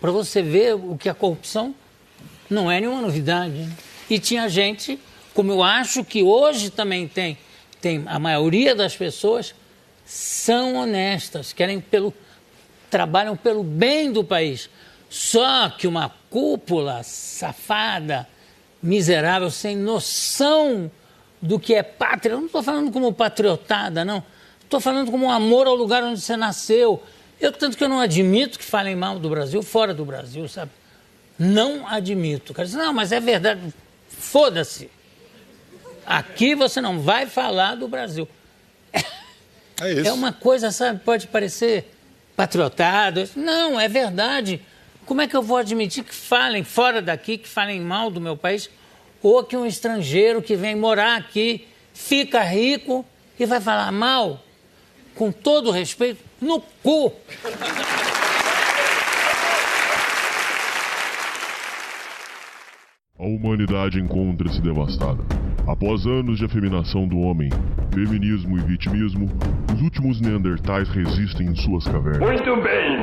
Para você ver o que a corrupção não é nenhuma novidade. E tinha gente, como eu acho que hoje também tem, tem a maioria das pessoas são honestas, querem pelo trabalham pelo bem do país. Só que uma cúpula safada, miserável, sem noção do que é pátria. Eu não estou falando como patriotada, não. Estou falando como amor ao lugar onde você nasceu. Eu, tanto que eu não admito que falem mal do Brasil fora do Brasil, sabe? Não admito. O cara diz, não, mas é verdade. Foda-se. Aqui você não vai falar do Brasil. É, isso. é uma coisa, sabe, pode parecer patriotado. Não, é verdade. Como é que eu vou admitir que falem fora daqui, que falem mal do meu país, ou que um estrangeiro que vem morar aqui fica rico e vai falar mal? Com todo respeito, no cu. A humanidade encontra-se devastada. Após anos de afeminação do homem, feminismo e vitimismo, os últimos Neandertais resistem em suas cavernas. Muito bem,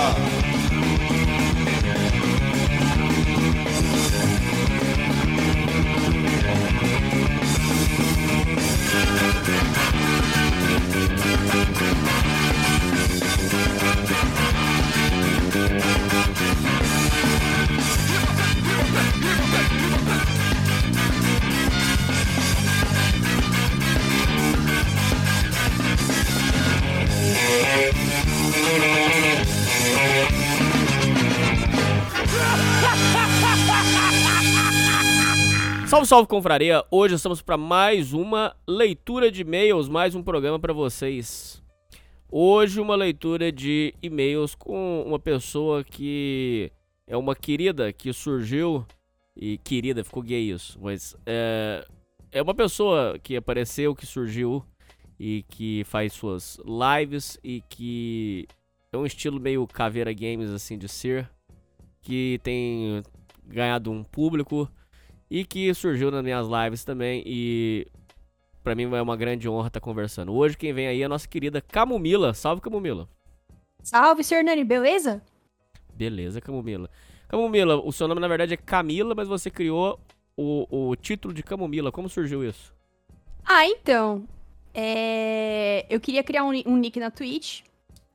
Salve, salve, confraria! Hoje estamos para mais uma leitura de e-mails, mais um programa para vocês. Hoje uma leitura de e-mails com uma pessoa que é uma querida que surgiu e querida ficou gay isso, mas é, é uma pessoa que apareceu, que surgiu e que faz suas lives e que é um estilo meio caveira games assim de ser, que tem ganhado um público e que surgiu nas minhas lives também e para mim é uma grande honra estar conversando. Hoje quem vem aí é a nossa querida Camomila. Salve, Camomila. Salve, Sr. Nani, beleza? Beleza, Camomila. Camomila, o seu nome na verdade é Camila, mas você criou o, o título de Camomila. Como surgiu isso? Ah, então. É... Eu queria criar um, um nick na Twitch.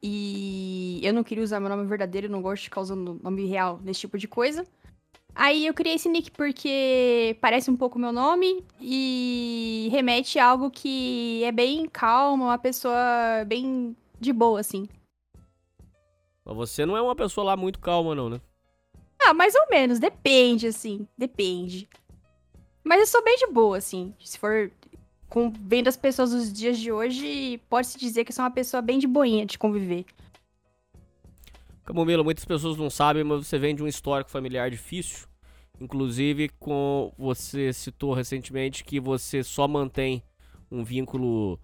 E eu não queria usar meu nome verdadeiro, não gosto de ficar usando nome real nesse tipo de coisa. Aí eu criei esse nick porque parece um pouco meu nome e remete a algo que é bem calmo, uma pessoa bem de boa, assim. Mas você não é uma pessoa lá muito calma, não, né? Ah, mais ou menos, depende, assim, depende. Mas eu sou bem de boa, assim. Se for com, vendo as pessoas dos dias de hoje, pode-se dizer que eu sou uma pessoa bem de boinha de conviver. Camomila, muitas pessoas não sabem, mas você vem de um histórico familiar difícil. Inclusive, com você citou recentemente que você só mantém um vínculo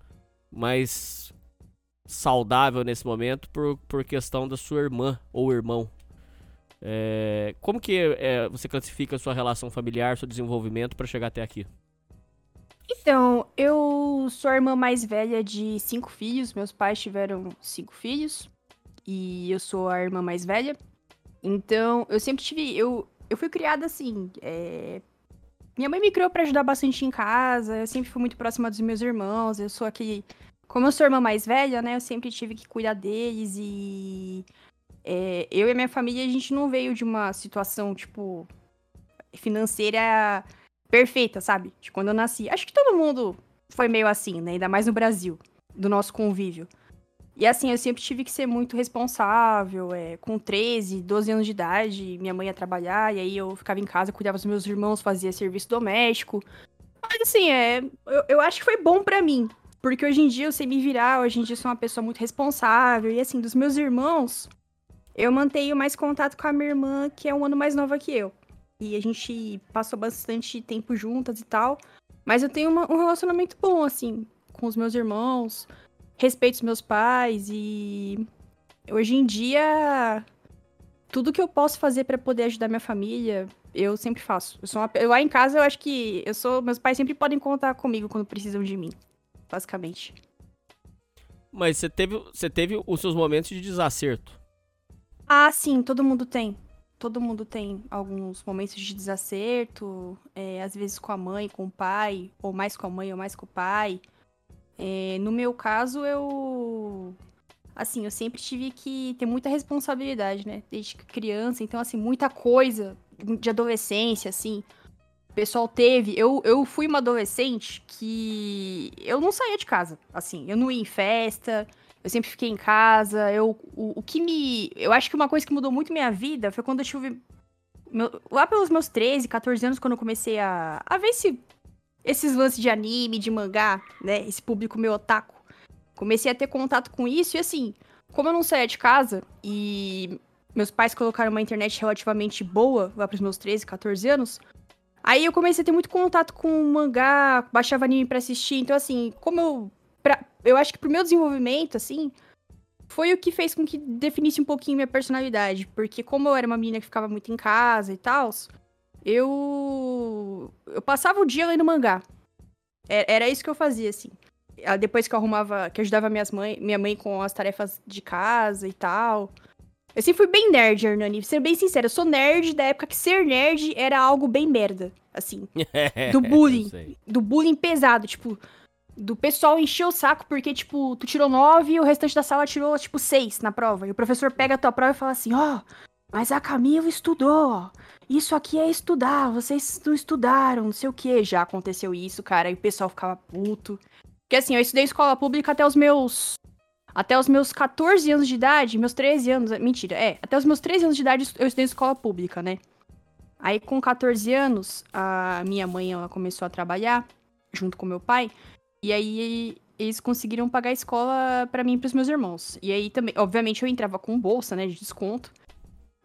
mais saudável nesse momento por, por questão da sua irmã ou irmão. É, como que é, você classifica a sua relação familiar, seu desenvolvimento para chegar até aqui? Então, eu sou a irmã mais velha de cinco filhos. Meus pais tiveram cinco filhos e eu sou a irmã mais velha. Então, eu sempre tive. Eu, eu fui criada assim. É... Minha mãe me criou para ajudar bastante em casa. Eu sempre fui muito próxima dos meus irmãos. Eu sou aqui. Como eu sou irmã mais velha, né? Eu sempre tive que cuidar deles e. É, eu e minha família, a gente não veio de uma situação, tipo, financeira perfeita, sabe? De quando eu nasci. Acho que todo mundo foi meio assim, né? Ainda mais no Brasil, do nosso convívio. E assim, eu sempre tive que ser muito responsável. É, com 13, 12 anos de idade, minha mãe ia trabalhar, e aí eu ficava em casa, cuidava dos meus irmãos, fazia serviço doméstico. Mas assim, é, eu, eu acho que foi bom para mim. Porque hoje em dia eu sei me virar, hoje em dia eu sou uma pessoa muito responsável. E assim, dos meus irmãos, eu mantenho mais contato com a minha irmã, que é um ano mais nova que eu. E a gente passou bastante tempo juntas e tal. Mas eu tenho uma, um relacionamento bom, assim, com os meus irmãos respeito os meus pais e hoje em dia tudo que eu posso fazer pra poder ajudar minha família, eu sempre faço. Eu sou uma, eu, lá em casa eu acho que eu sou, meus pais sempre podem contar comigo quando precisam de mim, basicamente. Mas você teve, você teve os seus momentos de desacerto. Ah, sim, todo mundo tem. Todo mundo tem alguns momentos de desacerto, é, às vezes com a mãe, com o pai, ou mais com a mãe ou mais com o pai. É, no meu caso, eu. Assim, eu sempre tive que ter muita responsabilidade, né? Desde criança, então, assim, muita coisa de adolescência, assim. O pessoal teve. Eu, eu fui uma adolescente que. Eu não saía de casa, assim. Eu não ia em festa, eu sempre fiquei em casa. Eu, o, o que me. Eu acho que uma coisa que mudou muito minha vida foi quando eu tive. Meu, lá pelos meus 13, 14 anos, quando eu comecei a, a ver esse, esses lances de anime, de mangá, né? Esse público meu otaku. Comecei a ter contato com isso e assim, como eu não saía de casa e meus pais colocaram uma internet relativamente boa lá pros meus 13, 14 anos, aí eu comecei a ter muito contato com mangá, baixava anime pra assistir. Então, assim, como eu. Pra, eu acho que pro meu desenvolvimento, assim, foi o que fez com que definisse um pouquinho minha personalidade. Porque como eu era uma menina que ficava muito em casa e tal, eu. Eu passava o dia lendo mangá. É- Era isso que eu fazia, assim. Ah, Depois que eu arrumava, que eu ajudava minhas mãe, minha mãe com as tarefas de casa e tal. Eu sempre fui bem nerd, Hernani. Ser bem sincero, eu sou nerd da época que ser nerd era algo bem merda. Assim, Do bullying. Do bullying pesado, tipo, do pessoal encher o saco porque, tipo, tu tirou nove e o restante da sala tirou, tipo, seis na prova. E o professor pega a tua prova e fala assim, ó, mas a Camila estudou. Isso aqui é estudar, vocês não estudaram, não sei o que. Já aconteceu isso, cara, e o pessoal ficava puto. Porque assim, eu estudei escola pública até os meus. Até os meus 14 anos de idade, meus 13 anos. Mentira, é. Até os meus 13 anos de idade eu estudei escola pública, né? Aí com 14 anos, a minha mãe ela começou a trabalhar junto com meu pai. E aí eles conseguiram pagar a escola pra mim e pros meus irmãos. E aí também, obviamente eu entrava com bolsa, né, de desconto.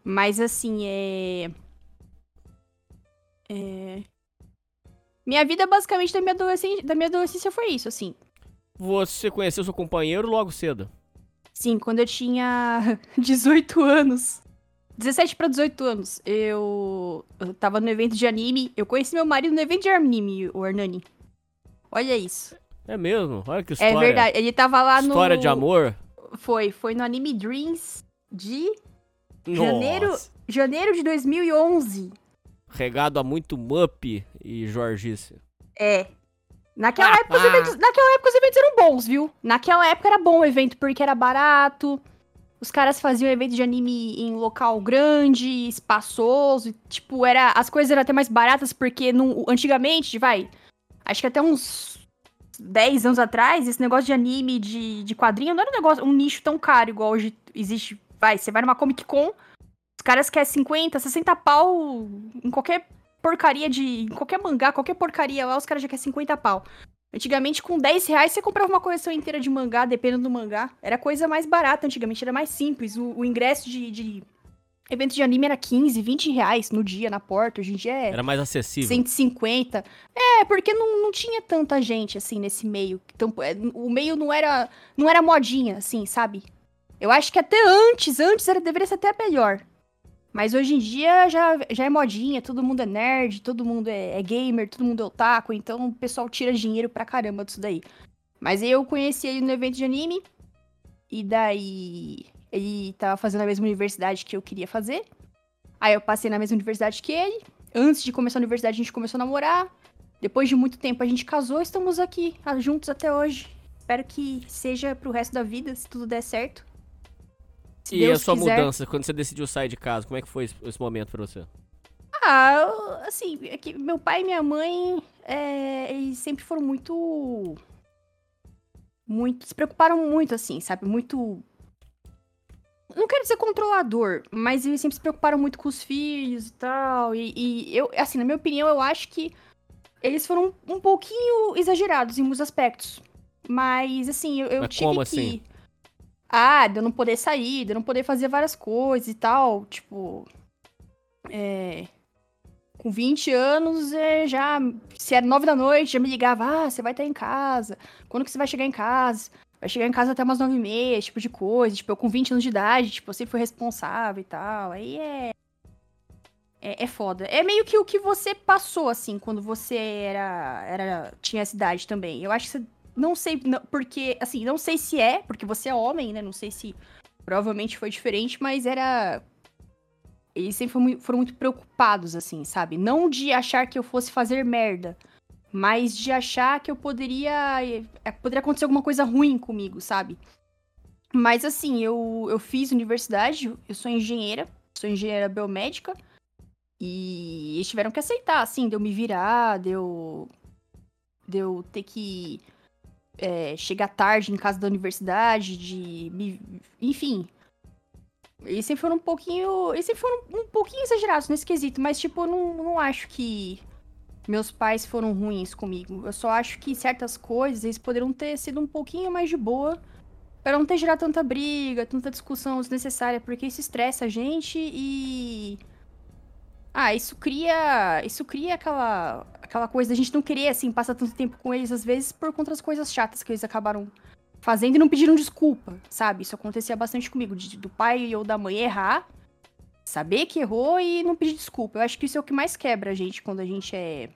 Mas assim, é é Minha vida basicamente da minha adolescência, da minha adolescência foi isso, assim. Você conheceu seu companheiro logo cedo. Sim, quando eu tinha 18 anos. 17 pra 18 anos. Eu, eu tava no evento de anime. Eu conheci meu marido no evento de anime, o Hernani. Olha isso. É mesmo? Olha que história. É verdade. Ele tava lá no. História de amor. Foi, foi no Anime Dreams de Janeiro- Nossa. janeiro de 2011. Regado a muito Mup e Jorgice. É. Naquela época, os eventos, naquela época os eventos eram bons, viu? Naquela época era bom o evento porque era barato. Os caras faziam evento de anime em local grande, espaçoso. e, Tipo, era, as coisas eram até mais baratas porque no, antigamente, vai. Acho que até uns 10 anos atrás, esse negócio de anime, de, de quadrinho, não era um negócio, um nicho tão caro igual hoje existe. Vai, você vai numa Comic Con, os caras querem 50, 60 pau em qualquer porcaria de. Em qualquer mangá, qualquer porcaria lá, os caras já querem 50 pau. Antigamente, com 10 reais, você comprava uma coleção inteira de mangá, dependendo do mangá. Era coisa mais barata antigamente, era mais simples. O, o ingresso de, de evento de anime era 15, 20 reais no dia, na porta. Hoje em dia é Era mais acessível. 150. É, porque não, não tinha tanta gente, assim, nesse meio. Então, é, o meio não era, não era modinha, assim, sabe? Eu acho que até antes, antes era, deveria ser até melhor. Mas hoje em dia já, já é modinha, todo mundo é nerd, todo mundo é, é gamer, todo mundo é otaku, então o pessoal tira dinheiro pra caramba disso daí. Mas eu conheci ele no evento de anime, e daí ele tava fazendo a mesma universidade que eu queria fazer. Aí eu passei na mesma universidade que ele. Antes de começar a universidade, a gente começou a namorar. Depois de muito tempo, a gente casou. Estamos aqui, ah, juntos até hoje. Espero que seja pro resto da vida, se tudo der certo. Se E Deus a sua quiser. mudança, quando você decidiu sair de casa, como é que foi esse, esse momento pra você? Ah, eu- assim, é que meu pai e minha mãe, é, eles sempre foram muito. Muito. Se preocuparam muito, assim, sabe? Muito. Não quero dizer controlador, mas eles sempre se preocuparam muito com os filhos e tal. E, e eu, assim, na minha opinião, eu acho que eles foram um pouquinho exagerados em muitos aspectos. Mas, assim, eu, eu Mas tive como que. assim? Ah, de eu não poder sair, de eu não poder fazer várias coisas e tal. Tipo. É. Com 20 anos, é, já. Se era 9 da noite, já me ligava, ah, você vai estar em casa. Quando que você vai chegar em casa? Vai chegar em casa até umas nove e meia, tipo de coisa. Tipo, eu com 20 anos de idade, tipo, eu sempre responsável e tal. Aí é... é. É foda. É meio que o que você passou, assim, quando você era. era tinha essa idade também. Eu acho que você. Não sei, não, porque, assim, não sei se é, porque você é homem, né? Não sei se provavelmente foi diferente, mas era. Eles sempre foram muito, foram muito preocupados, assim, sabe? Não de achar que eu fosse fazer merda, mas de achar que eu poderia. É, poderia acontecer alguma coisa ruim comigo, sabe? Mas assim, eu, eu fiz universidade, eu sou engenheira, sou engenheira biomédica, e eles tiveram que aceitar, assim, de eu me virar, de eu, de eu ter que é, chegar tarde em casa da universidade, de. Enfim. Eles sempre foram um pouquinho. Eles sempre foram um pouquinho exagerados nesse quesito, mas, tipo, eu não, não acho que meus pais foram ruins comigo. Eu só acho que certas coisas eles poderiam ter sido um pouquinho mais de boa para não ter gerado tanta briga, tanta discussão desnecessária, porque isso estressa a gente e ah, isso cria, isso cria aquela aquela coisa da gente não querer assim passar tanto tempo com eles às vezes por conta das coisas chatas que eles acabaram fazendo e não pediram desculpa, sabe? Isso acontecia bastante comigo, de, do pai ou da mãe errar saber que errou e não pedir desculpa. Eu acho que isso é o que mais quebra a gente quando a gente é.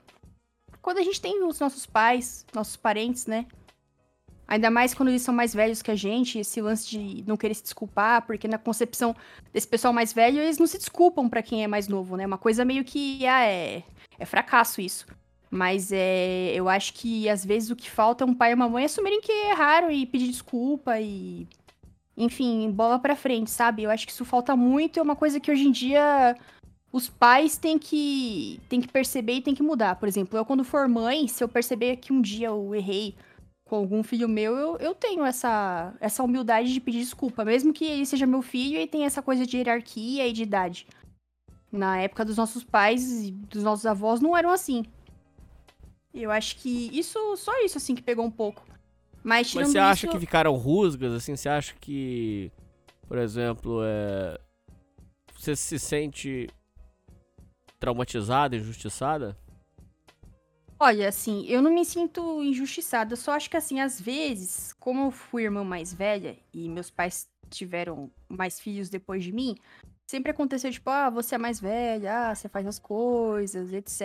Quando a gente tem os nossos pais, nossos parentes, né? Ainda mais quando eles são mais velhos que a gente, esse lance de não querer se desculpar, porque na concepção desse pessoal mais velho, eles não se desculpam para quem é mais novo, né? Uma coisa meio que ah, é, é fracasso isso. Mas é, eu acho que às vezes o que falta é um pai e uma mãe assumirem que erraram e pedir desculpa e enfim, bola pra frente, sabe? Eu acho que isso falta muito, é uma coisa que hoje em dia os pais têm que, têm que perceber e têm que mudar. Por exemplo, eu quando for mãe, se eu perceber que um dia eu errei com algum filho meu, eu, eu tenho essa, essa humildade de pedir desculpa, mesmo que ele seja meu filho e tenha essa coisa de hierarquia e de idade. Na época dos nossos pais e dos nossos avós não eram assim. Eu acho que isso, só isso assim que pegou um pouco. Mas, Mas você acha que ficaram rusgas, assim? Você acha que, por exemplo, é... você se sente traumatizada, injustiçada? Olha, assim, eu não me sinto injustiçada. Eu só acho que, assim, às vezes, como eu fui irmã mais velha e meus pais tiveram mais filhos depois de mim, sempre aconteceu, tipo, ah, você é mais velha, ah, você faz as coisas, etc.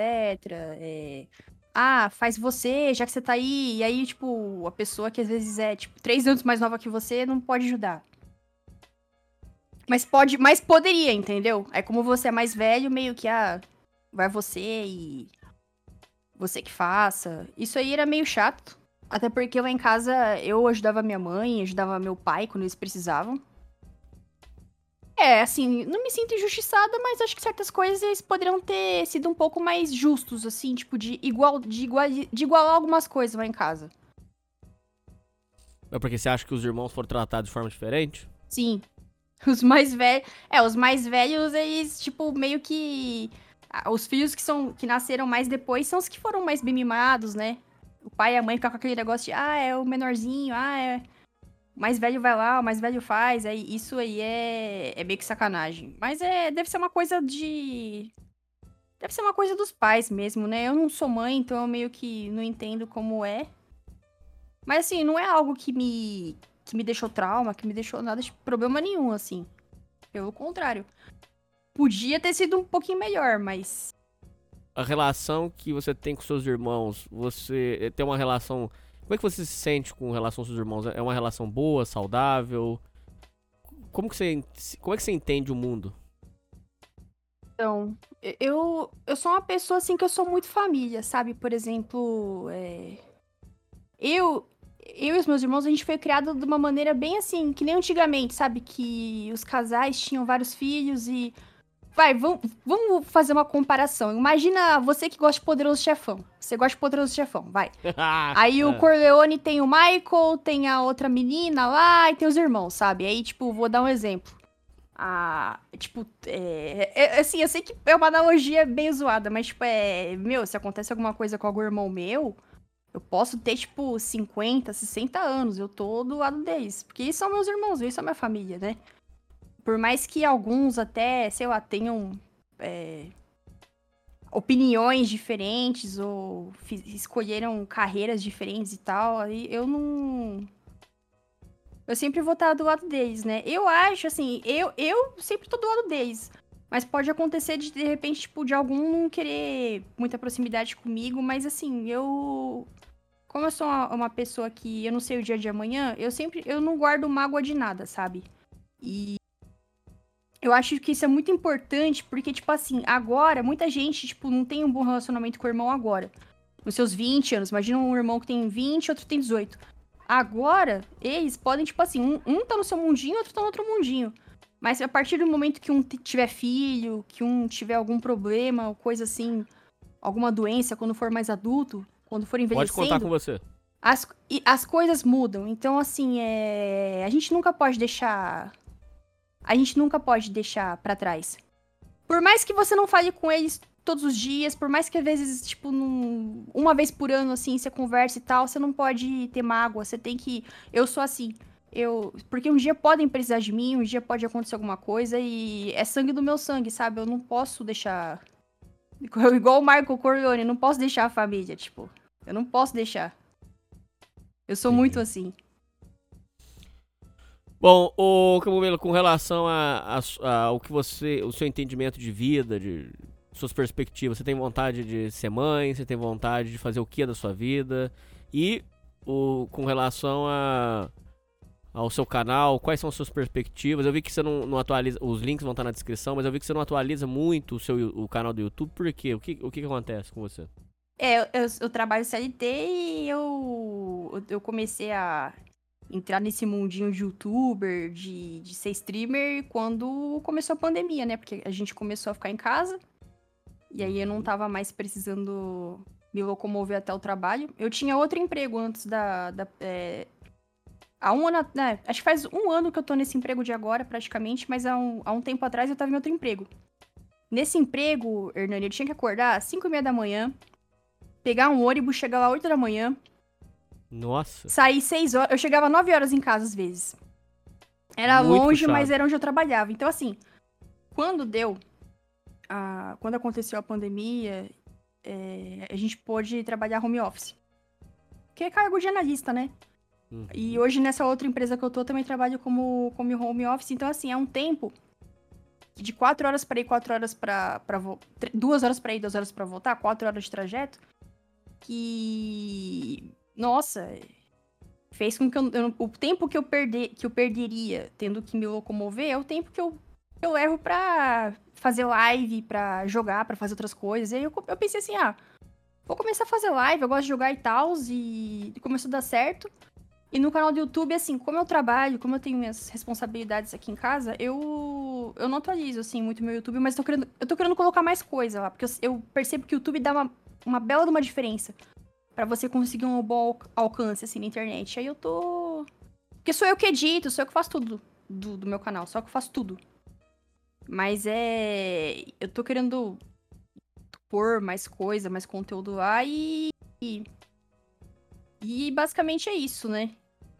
É, ah, faz você, já que você tá aí. E aí, tipo, a pessoa que às vezes é, tipo, três anos mais nova que você não pode ajudar. Mas pode, mas poderia, entendeu? É como você é mais velho, meio que, ah, vai você e você que faça. Isso aí era meio chato. Até porque lá em casa eu ajudava minha mãe, ajudava meu pai quando eles precisavam. É, assim, não me sinto injustiçada, mas acho que certas coisas poderiam ter sido um pouco mais justos, assim, tipo, de igual, de igual, de igualar algumas coisas lá em casa. É porque você acha que os irmãos foram tratados de forma diferente? Sim. Os mais velhos. É, os mais velhos, eles, tipo, meio que. Os filhos que são que nasceram mais depois são os que foram mais bem mimados, né? O pai e a mãe ficam com aquele negócio de, ah, é o menorzinho, ah, é mais velho vai lá, o mais velho faz, aí isso aí é, é meio que sacanagem. Mas é, deve ser uma coisa de. Deve ser uma coisa dos pais mesmo, né? Eu não sou mãe, então eu meio que não entendo como é. Mas assim, não é algo que me que me deixou trauma, que me deixou nada de problema nenhum, assim. Pelo contrário. Podia ter sido um pouquinho melhor, mas. A relação que você tem com seus irmãos, você tem uma relação como é que você se sente com relação aos seus irmãos? É uma relação boa, saudável? Como que você, como é que você entende o mundo? Então, eu, eu sou uma pessoa assim que eu sou muito família, sabe? Por exemplo, é... eu, eu e os meus irmãos, a gente foi criado de uma maneira bem assim, que nem antigamente, sabe? Que os casais tinham vários filhos e Vai, vamos, vamos fazer uma comparação. Imagina você que gosta de Poderoso Chefão. Você gosta de Poderoso Chefão, vai. Aí o é. Corleone tem o Michael, tem a outra menina lá e tem os irmãos, sabe? Aí, tipo, vou dar um exemplo. Ah, tipo, é, é, é, assim, eu sei que é uma analogia bem zoada, mas, tipo, é. Meu, se acontece alguma coisa com algum irmão meu, eu posso ter, tipo, 50, 60 anos. Eu tô do lado deles. Porque eles são meus irmãos, eles são minha família, né? Por mais que alguns até, sei lá, tenham é, opiniões diferentes ou escolheram carreiras diferentes e tal, aí eu não. eu sempre vou estar do lado deles, né? Eu acho, assim, eu, eu sempre tô do lado deles. Mas pode acontecer de, de repente, tipo, de algum não querer muita proximidade comigo, mas assim, eu. Como eu sou uma, uma pessoa que eu não sei o dia de amanhã, eu sempre. Eu não guardo mágoa de nada, sabe? E. Eu acho que isso é muito importante, porque, tipo assim, agora, muita gente, tipo, não tem um bom relacionamento com o irmão agora. Nos seus 20 anos. Imagina um irmão que tem 20 outro tem 18. Agora, eles podem, tipo assim, um, um tá no seu mundinho, outro tá no outro mundinho. Mas a partir do momento que um tiver filho, que um tiver algum problema, ou coisa assim, alguma doença, quando for mais adulto, quando for envelhecendo... Pode contar com você. As, as coisas mudam. Então, assim, é... a gente nunca pode deixar... A gente nunca pode deixar para trás. Por mais que você não fale com eles todos os dias, por mais que às vezes, tipo, num... uma vez por ano, assim, você converse e tal, você não pode ter mágoa, você tem que... Eu sou assim eu. Porque um dia podem precisar de mim, um dia pode acontecer alguma coisa e é sangue do meu sangue, sabe? Eu não posso deixar. Igual o Marco Corleone, não posso deixar a família, tipo. Eu não posso deixar. Eu sou Sim. muito assim. Bom, o Camomelo, com relação a, a, a, ao que você, o seu entendimento de vida, de suas perspectivas, você tem vontade de ser mãe, você tem vontade de fazer o que da sua vida? E o, com relação a ao seu canal? Quais são as suas perspectivas? Eu vi que você não, não, atualiza, os links vão estar na descrição, mas eu vi que você não atualiza muito o seu o canal do YouTube. Por quê? O que, o que, que acontece com você? É, eu, eu trabalho CLT e eu, eu comecei a entrar nesse mundinho de youtuber, de, de ser streamer, quando começou a pandemia, né? Porque a gente começou a ficar em casa. E aí eu não tava mais precisando me locomover até o trabalho. Eu tinha outro emprego antes da, da é, Há um ano, né, acho que faz um ano que eu tô nesse emprego de agora, praticamente, mas há um, há um tempo atrás eu tava em outro emprego. Nesse emprego, Hernani, eu tinha que acordar às 5 e meia da manhã, pegar um ônibus, chegar lá 8 da manhã. Nossa. Sair 6 horas. Eu chegava 9 horas em casa às vezes. Era Muito longe, puxado. mas era onde eu trabalhava. Então, assim, quando deu. A, quando aconteceu a pandemia, é, a gente pôde trabalhar home office. Que é cargo de analista, né? Uhum. E hoje, nessa outra empresa que eu tô, também trabalho como, como home office. Então, assim, é um tempo de quatro horas para ir, quatro horas para duas horas para ir, duas horas para voltar, quatro horas de trajeto, que nossa, fez com que eu, eu, o tempo que eu perder, que eu perderia tendo que me locomover é o tempo que eu eu erro para fazer live, para jogar, para fazer outras coisas. E aí eu, eu pensei assim, ah, vou começar a fazer live, eu gosto de jogar e tal, e começou a dar certo. E no canal do YouTube, assim, como eu trabalho, como eu tenho minhas responsabilidades aqui em casa, eu, eu não atualizo, assim, muito meu YouTube, mas tô querendo, eu tô querendo colocar mais coisa lá, porque eu, eu percebo que o YouTube dá uma, uma bela de uma diferença para você conseguir um bom alcance, assim, na internet. Aí eu tô... Porque sou eu que edito, sou eu que faço tudo do, do meu canal, só que eu faço tudo. Mas é... Eu tô querendo pôr mais coisa, mais conteúdo lá e... E basicamente é isso, né?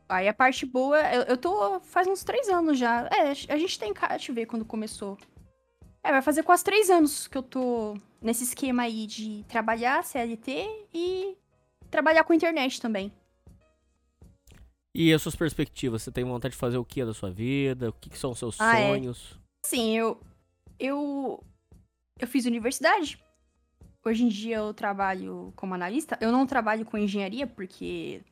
Aí a parte boa, eu, eu tô faz uns três anos já. É, a gente tem cara, deixa ver quando começou. É, vai fazer quase três anos que eu tô nesse esquema aí de trabalhar CLT e trabalhar com internet também. E as suas perspectivas? Você tem vontade de fazer o que da sua vida? O que, que são os seus ah, é. sonhos? É. Sim, eu, eu. Eu fiz universidade. Hoje em dia eu trabalho como analista. Eu não trabalho com engenharia porque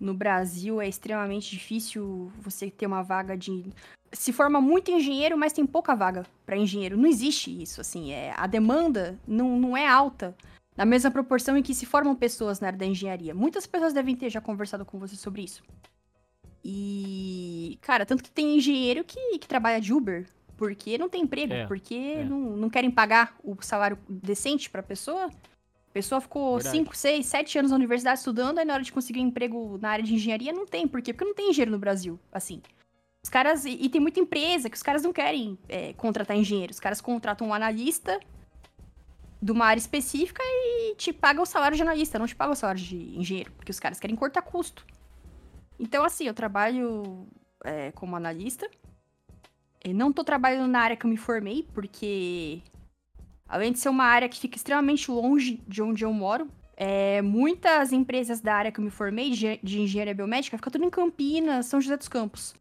no Brasil é extremamente difícil você ter uma vaga de. Se forma muito engenheiro, mas tem pouca vaga para engenheiro. Não existe isso, assim. É, a demanda não, não é alta na mesma proporção em que se formam pessoas na área da engenharia. Muitas pessoas devem ter já conversado com você sobre isso. E, cara, tanto que tem engenheiro que, que trabalha de Uber, porque não tem emprego, é, porque é. Não, não querem pagar o salário decente para a pessoa. A pessoa ficou 5, 6, 7 anos na universidade estudando, aí na hora de conseguir um emprego na área de engenharia não tem. Por quê? Porque não tem engenheiro no Brasil, assim. Os caras. E, e tem muita empresa que os caras não querem é, contratar engenheiro. Os caras contratam um analista de uma área específica e te pagam o salário de analista, não te pagam o salário de engenheiro, porque os caras querem cortar custo. Então, assim, eu trabalho é, como analista eu não tô trabalhando na área que eu me formei, porque além de ser uma área que fica extremamente longe de onde eu moro, é, muitas empresas da área que eu me formei, de, de engenharia biomédica, fica tudo em Campinas, São José dos Campos.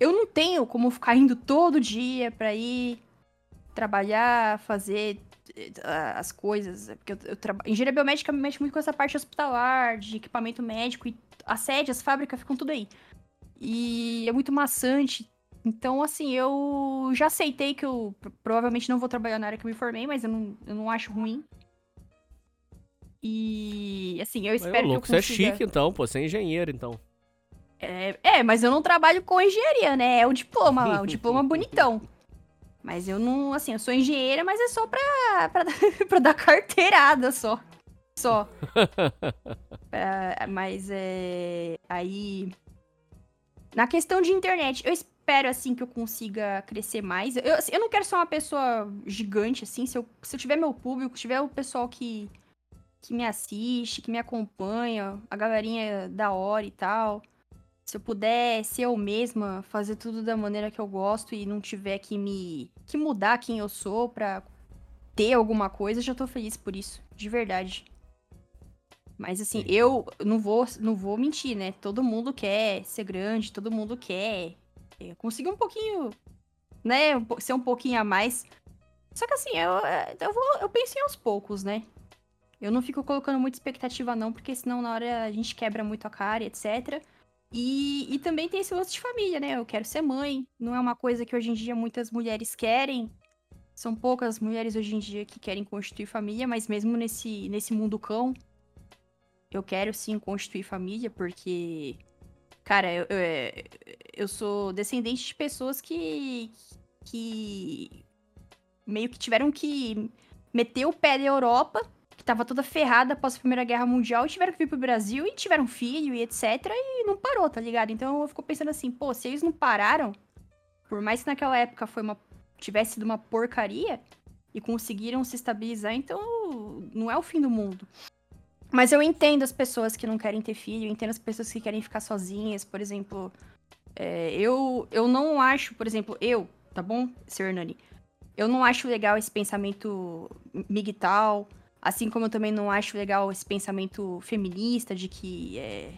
Eu não tenho como ficar indo todo dia pra ir trabalhar, fazer as coisas. Porque eu, eu traba... Engenharia biomédica me mexe muito com essa parte hospitalar, de equipamento médico, e a sede, as fábricas ficam tudo aí. E é muito maçante. Então, assim, eu já aceitei que eu provavelmente não vou trabalhar na área que eu me formei, mas eu não, eu não acho ruim. E, assim, eu espero louco, que eu consiga... Você é chique, então, pô. Você é engenheiro, então. É, é, mas eu não trabalho com engenharia, né? É o diploma lá, o diploma bonitão. Mas eu não, assim, eu sou engenheira, mas é só pra, pra, pra dar carteirada só. Só. É, mas é. Aí. Na questão de internet, eu espero, assim, que eu consiga crescer mais. Eu, assim, eu não quero ser uma pessoa gigante, assim. Se eu, se eu tiver meu público, tiver o pessoal que, que me assiste, que me acompanha, a galerinha da hora e tal. Se eu puder ser eu mesma, fazer tudo da maneira que eu gosto e não tiver que me. que mudar quem eu sou pra ter alguma coisa, já tô feliz por isso. De verdade. Mas assim, eu não vou, não vou mentir, né? Todo mundo quer ser grande, todo mundo quer é, conseguir um pouquinho, né? Ser um pouquinho a mais. Só que assim, eu, eu, vou, eu penso em aos poucos, né? Eu não fico colocando muita expectativa, não, porque senão na hora a gente quebra muito a cara, etc. E, e também tem esse lance de família, né? Eu quero ser mãe. Não é uma coisa que hoje em dia muitas mulheres querem. São poucas mulheres hoje em dia que querem constituir família, mas mesmo nesse, nesse mundo cão, eu quero sim constituir família, porque, cara, eu, eu, eu sou descendente de pessoas que, que meio que tiveram que meter o pé da Europa, tava toda ferrada após a Primeira Guerra Mundial, e tiveram que vir pro Brasil e tiveram filho e etc. E não parou, tá ligado? Então eu fico pensando assim, pô, se eles não pararam, por mais que naquela época foi uma, tivesse sido uma porcaria, e conseguiram se estabilizar, então não é o fim do mundo. Mas eu entendo as pessoas que não querem ter filho, eu entendo as pessoas que querem ficar sozinhas, por exemplo. É, eu, eu não acho, por exemplo, eu, tá bom, Sr. Hernani? Eu não acho legal esse pensamento migtal, assim como eu também não acho legal esse pensamento feminista de que é,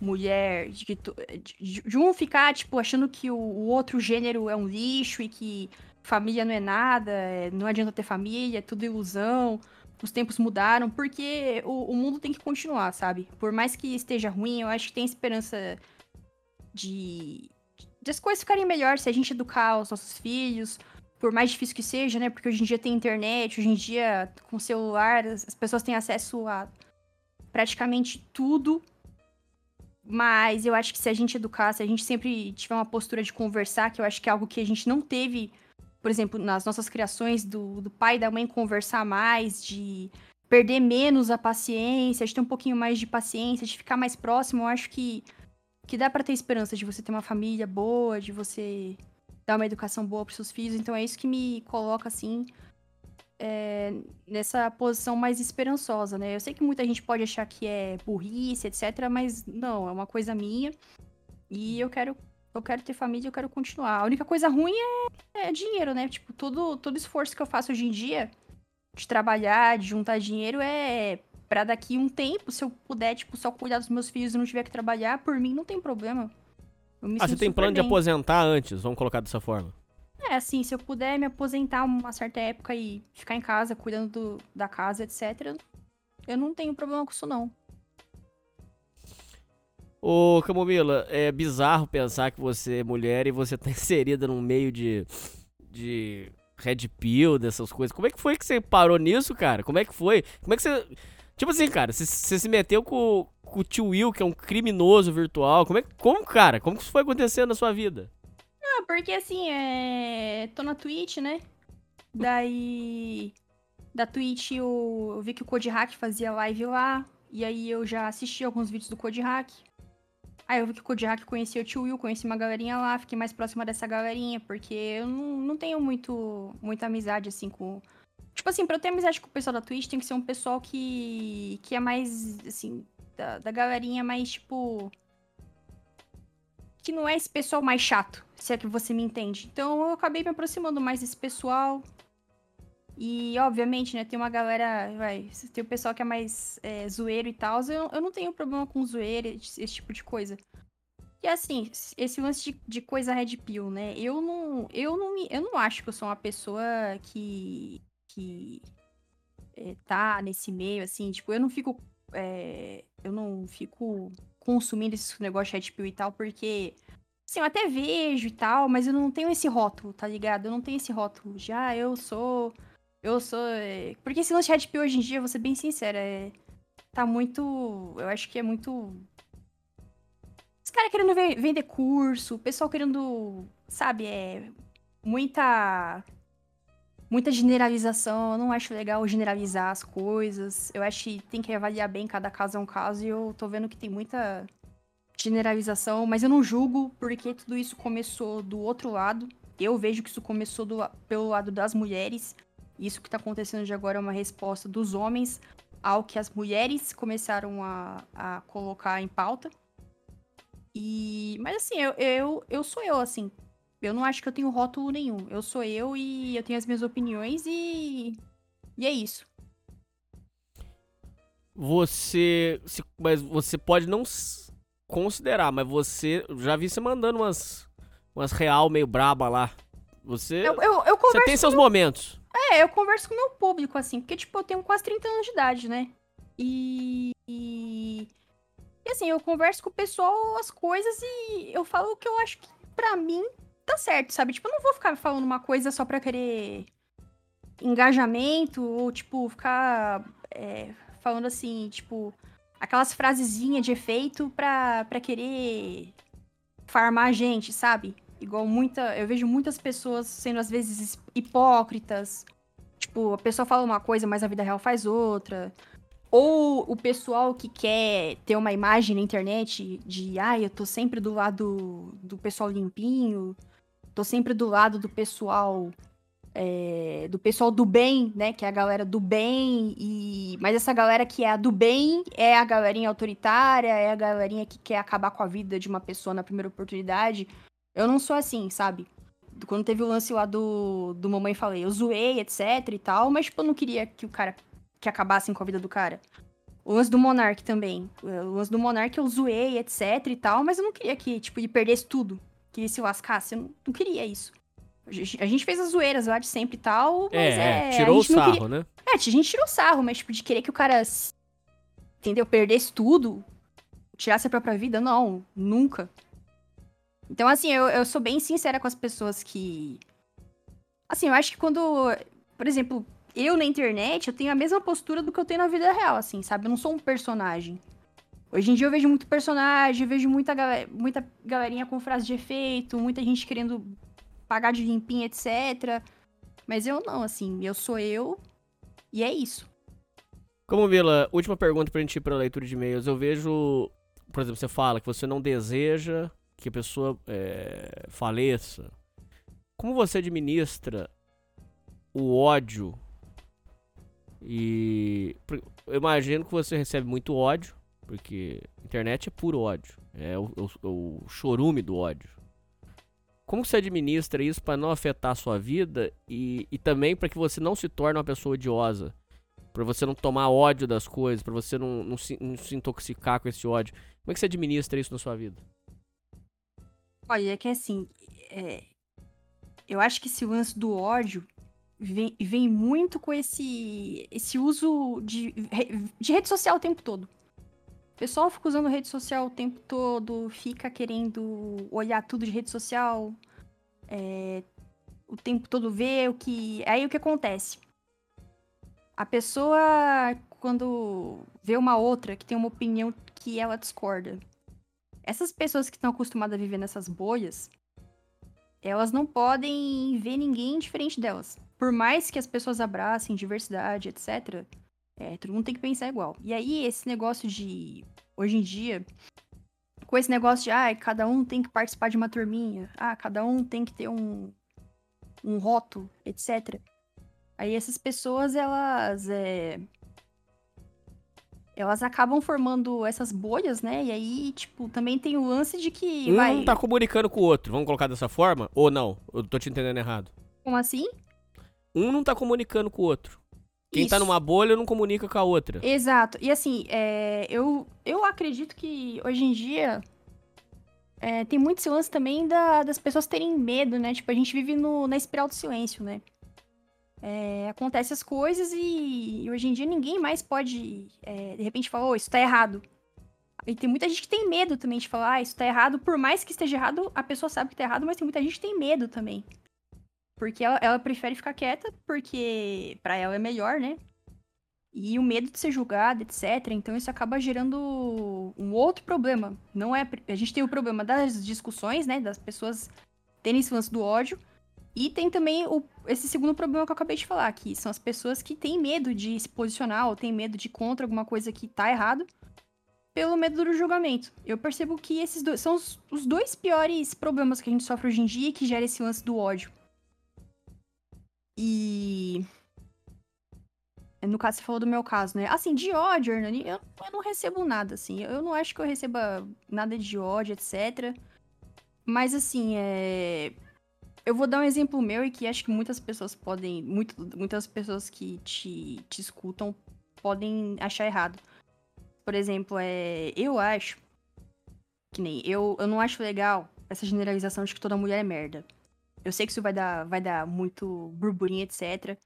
mulher, de, que, de, de, um ficar, tipo, achando que o, o, outro gênero é um lixo e que família não é nada, é, não adianta ter família, é tudo ilusão os tempos mudaram, porque o, o, mundo tem que continuar, sabe? Por mais que esteja ruim, eu acho que tem esperança de, de as coisas ficarem melhor se a gente educar os nossos filhos, por mais difícil que seja, né? Porque hoje em dia tem internet, hoje em dia com celular, as, as pessoas têm acesso a praticamente tudo. Mas eu acho que se a gente educar, se a gente sempre tiver uma postura de conversar, que eu acho que é algo que a gente não teve por exemplo, nas nossas criações do, do pai e da mãe conversar mais, de perder menos a paciência, de ter um pouquinho mais de paciência, de ficar mais próximo, eu acho que, que dá para ter esperança de você ter uma família boa, de você dar uma educação boa para seus filhos. Então é isso que me coloca assim é, nessa posição mais esperançosa, né? Eu sei que muita gente pode achar que é burrice, etc, mas não, é uma coisa minha. E eu quero eu quero ter família, eu quero continuar. A única coisa ruim é, é dinheiro, né? Tipo, todo, todo esforço que eu faço hoje em dia de trabalhar, de juntar dinheiro é para daqui um tempo, se eu puder, tipo, só cuidar dos meus filhos e não tiver que trabalhar, por mim não tem problema. Ah, você tem plano bem. de aposentar antes, vamos colocar dessa forma. É, assim, se eu puder me aposentar uma certa época e ficar em casa, cuidando do, da casa, etc., eu não tenho problema com isso, não. Ô, Camomila, é bizarro pensar que você é mulher e você tá inserida num meio de. de. Red Pill, dessas coisas. Como é que foi que você parou nisso, cara? Como é que foi? Como é que você. Tipo assim, cara, você, você se meteu com, com o tio Will, que é um criminoso virtual. Como é Como, cara? Como que isso foi acontecendo na sua vida? Ah, porque assim, é. tô na Twitch, né? Daí. Da Twitch eu, eu vi que o Code Hack fazia live lá. E aí eu já assisti alguns vídeos do Code Hack. Aí eu vi que o Kodiak conhecia o tio Will, conheci uma galerinha lá, fiquei mais próxima dessa galerinha, porque eu não, não tenho muito, muita amizade, assim, com... Tipo assim, pra eu ter amizade com o pessoal da Twitch, tem que ser um pessoal que, que é mais, assim, da, da galerinha mais, tipo... Que não é esse pessoal mais chato, se é que você me entende. Então eu acabei me aproximando mais desse pessoal. E, obviamente, né, tem uma galera, vai, tem o pessoal que é mais é, zoeiro e tal. Eu, eu não tenho problema com zoeira, esse, esse tipo de coisa. E assim, esse lance de, de, coisa red pill, né? Eu não, eu não me, eu não acho que eu sou uma pessoa que que é, tá nesse meio assim, tipo, eu não fico é, eu não fico consumindo esse negócio de pill e tal, porque assim, eu até vejo e tal, mas eu não tenho esse rótulo, tá ligado? Eu não tenho esse rótulo de, ah, eu sou eu sou. É... Porque esse lance de hoje em dia, vou ser bem sincera, é... tá muito. Eu acho que é muito. Os caras querendo vender curso, o pessoal querendo. Sabe, é. Muita. Muita generalização. Eu não acho legal generalizar as coisas. Eu acho que tem que avaliar bem, cada caso é um caso, e eu tô vendo que tem muita generalização, mas eu não julgo porque tudo isso começou do outro lado. Eu vejo que isso começou do, pelo lado das mulheres. Isso que está acontecendo de agora é uma resposta dos homens ao que as mulheres começaram a, a colocar em pauta. E, mas assim, eu, eu, eu sou eu, assim. Eu não acho que eu tenho rótulo nenhum. Eu sou eu e eu tenho as minhas opiniões e. E é isso. Você. Se, mas você pode não considerar, mas você. Já vi você mandando umas. Umas real meio braba lá. Você. Eu, eu, eu você tem seus momentos. É, eu converso com o meu público, assim, porque, tipo, eu tenho quase 30 anos de idade, né? E. E, e assim, eu converso com o pessoal as coisas e eu falo o que eu acho que, pra mim, tá certo, sabe? Tipo, eu não vou ficar falando uma coisa só pra querer engajamento ou, tipo, ficar é, falando assim, tipo, aquelas frasezinhas de efeito pra, pra querer farmar a gente, sabe? Igual muita. Eu vejo muitas pessoas sendo, às vezes, hipócritas. Tipo, a pessoa fala uma coisa, mas a vida real faz outra. Ou o pessoal que quer ter uma imagem na internet de, ai, ah, eu tô sempre do lado do pessoal limpinho, tô sempre do lado do pessoal. É, do pessoal do bem, né? Que é a galera do bem. e Mas essa galera que é a do bem é a galerinha autoritária, é a galerinha que quer acabar com a vida de uma pessoa na primeira oportunidade. Eu não sou assim, sabe? Quando teve o lance lá do, do Mamãe Falei, eu zoei, etc e tal, mas, tipo, eu não queria que o cara. que acabassem com a vida do cara. O lance do Monark também. O lance do Monark eu zoei, etc e tal, mas eu não queria que, tipo, ele perdesse tudo. Que ele se lascasse. Eu não, queria isso. A gente fez as zoeiras lá de sempre e tal, mas é. é tirou o sarro, queria... né? É, a gente tirou o sarro, mas, tipo, de querer que o cara. Entendeu? Perdesse tudo, tirasse a própria vida, não, nunca. Então, assim, eu, eu sou bem sincera com as pessoas que. Assim, eu acho que quando. Por exemplo, eu na internet, eu tenho a mesma postura do que eu tenho na vida real, assim, sabe? Eu não sou um personagem. Hoje em dia eu vejo muito personagem, vejo muita, galera, muita galerinha com frase de efeito, muita gente querendo pagar de limpinho, etc. Mas eu não, assim, eu sou eu e é isso. Como Vila, última pergunta pra gente ir pra leitura de e-mails. Eu vejo, por exemplo, você fala que você não deseja que a pessoa é, faleça, como você administra o ódio? E eu imagino que você recebe muito ódio, porque internet é puro ódio, é o, o, o chorume do ódio. Como você administra isso para não afetar a sua vida e, e também para que você não se torne uma pessoa odiosa? Para você não tomar ódio das coisas, para você não, não, se, não se intoxicar com esse ódio. Como é que você administra isso na sua vida? Olha, é que assim, é... eu acho que esse lance do ódio vem, vem muito com esse, esse uso de, de rede social o tempo todo. O pessoal fica usando rede social o tempo todo, fica querendo olhar tudo de rede social, é, o tempo todo ver o que. Aí o que acontece? A pessoa, quando vê uma outra que tem uma opinião que ela discorda, essas pessoas que estão acostumadas a viver nessas bolhas, elas não podem ver ninguém diferente delas. Por mais que as pessoas abracem diversidade, etc., é, todo mundo tem que pensar igual. E aí, esse negócio de. Hoje em dia, com esse negócio de, ah, cada um tem que participar de uma turminha, ah, cada um tem que ter um, um rótulo, etc. Aí essas pessoas, elas. É, elas acabam formando essas bolhas, né? E aí, tipo, também tem o lance de que. Um vai... tá comunicando com o outro, vamos colocar dessa forma? Ou não? Eu tô te entendendo errado. Como assim? Um não tá comunicando com o outro. Quem tá Isso. numa bolha não comunica com a outra. Exato. E assim, é, eu, eu acredito que hoje em dia é, tem muito esse lance também da- das pessoas terem medo, né? Tipo, a gente vive no- na espiral do silêncio, né? É, acontece as coisas e, e hoje em dia ninguém mais pode, é, de repente, falar, ô, isso tá errado. E tem muita gente que tem medo também de falar, ah, isso tá errado. Por mais que esteja errado, a pessoa sabe que tá errado, mas tem muita gente que tem medo também. Porque ela, ela prefere ficar quieta, porque pra ela é melhor, né? E o medo de ser julgado, etc. Então isso acaba gerando um outro problema. Não é a gente tem o problema das discussões, né, das pessoas terem esse lance do ódio, e tem também o, esse segundo problema que eu acabei de falar, que são as pessoas que têm medo de se posicionar ou têm medo de ir contra alguma coisa que tá errado pelo medo do julgamento. Eu percebo que esses dois são os, os dois piores problemas que a gente sofre hoje em dia que gera esse lance do ódio. E no caso, você falou do meu caso, né? Assim, de ódio, Hernani, eu, eu não recebo nada, assim. Eu não acho que eu receba nada de ódio, etc. Mas, assim, é... Eu vou dar um exemplo meu e que acho que muitas pessoas podem... Muito, muitas pessoas que te, te escutam podem achar errado. Por exemplo, é... Eu acho... Que nem... Eu, eu não acho legal essa generalização de que toda mulher é merda. Eu sei que isso vai dar, vai dar muito burburinho, etc.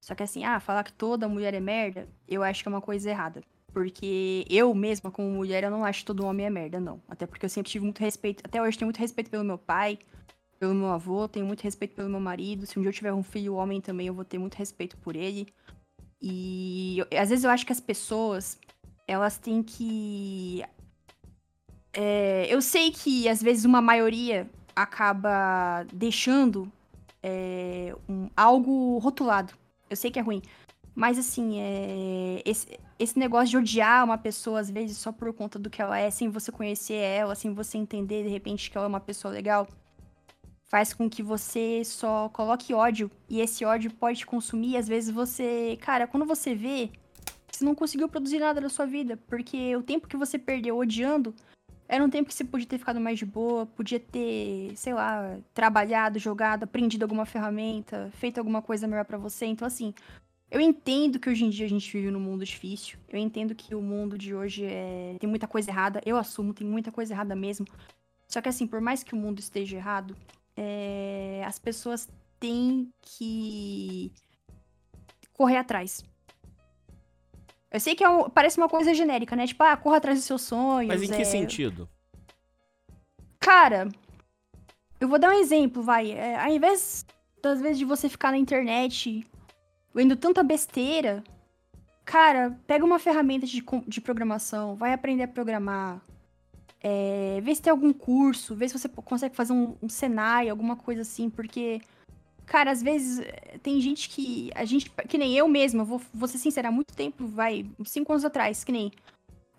Só que assim, ah, falar que toda mulher é merda, eu acho que é uma coisa errada. Porque eu mesma, como mulher, eu não acho que todo homem é merda, não. Até porque eu sempre tive muito respeito. Até hoje tenho muito respeito pelo meu pai, pelo meu avô, tenho muito respeito pelo meu marido. Se um dia eu tiver um filho homem também, eu vou ter muito respeito por ele. E eu- às vezes eu acho que as pessoas, elas têm que. É, eu sei que às vezes uma maioria acaba deixando é, um- algo rotulado. Eu sei que é ruim. Mas assim, é, esse, esse negócio de odiar uma pessoa, às vezes, só por conta do que ela é, sem você conhecer ela, sem você entender, de repente, que ela é uma pessoa legal, faz com que você só coloque ódio. E esse ódio pode te consumir. Às vezes você. Cara, quando você vê, você não conseguiu produzir nada da sua vida. Porque o tempo que você perdeu odiando era um tempo que você podia ter ficado mais de boa, podia ter, sei lá, trabalhado, jogado, aprendido alguma ferramenta, feito alguma coisa melhor pra você. Então, assim, eu entendo que hoje em dia a gente vive num mundo difícil. Eu entendo que o mundo de hoje é... tem muita coisa errada. Eu assumo, tem muita coisa errada mesmo. Só que, assim, por mais que o mundo esteja errado, é, as pessoas têm que correr atrás. Eu sei que é um- parece uma coisa genérica, né? Tipo, ah, corra atrás dos seus sonhos. Mas em que é, sentido? Cara, eu vou dar um exemplo, vai. É, ao invés, das vezes, de você ficar na internet vendo tanta besteira, cara, pega uma ferramenta de, de programação, vai aprender a programar. É, vê se tem algum curso, vê se você consegue fazer um, um Senai, alguma coisa assim, porque, cara, às vezes é, tem gente que. A gente. Que nem eu mesma, vou, vou ser sincera, há muito tempo, vai, cinco anos atrás, que nem.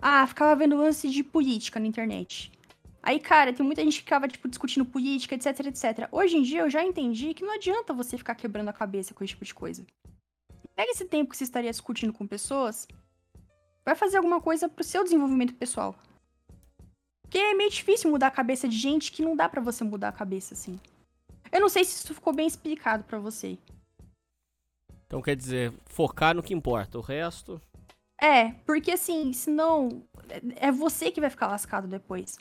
Ah, ficava vendo lance de política na internet. Aí, cara, tem muita gente que ficava, tipo, discutindo política, etc, etc. Hoje em dia, eu já entendi que não adianta você ficar quebrando a cabeça com esse tipo de coisa. Pega esse tempo que você estaria discutindo com pessoas, vai fazer alguma coisa pro seu desenvolvimento pessoal. Porque é meio difícil mudar a cabeça de gente que não dá pra você mudar a cabeça, assim. Eu não sei se isso ficou bem explicado pra você. Então quer dizer, focar no que importa. O resto. É, porque assim, senão é- é você que vai ficar lascado depois.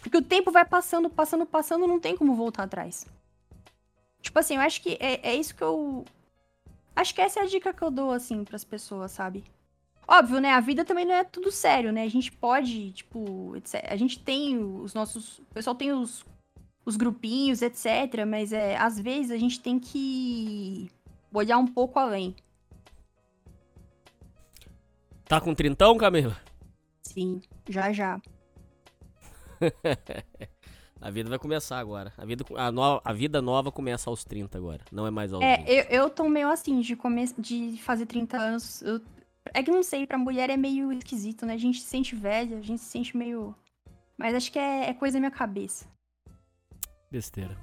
Porque o tempo vai passando, passando, passando, não tem como voltar atrás. Tipo assim, eu acho que é, é isso que eu. Acho que essa é a dica que eu dou, assim, pras pessoas, sabe? Óbvio, né? A vida também não é tudo sério, né? A gente pode, tipo, etc. A gente tem os nossos. O pessoal tem os, os grupinhos, etc. Mas é, às vezes a gente tem que olhar um pouco além. Tá com trintão, Camila? Sim, já já. A vida vai começar agora. A vida, a, no- a vida nova começa aos 30 agora. Não é mais aos É, 20. eu, eu tô meio assim, de, come... de fazer 30 anos. eu- É que não sei, pra mulher é meio esquisito, né? A gente se sente velha, a gente se sente meio. Mas acho que é, é coisa da minha cabeça. Besteira.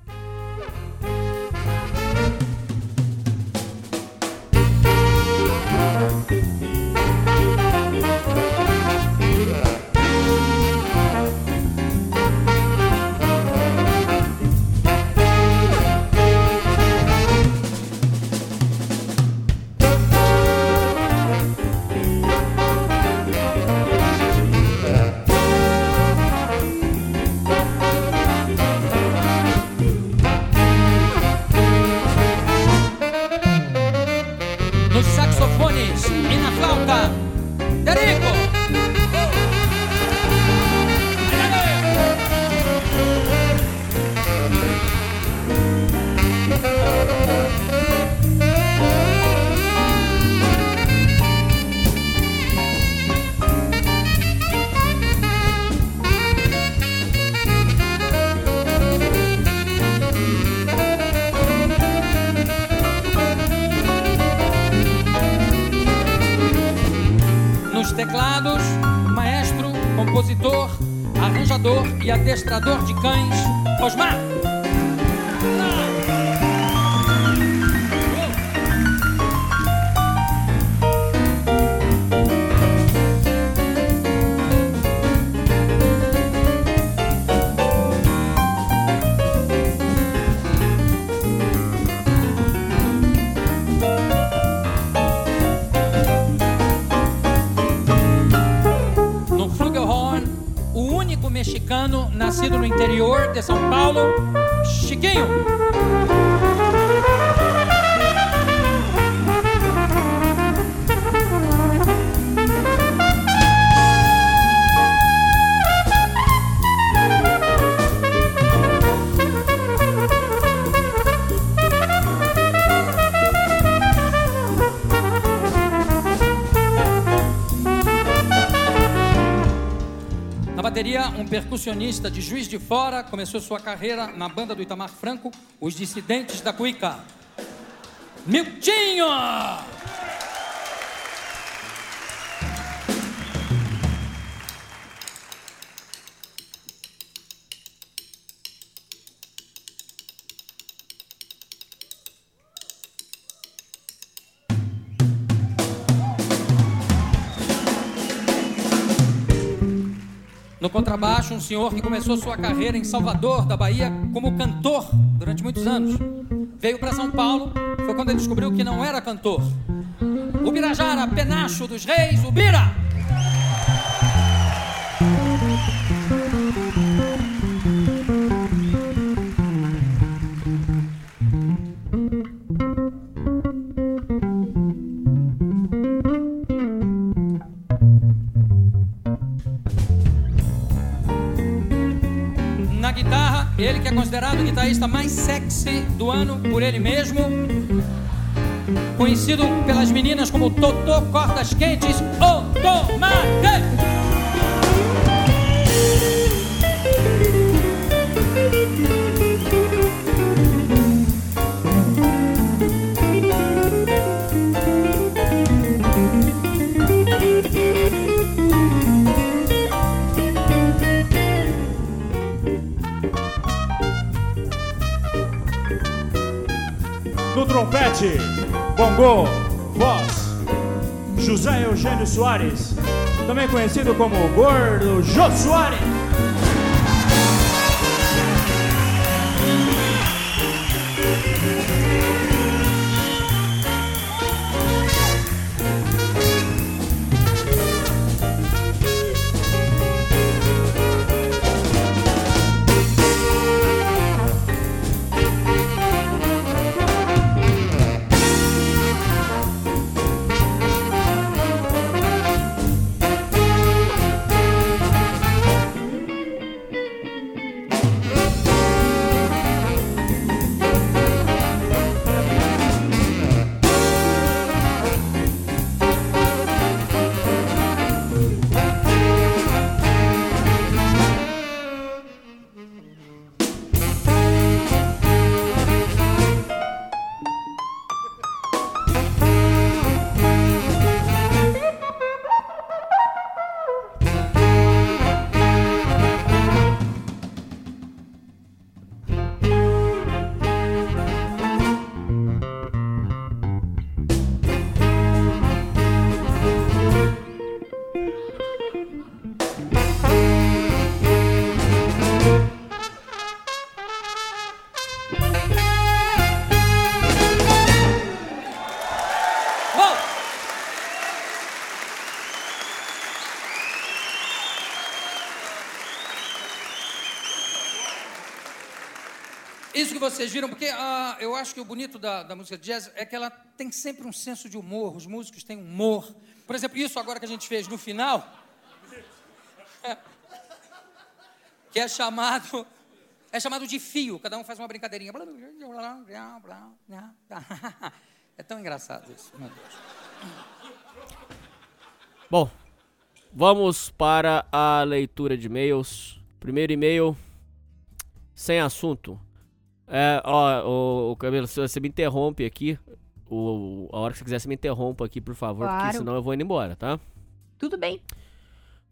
Percussionista de Juiz de Fora começou sua carreira na banda do Itamar Franco, Os Dissidentes da Cuica. Miltinho! Um senhor que começou sua carreira em Salvador, da Bahia, como cantor durante muitos anos. Veio para São Paulo, foi quando ele descobriu que não era cantor. O penacho dos reis, o Bira! Por ele mesmo. Conhecido pelas meninas como Totô Cortas Quentes Soares, também conhecido como Gordo Jô Soares. Vocês viram, porque ah, eu acho que o bonito da, da música jazz é que ela tem sempre um senso de humor, os músicos têm humor. Por exemplo, isso agora que a gente fez no final, que é chamado é chamado de fio, cada um faz uma brincadeirinha. É tão engraçado isso, meu Deus. Bom, vamos para a leitura de e-mails. Primeiro e-mail, sem assunto. É, ó, o, o Camilo, se você me interrompe aqui, o, a hora que você quiser, você me interrompa aqui, por favor, Claro. porque senão eu vou indo embora, tá? Tudo bem.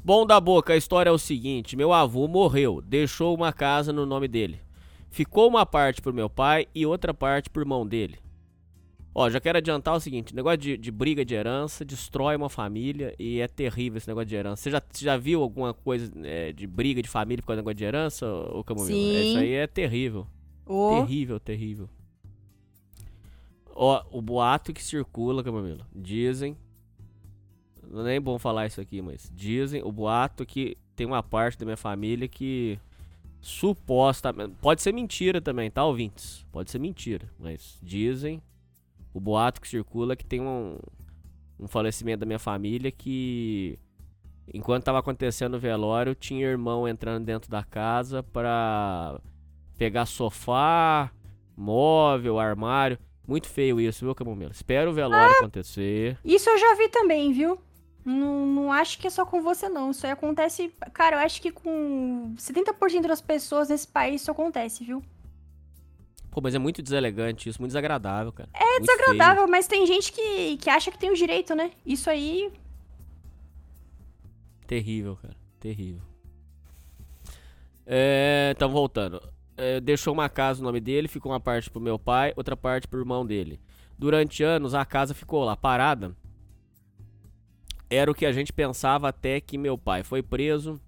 Bom da boca, a história é o seguinte: meu avô morreu, deixou uma casa no nome dele. Ficou uma parte pro meu pai e outra parte pro irmão dele. Ó, já quero adiantar o seguinte: negócio de, de briga de herança destrói uma família e é terrível esse negócio de herança. Você já, você já viu alguma coisa é, de briga de família por causa do negócio de herança, ô Camomila? Sim. Isso aí é terrível. Ô, Terrível, terrível. Ó, o boato que circula, Camomila. Dizem. Não é nem bom falar isso aqui, mas dizem o boato que tem uma parte da minha família que supostamente. Pode ser mentira também, tá, ouvintes? Pode ser mentira, mas dizem. O boato que circula que tem um, um falecimento da minha família que. Enquanto tava acontecendo o velório, tinha irmão entrando dentro da casa pra pegar sofá, móvel, armário. Muito feio isso, viu, Camomila? Espero o velório acontecer. Isso eu já vi também, viu? Não, não acho que é só com você, não. Isso aí acontece. Cara, eu acho que com 70% das pessoas nesse país isso acontece, viu? Pô, mas é muito deselegante isso, muito desagradável, cara. É Muito desagradável, mas tem gente que, que acha que tem o direito, né? Isso aí. feio. Terrível, cara. Terrível. É, então, voltando. É, deixou uma casa no nome dele, ficou uma parte pro meu pai, outra parte pro irmão dele. Durante anos, a casa ficou lá parada. Era o que a gente pensava até que meu pai foi preso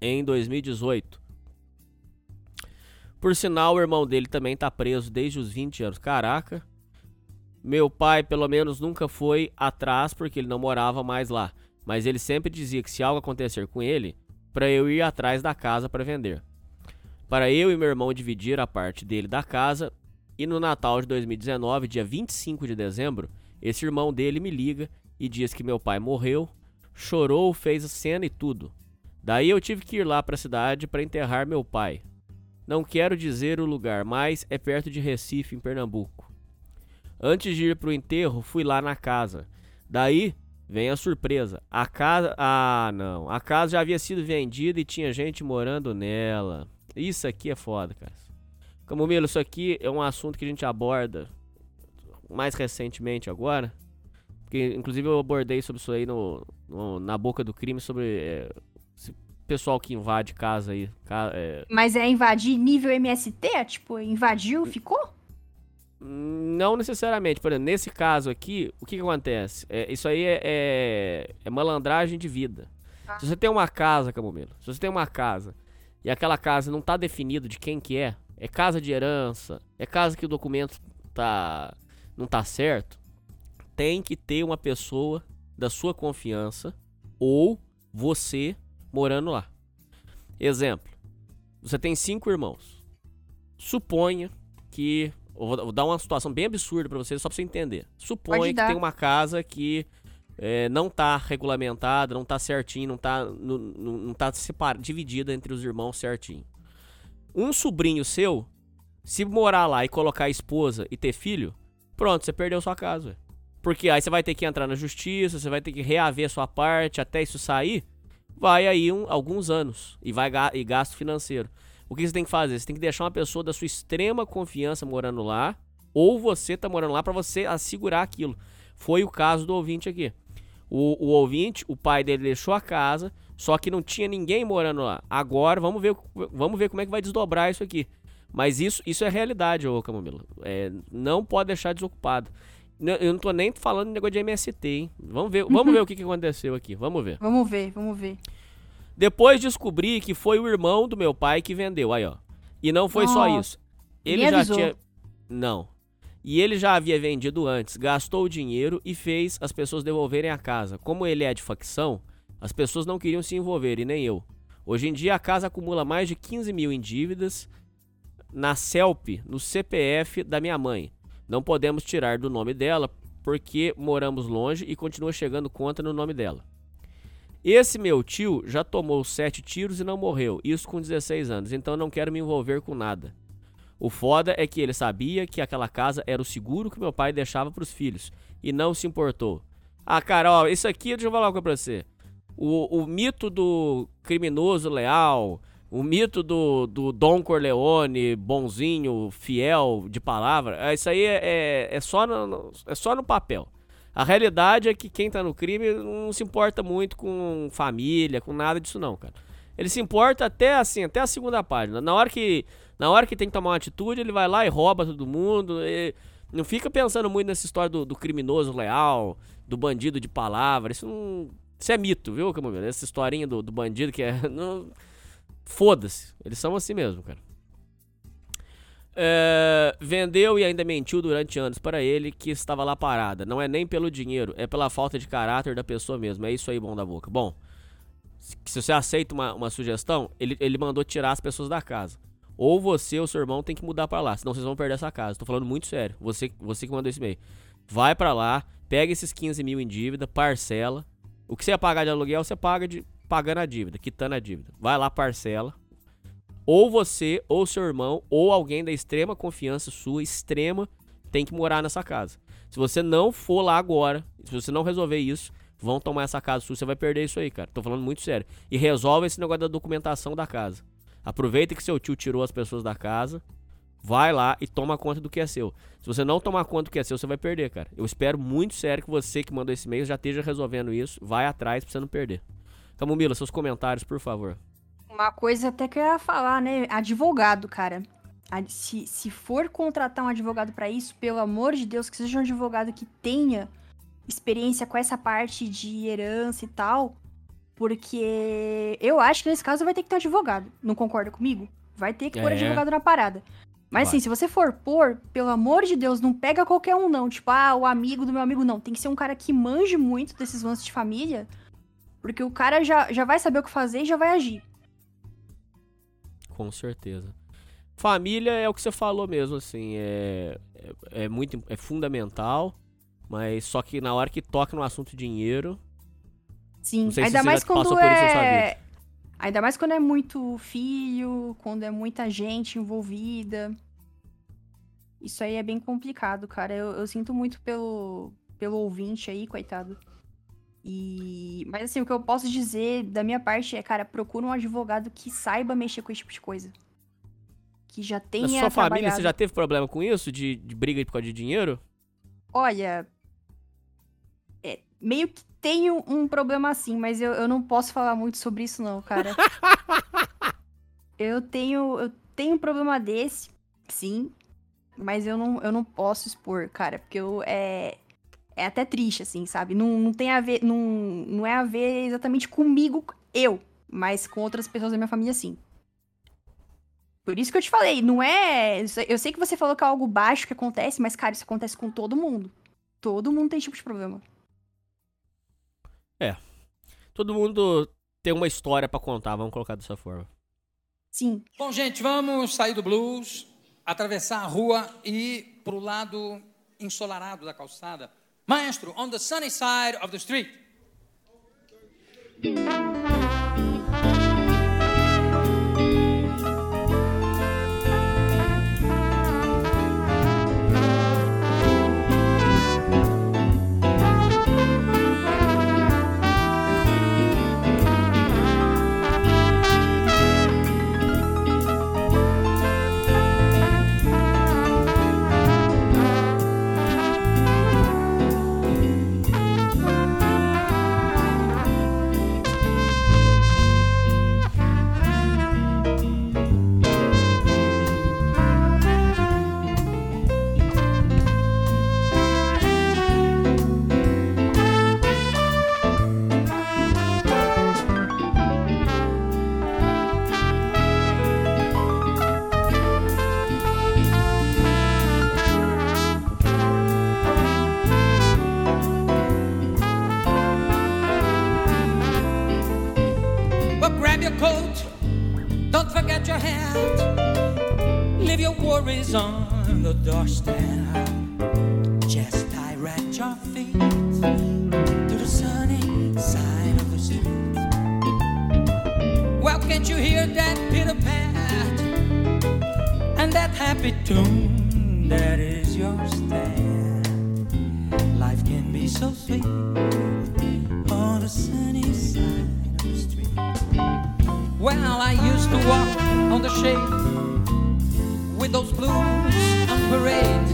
em 2018. Por sinal, o irmão dele também tá preso desde os 20 anos. Caraca. Meu pai, pelo menos, nunca foi atrás porque ele não morava mais lá. Mas ele sempre dizia que se algo acontecer com ele, para eu ir atrás da casa para vender. Para eu e meu irmão dividir a parte dele da casa, e no Natal de 2019, dia 25 de dezembro, esse irmão dele me liga e diz que meu pai morreu, chorou, fez a cena e tudo. Daí eu tive que ir lá para a cidade para enterrar meu pai. Não quero dizer o lugar, mas é perto de Recife, em Pernambuco. Antes de ir pro enterro, fui lá na casa. Daí vem a surpresa. A casa. Ah, não. A casa já havia sido vendida e tinha gente morando nela. Isso aqui é foda, cara. Camomilo, isso aqui é um assunto que a gente aborda mais recentemente agora. Porque, inclusive, eu abordei sobre isso aí no, no- na boca do crime, sobre é, esse pessoal que invade casa aí. é, Mas é invadir nível MST? Tipo, invadiu, ficou? Não necessariamente. Por exemplo, nesse caso aqui, o que, que acontece? É, isso aí é, é, é malandragem de vida. Se você tem uma casa, Camomilo, se você tem uma casa e aquela casa não tá definido de quem que é, é casa de herança, é casa que o documento tá não tá certo, tem que ter uma pessoa da sua confiança ou você morando lá. Exemplo, você tem cinco irmãos. Suponha que vou, dar uma situação bem absurda pra você, só pra você entender. Suponha que tem uma casa que é, não tá regulamentada, não tá certinho, não tá, não, não, tá dividida entre os irmãos certinho. Um sobrinho seu, se morar lá e colocar esposa e ter filho, pronto, você perdeu sua casa. Porque aí você vai ter que entrar na justiça, você vai ter que reaver sua parte até isso sair. Vai aí um- alguns anos e vai e gasto financeiro. O que você tem que fazer? Você tem que deixar uma pessoa da sua extrema confiança morando lá, ou você tá morando lá pra você assegurar aquilo. Foi o caso do ouvinte aqui. O, o ouvinte, o pai dele deixou a casa, só que não tinha ninguém morando lá. Agora vamos ver, vamos ver como é que vai desdobrar isso aqui. Mas isso, isso é realidade, ô Camomila. É, não pode deixar desocupado. Eu não tô nem falando de negócio de MST, hein? Vamos ver, vamos ver o que, que aconteceu aqui. Vamos ver. Vamos ver, vamos ver. Depois descobri que foi o irmão do meu pai que vendeu, aí ó. E não foi só Nossa. isso. Ele já avisou. tinha. Não. E ele já havia vendido antes, gastou o dinheiro e fez as pessoas devolverem a casa. Como ele é de facção, as pessoas não queriam se envolver, e nem eu. Hoje em dia a casa acumula mais de 15 mil em dívidas. na CELP, no CPF da minha mãe. Não podemos tirar do nome dela porque moramos longe e continua chegando conta no nome dela. Esse meu tio já tomou sete tiros e não morreu, isso com 16 anos, então não quero me envolver com nada. O foda é que ele sabia que aquela casa era o seguro que meu pai deixava pros filhos e não se importou. Ah, cara, ó, isso aqui, deixa eu falar uma coisa pra você. O, o mito do criminoso leal, o mito do, do Dom Corleone, bonzinho, fiel, de palavra, é, isso aí é, é, é, só no, é só no papel. A realidade é que quem tá no crime não se importa muito com família, com nada disso não, cara. Ele se importa até assim, até a segunda página. Na hora que, na hora que tem que tomar uma atitude, ele vai lá e rouba todo mundo. não fica pensando muito nessa história do, do, criminoso leal, do bandido de palavra. Isso não, isso é mito, viu, Camomila? Essa historinha do, do bandido que é, foda-se. Eles são assim mesmo, cara. É, vendeu e ainda mentiu durante anos para ele que estava lá parada. Não é nem pelo dinheiro, é pela falta de caráter da pessoa mesmo. É isso aí, bom da boca. Bom, se você aceita uma, uma sugestão, ele, ele mandou tirar as pessoas da casa. Ou você ou seu irmão tem que mudar para lá, senão vocês vão perder essa casa. Tô falando muito sério. Você, você que mandou esse e-mail. Vai para lá, pega esses 15 mil em dívida, parcela. O que você ia pagar de aluguel, você paga de pagando a dívida, quitando a dívida. Vai lá, parcela ou você, ou seu irmão, ou alguém da extrema confiança sua, extrema, tem que morar nessa casa. Se você não for lá agora, se você não resolver isso, vão tomar essa casa sua, você vai perder isso aí, cara. Tô falando muito sério. E resolve esse negócio da documentação da casa. Aproveita que seu tio tirou as pessoas da casa, vai lá e toma conta do que é seu. Se você não tomar conta do que é seu, você vai perder, cara. Eu espero muito sério que você que mandou esse e-mail já esteja resolvendo isso. Vai atrás pra você não perder. Camomila, seus comentários, por favor. Uma coisa até que eu ia falar, né? Advogado, cara. Se, se for contratar um advogado para isso, pelo amor de Deus, que seja um advogado que tenha experiência com essa parte de herança e tal. Porque eu acho que nesse caso vai ter que ter advogado. Não concorda comigo? Vai ter que é. pôr advogado na parada. Mas vai. assim, se você for pôr, pelo amor de Deus, não pega qualquer um, não. Tipo, ah, o amigo do meu amigo, não. Tem que ser um cara que manje muito desses lances de família. Porque o cara já, já vai saber o que fazer e já vai agir. Com certeza. Família é o que você falou mesmo, assim, é, é, é, muito é fundamental, mas só que na hora que toca no assunto dinheiro. Sim, ainda mais quando é. Ainda mais quando é muito filho, quando é muita gente envolvida. Isso aí é bem complicado, cara. Eu, eu sinto muito pelo, pelo ouvinte aí, coitado. E... Mas assim, o que eu posso dizer da minha parte é, cara, procura um advogado que saiba mexer com esse tipo de coisa. Que já tenha. Na sua trabalhado... família, você já teve problema com isso? De, de briga por causa de dinheiro? Olha. Meio que tenho um problema assim, mas eu, eu não posso falar muito sobre isso, não, cara. eu tenho. Eu tenho um problema desse, sim. Mas eu não, eu não posso expor, cara, porque eu. É, é até triste, assim, sabe? Não, não tem a ver, não, não é a ver exatamente comigo, eu, mas com outras pessoas da minha família, sim. Por isso que eu te falei, não é. Eu sei que você falou que é algo baixo que acontece, mas, cara, isso acontece com todo mundo. Todo mundo tem esse tipo de problema. É. Todo mundo tem uma história para contar, vamos colocar dessa forma. Sim. Bom, gente, vamos sair do blues, atravessar a rua e ir pro lado ensolarado da calçada. Maestro, on the sunny side of the street. coat. Don't forget your hat. Leave your worries on the doorstep. Just direct your feet to the sunny side of the street. Well, can't you hear that pitter pat and that happy tune that is your stand? Life can be so sweet. Well, I used to walk on the shade with those blues on parade.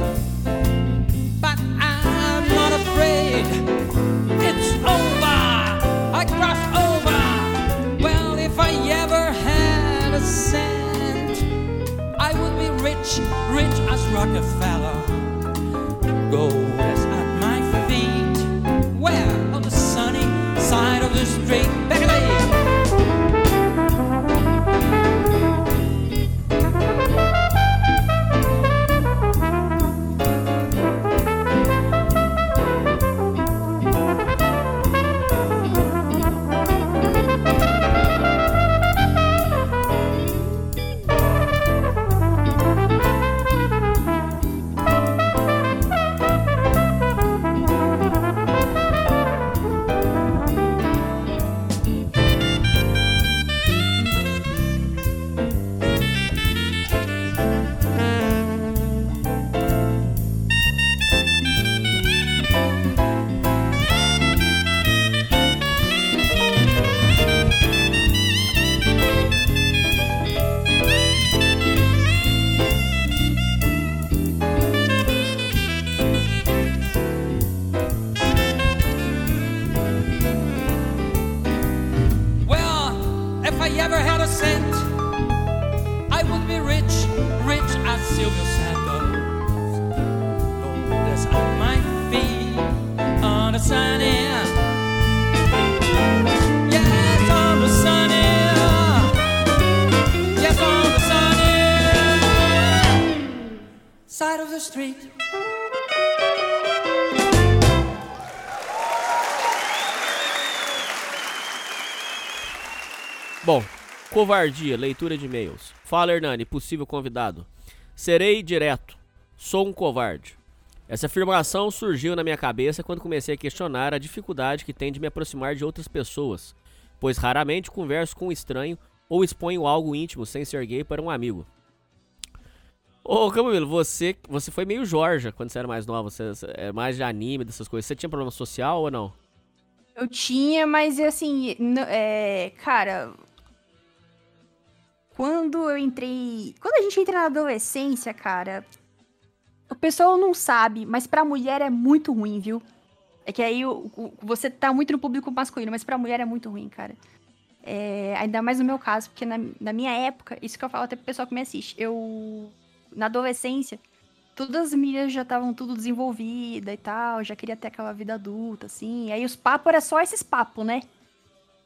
But I'm not afraid. It's over. I cross over. Well, if I ever had a cent, I would be rich, rich as Rockefeller. Gold covardia, leitura de e-mails. Fala, Hernani, possível convidado. Serei direto. Sou um covarde. Essa afirmação surgiu na minha cabeça quando comecei a questionar a dificuldade que tem de me aproximar de outras pessoas, pois raramente converso com um estranho ou exponho algo íntimo sem ser gay para um amigo. Ô, Camilo, você, você foi meio Jorja quando você era mais nova, você é mais de anime, dessas coisas. Você tinha problema social ou não? Eu tinha, mas assim, é, cara. Quando eu entrei. Quando a gente entra na adolescência, cara. O pessoal não sabe, mas pra mulher é muito ruim, viu? É que aí o- o- você tá muito no público masculino, mas pra mulher é muito ruim, cara. É, ainda mais no meu caso, porque na, na minha época, isso que eu falo até pro pessoal que me assiste, eu. Na adolescência, todas as meninas já estavam tudo desenvolvida e tal, já queria ter aquela vida adulta, assim. Aí os papos era só esses papos, né?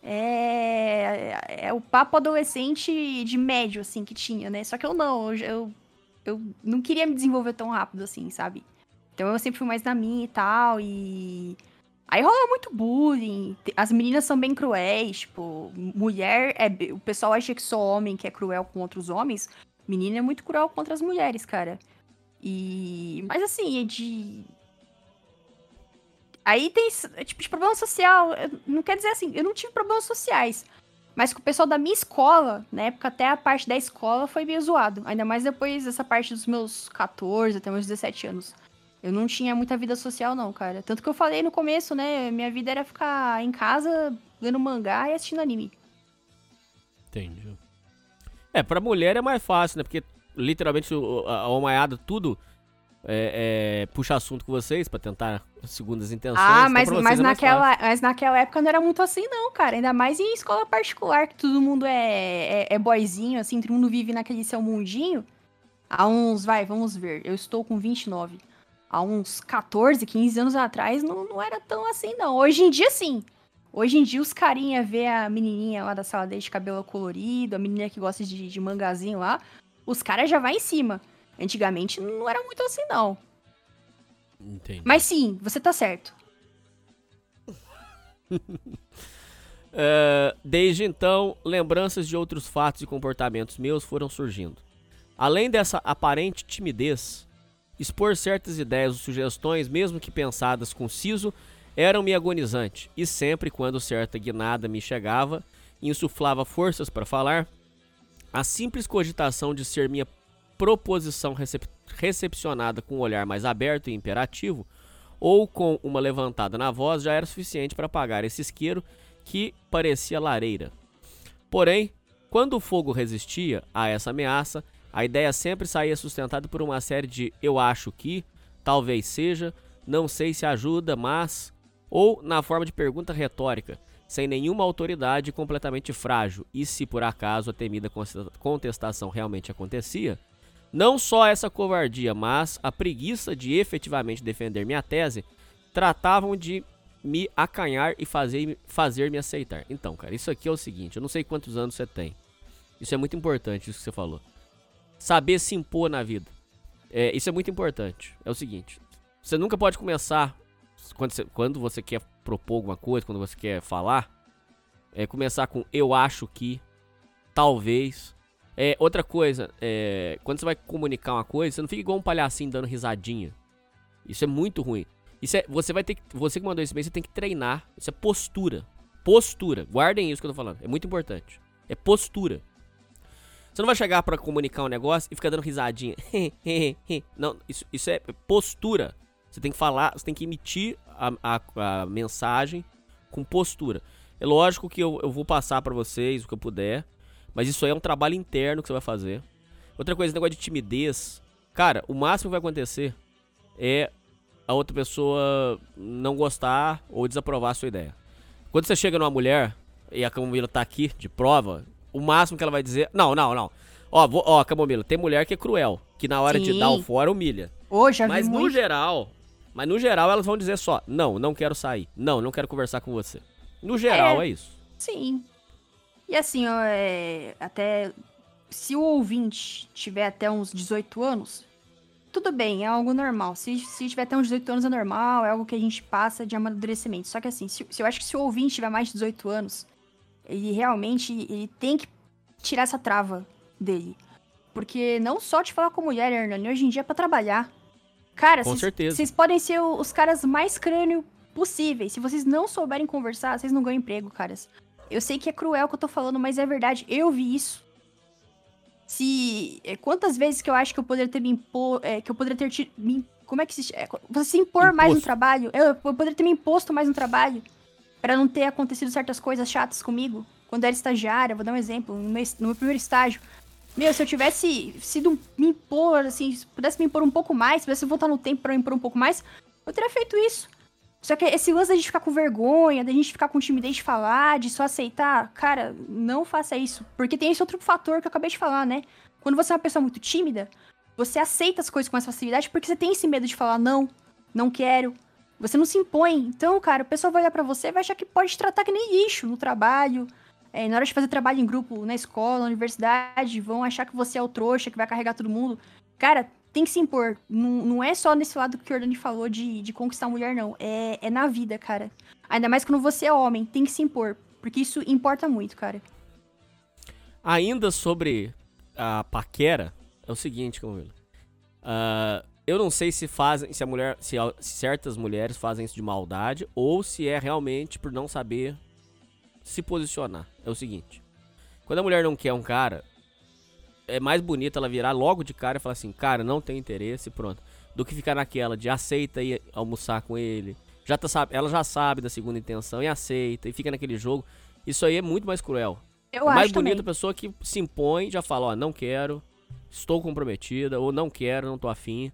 É, é o papo adolescente de médio, assim, que tinha, né? Só que eu não, eu, eu, não queria me desenvolver tão rápido, assim, sabe? Então eu sempre fui mais na minha e tal, e... Aí rola muito bullying, as meninas são bem cruéis, tipo, mulher é... O pessoal acha que só homem que é cruel com outros homens, menina é muito cruel contra as mulheres, cara. E. Mas assim, é de. Aí tem esse tipo de problema social. Não quer dizer assim, eu não tive problemas sociais. Mas com o pessoal da minha escola, na época até a parte da escola foi meio zoado. Ainda mais depois dessa parte dos meus 14 até meus 17 anos. Eu não tinha muita vida social, não, cara. Tanto que eu falei no começo, né? Minha vida era ficar em casa, lendo mangá e assistindo anime. Entendi. É, pra mulher é mais fácil, né? Porque literalmente a a homaiada tudo é, é, puxa assunto com vocês pra tentar segundas intenções. Ah, então mas, vocês mas, é fácil. naquela, mas naquela época não era muito assim, não, cara. Ainda mais em escola particular, que todo mundo é, é, é boyzinho, assim, todo mundo vive naquele seu mundinho. Há uns, vai, vamos ver, eu estou com 29. Há uns 14, 15 anos atrás não, não era tão assim, não. Hoje em dia, sim. Hoje em dia, os carinha vê a menininha lá da sala dele de cabelo colorido, a menina que gosta de, de mangazinho lá, os caras já vai em cima. Antigamente não era muito assim, não. Entendi. Mas sim, você tá certo. É, desde então, lembranças de outros fatos e comportamentos meus foram surgindo. Além dessa aparente timidez, expor certas ideias ou sugestões, mesmo que pensadas com siso, eram-me agonizante, e sempre quando certa guinada me chegava e insuflava forças para falar, a simples cogitação de ser minha proposição recep recepcionada com um olhar mais aberto e imperativo, ou com uma levantada na voz, já era suficiente para apagar esse isqueiro que parecia lareira. Porém, quando o fogo resistia a essa ameaça, a ideia sempre saía sustentada por uma série de eu acho que, talvez seja, não sei se ajuda, mas, ou na forma de pergunta retórica, sem nenhuma autoridade completamente frágil, e se por acaso a temida contestação realmente acontecia, não só essa covardia, mas a preguiça de efetivamente defender minha tese tratavam de me acanhar e fazer, fazer me aceitar. Então, cara, isso aqui é o seguinte: eu não sei quantos anos você tem. Isso é muito importante, isso que você falou. Saber se impor na vida. É, isso é muito importante. É o seguinte: você nunca pode começar quando você, quando você quer propor alguma coisa, quando você quer falar, é começar com eu acho que, talvez. É, outra coisa, é, quando você vai comunicar uma coisa, você não fica igual um palhacinho dando risadinha. Isso é muito ruim. Isso é, você vai ter que, você que mandou esse e você tem que treinar. Isso é postura. Postura. Guardem isso que eu tô falando. É muito importante. É postura. Você não vai chegar para comunicar um negócio e ficar dando risadinha. não, isso, isso é postura. Você tem que falar, você tem que emitir a, a, a mensagem com postura. É lógico que eu, eu vou passar para vocês o que eu puder, mas isso aí é um trabalho interno que você vai fazer. Outra coisa, negócio de timidez. Cara, o máximo que vai acontecer é a outra pessoa não gostar ou desaprovar a sua ideia. Quando você chega numa mulher e a Camomila tá aqui de prova, o máximo que ela vai dizer. Não, não, não. Ó, vou, ó Camomila, tem mulher que é cruel, que na hora Sim. de dar o fora humilha. Ô, já Mas no muito. geral, mas no geral elas vão dizer só: não, não quero sair. Não, não quero conversar com você. No geral é, é isso. Sim. E assim, ó, é, até se o ouvinte tiver até uns 18 anos, tudo bem, é algo normal. Se, se tiver até uns 18 anos é normal, é algo que a gente passa de amadurecimento. Só que assim, se, se eu acho que se o ouvinte tiver mais de 18 anos, ele realmente ele tem que tirar essa trava dele. Porque não só de falar com mulher, Hernani, hoje em dia é pra trabalhar. Cara. Vocês podem ser os caras mais crânio possíveis. Se vocês não souberem conversar, vocês não ganham emprego, caras. Eu sei que é cruel o que eu tô falando, mas é verdade. Eu vi isso. Se. É, quantas vezes que eu acho que eu poderia ter me impor. É, que eu poderia ter tido. Como é que se. É, você se impor Imposto. mais no trabalho. Eu, eu poderia ter me imposto mais no trabalho. para não ter acontecido certas coisas chatas comigo. Quando eu era estagiária, vou dar um exemplo. No meu, no meu primeiro estágio. Meu, se eu tivesse sido me impor, assim, se pudesse me impor um pouco mais, se pudesse voltar no tempo para me impor um pouco mais, eu teria feito isso. Só que esse lance da gente ficar com vergonha, da gente ficar com timidez de falar, de só aceitar, cara, não faça isso. Porque tem esse outro fator que eu acabei de falar, né? Quando você é uma pessoa muito tímida, você aceita as coisas com mais facilidade porque você tem esse medo de falar não, não quero. Você não se impõe. Então, cara, o pessoal vai olhar para você e vai achar que pode tratar que nem lixo no trabalho, é, na hora de fazer trabalho em grupo na escola, na universidade, vão achar que você é o trouxa, que vai carregar todo mundo. Cara, tem que se impor. Não, não é só nesse lado que o Jordani falou de, de conquistar a mulher, não. É, é na vida, cara. Ainda mais quando você é homem, tem que se impor. Porque isso importa muito, cara. Ainda sobre a paquera, é o seguinte, Camila. Uh, eu não sei se fazem, se a mulher, se, se certas mulheres fazem isso de maldade ou se é realmente por não saber se posicionar. É o seguinte: quando a mulher não quer um cara, é mais bonito ela virar logo de cara e falar assim: cara, não tem interesse, pronto. Do que ficar naquela de aceita ir almoçar com ele. Já tá, sabe, ela já sabe da segunda intenção e aceita e fica naquele jogo. Isso aí é muito mais cruel. Eu é mais bonito a pessoa que se impõe, já fala, ó, não quero, estou comprometida, ou não quero, não tô afim.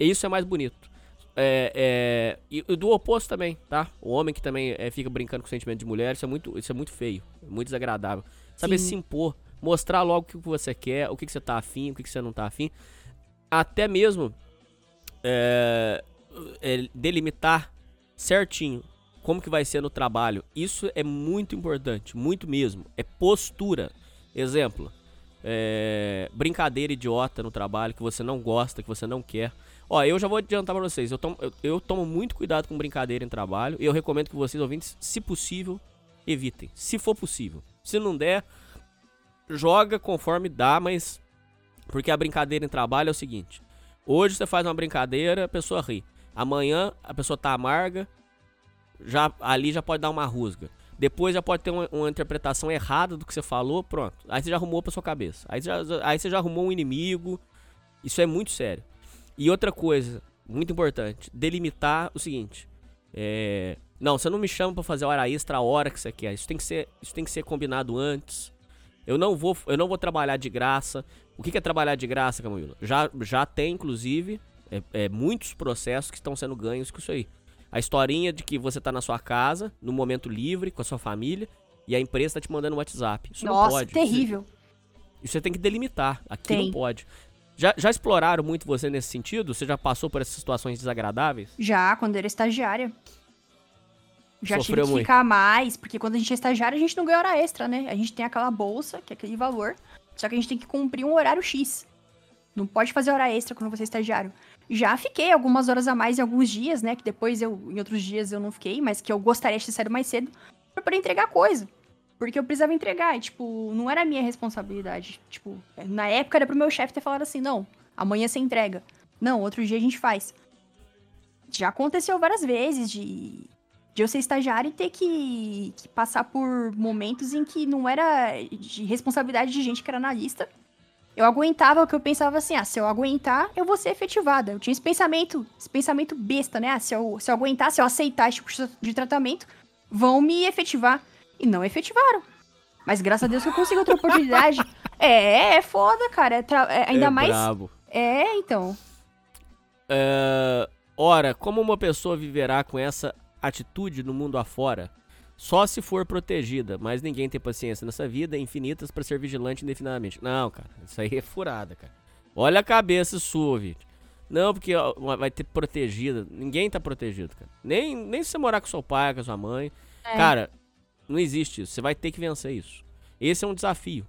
E isso é mais bonito. É, é, e do oposto também, tá? O homem que também é, fica brincando com o sentimento de mulher, isso é muito, isso é muito feio, muito desagradável. Saber Sim. se impor, mostrar logo o que você quer, o que, você tá afim, o que, que você não tá afim. Até mesmo é, é, delimitar certinho como que vai ser no trabalho. Isso é muito importante, muito mesmo. É postura. Exemplo, é, brincadeira idiota no trabalho que você não gosta, que você não quer. Ó, eu já vou adiantar pra vocês. Eu tomo, eu, eu tomo muito cuidado com brincadeira em trabalho. E eu recomendo que vocês, ouvintes, se possível, evitem. Se for possível. Se não der, joga conforme dá, mas Porque a brincadeira em trabalho é o seguinte: hoje você faz uma brincadeira, a pessoa ri. Amanhã a pessoa tá amarga, já ali já pode dar uma rusga. Depois já pode ter uma, uma interpretação errada do que você falou, pronto. Aí você já arrumou pra sua cabeça. Aí você já, aí você já arrumou um inimigo. Isso é muito sério. E outra coisa, muito importante, delimitar o seguinte. É, não, você não me chama para fazer hora extra a hora que você quer. Isso tem que ser, isso tem que ser combinado antes. Eu não vou, eu não vou trabalhar de graça. O que, que é trabalhar de graça, Camilo? Já, já tem, inclusive, é, é, muitos processos que estão sendo ganhos com isso aí. A historinha de que você tá na sua casa, no momento livre, com a sua família, e a empresa tá te mandando um WhatsApp. Isso Nossa, não pode. terrível. Isso, isso você tem que delimitar. Aqui Tem. não pode. Já, já exploraram muito você nesse sentido? Você já passou por essas situações desagradáveis? Já, quando era estagiária. Já Sofreu tive que ficar mais, porque quando a gente é estagiário, a gente não ganha hora extra, né? A gente tem aquela bolsa, que é aquele valor, só que a gente tem que cumprir um horário X. Não pode fazer hora extra quando você é estagiário. Já fiquei algumas horas a mais em alguns dias, né? Que depois eu, em outros dias eu não fiquei, mas que eu gostaria de ter saído mais cedo pra poder entregar coisa. Porque eu precisava entregar, e, tipo, não era minha responsabilidade. Tipo, na época era pro meu chefe ter falado assim, não, amanhã você entrega. Não, outro dia a gente faz. Já aconteceu várias vezes de, de eu ser estagiário e ter que, que passar por momentos em que não era de responsabilidade de gente que era analista. Eu aguentava o que eu pensava assim, ah, se eu aguentar, eu vou ser efetivada. Eu tinha esse pensamento, esse pensamento besta, né? Ah, se eu, se eu aguentar, se eu aceitar esse tipo de tratamento, vão me efetivar. E não efetivaram. Mas graças a Deus que eu consegui outra oportunidade. É, é foda, cara. É tra- é ainda é mais. Brabo. É, então. É, ora, como uma pessoa viverá com essa atitude no mundo afora? Só se for protegida, mas ninguém tem paciência nessa vida infinitas pra ser vigilante indefinidamente. Não, cara, isso aí é furada, cara. Olha a cabeça sua, Vitor. Não, porque vai ter protegida. Ninguém tá protegido, cara. Nem, nem se você morar com seu pai, com a sua mãe. É. Cara, não existe isso. Você vai ter que vencer isso. Esse é um desafio.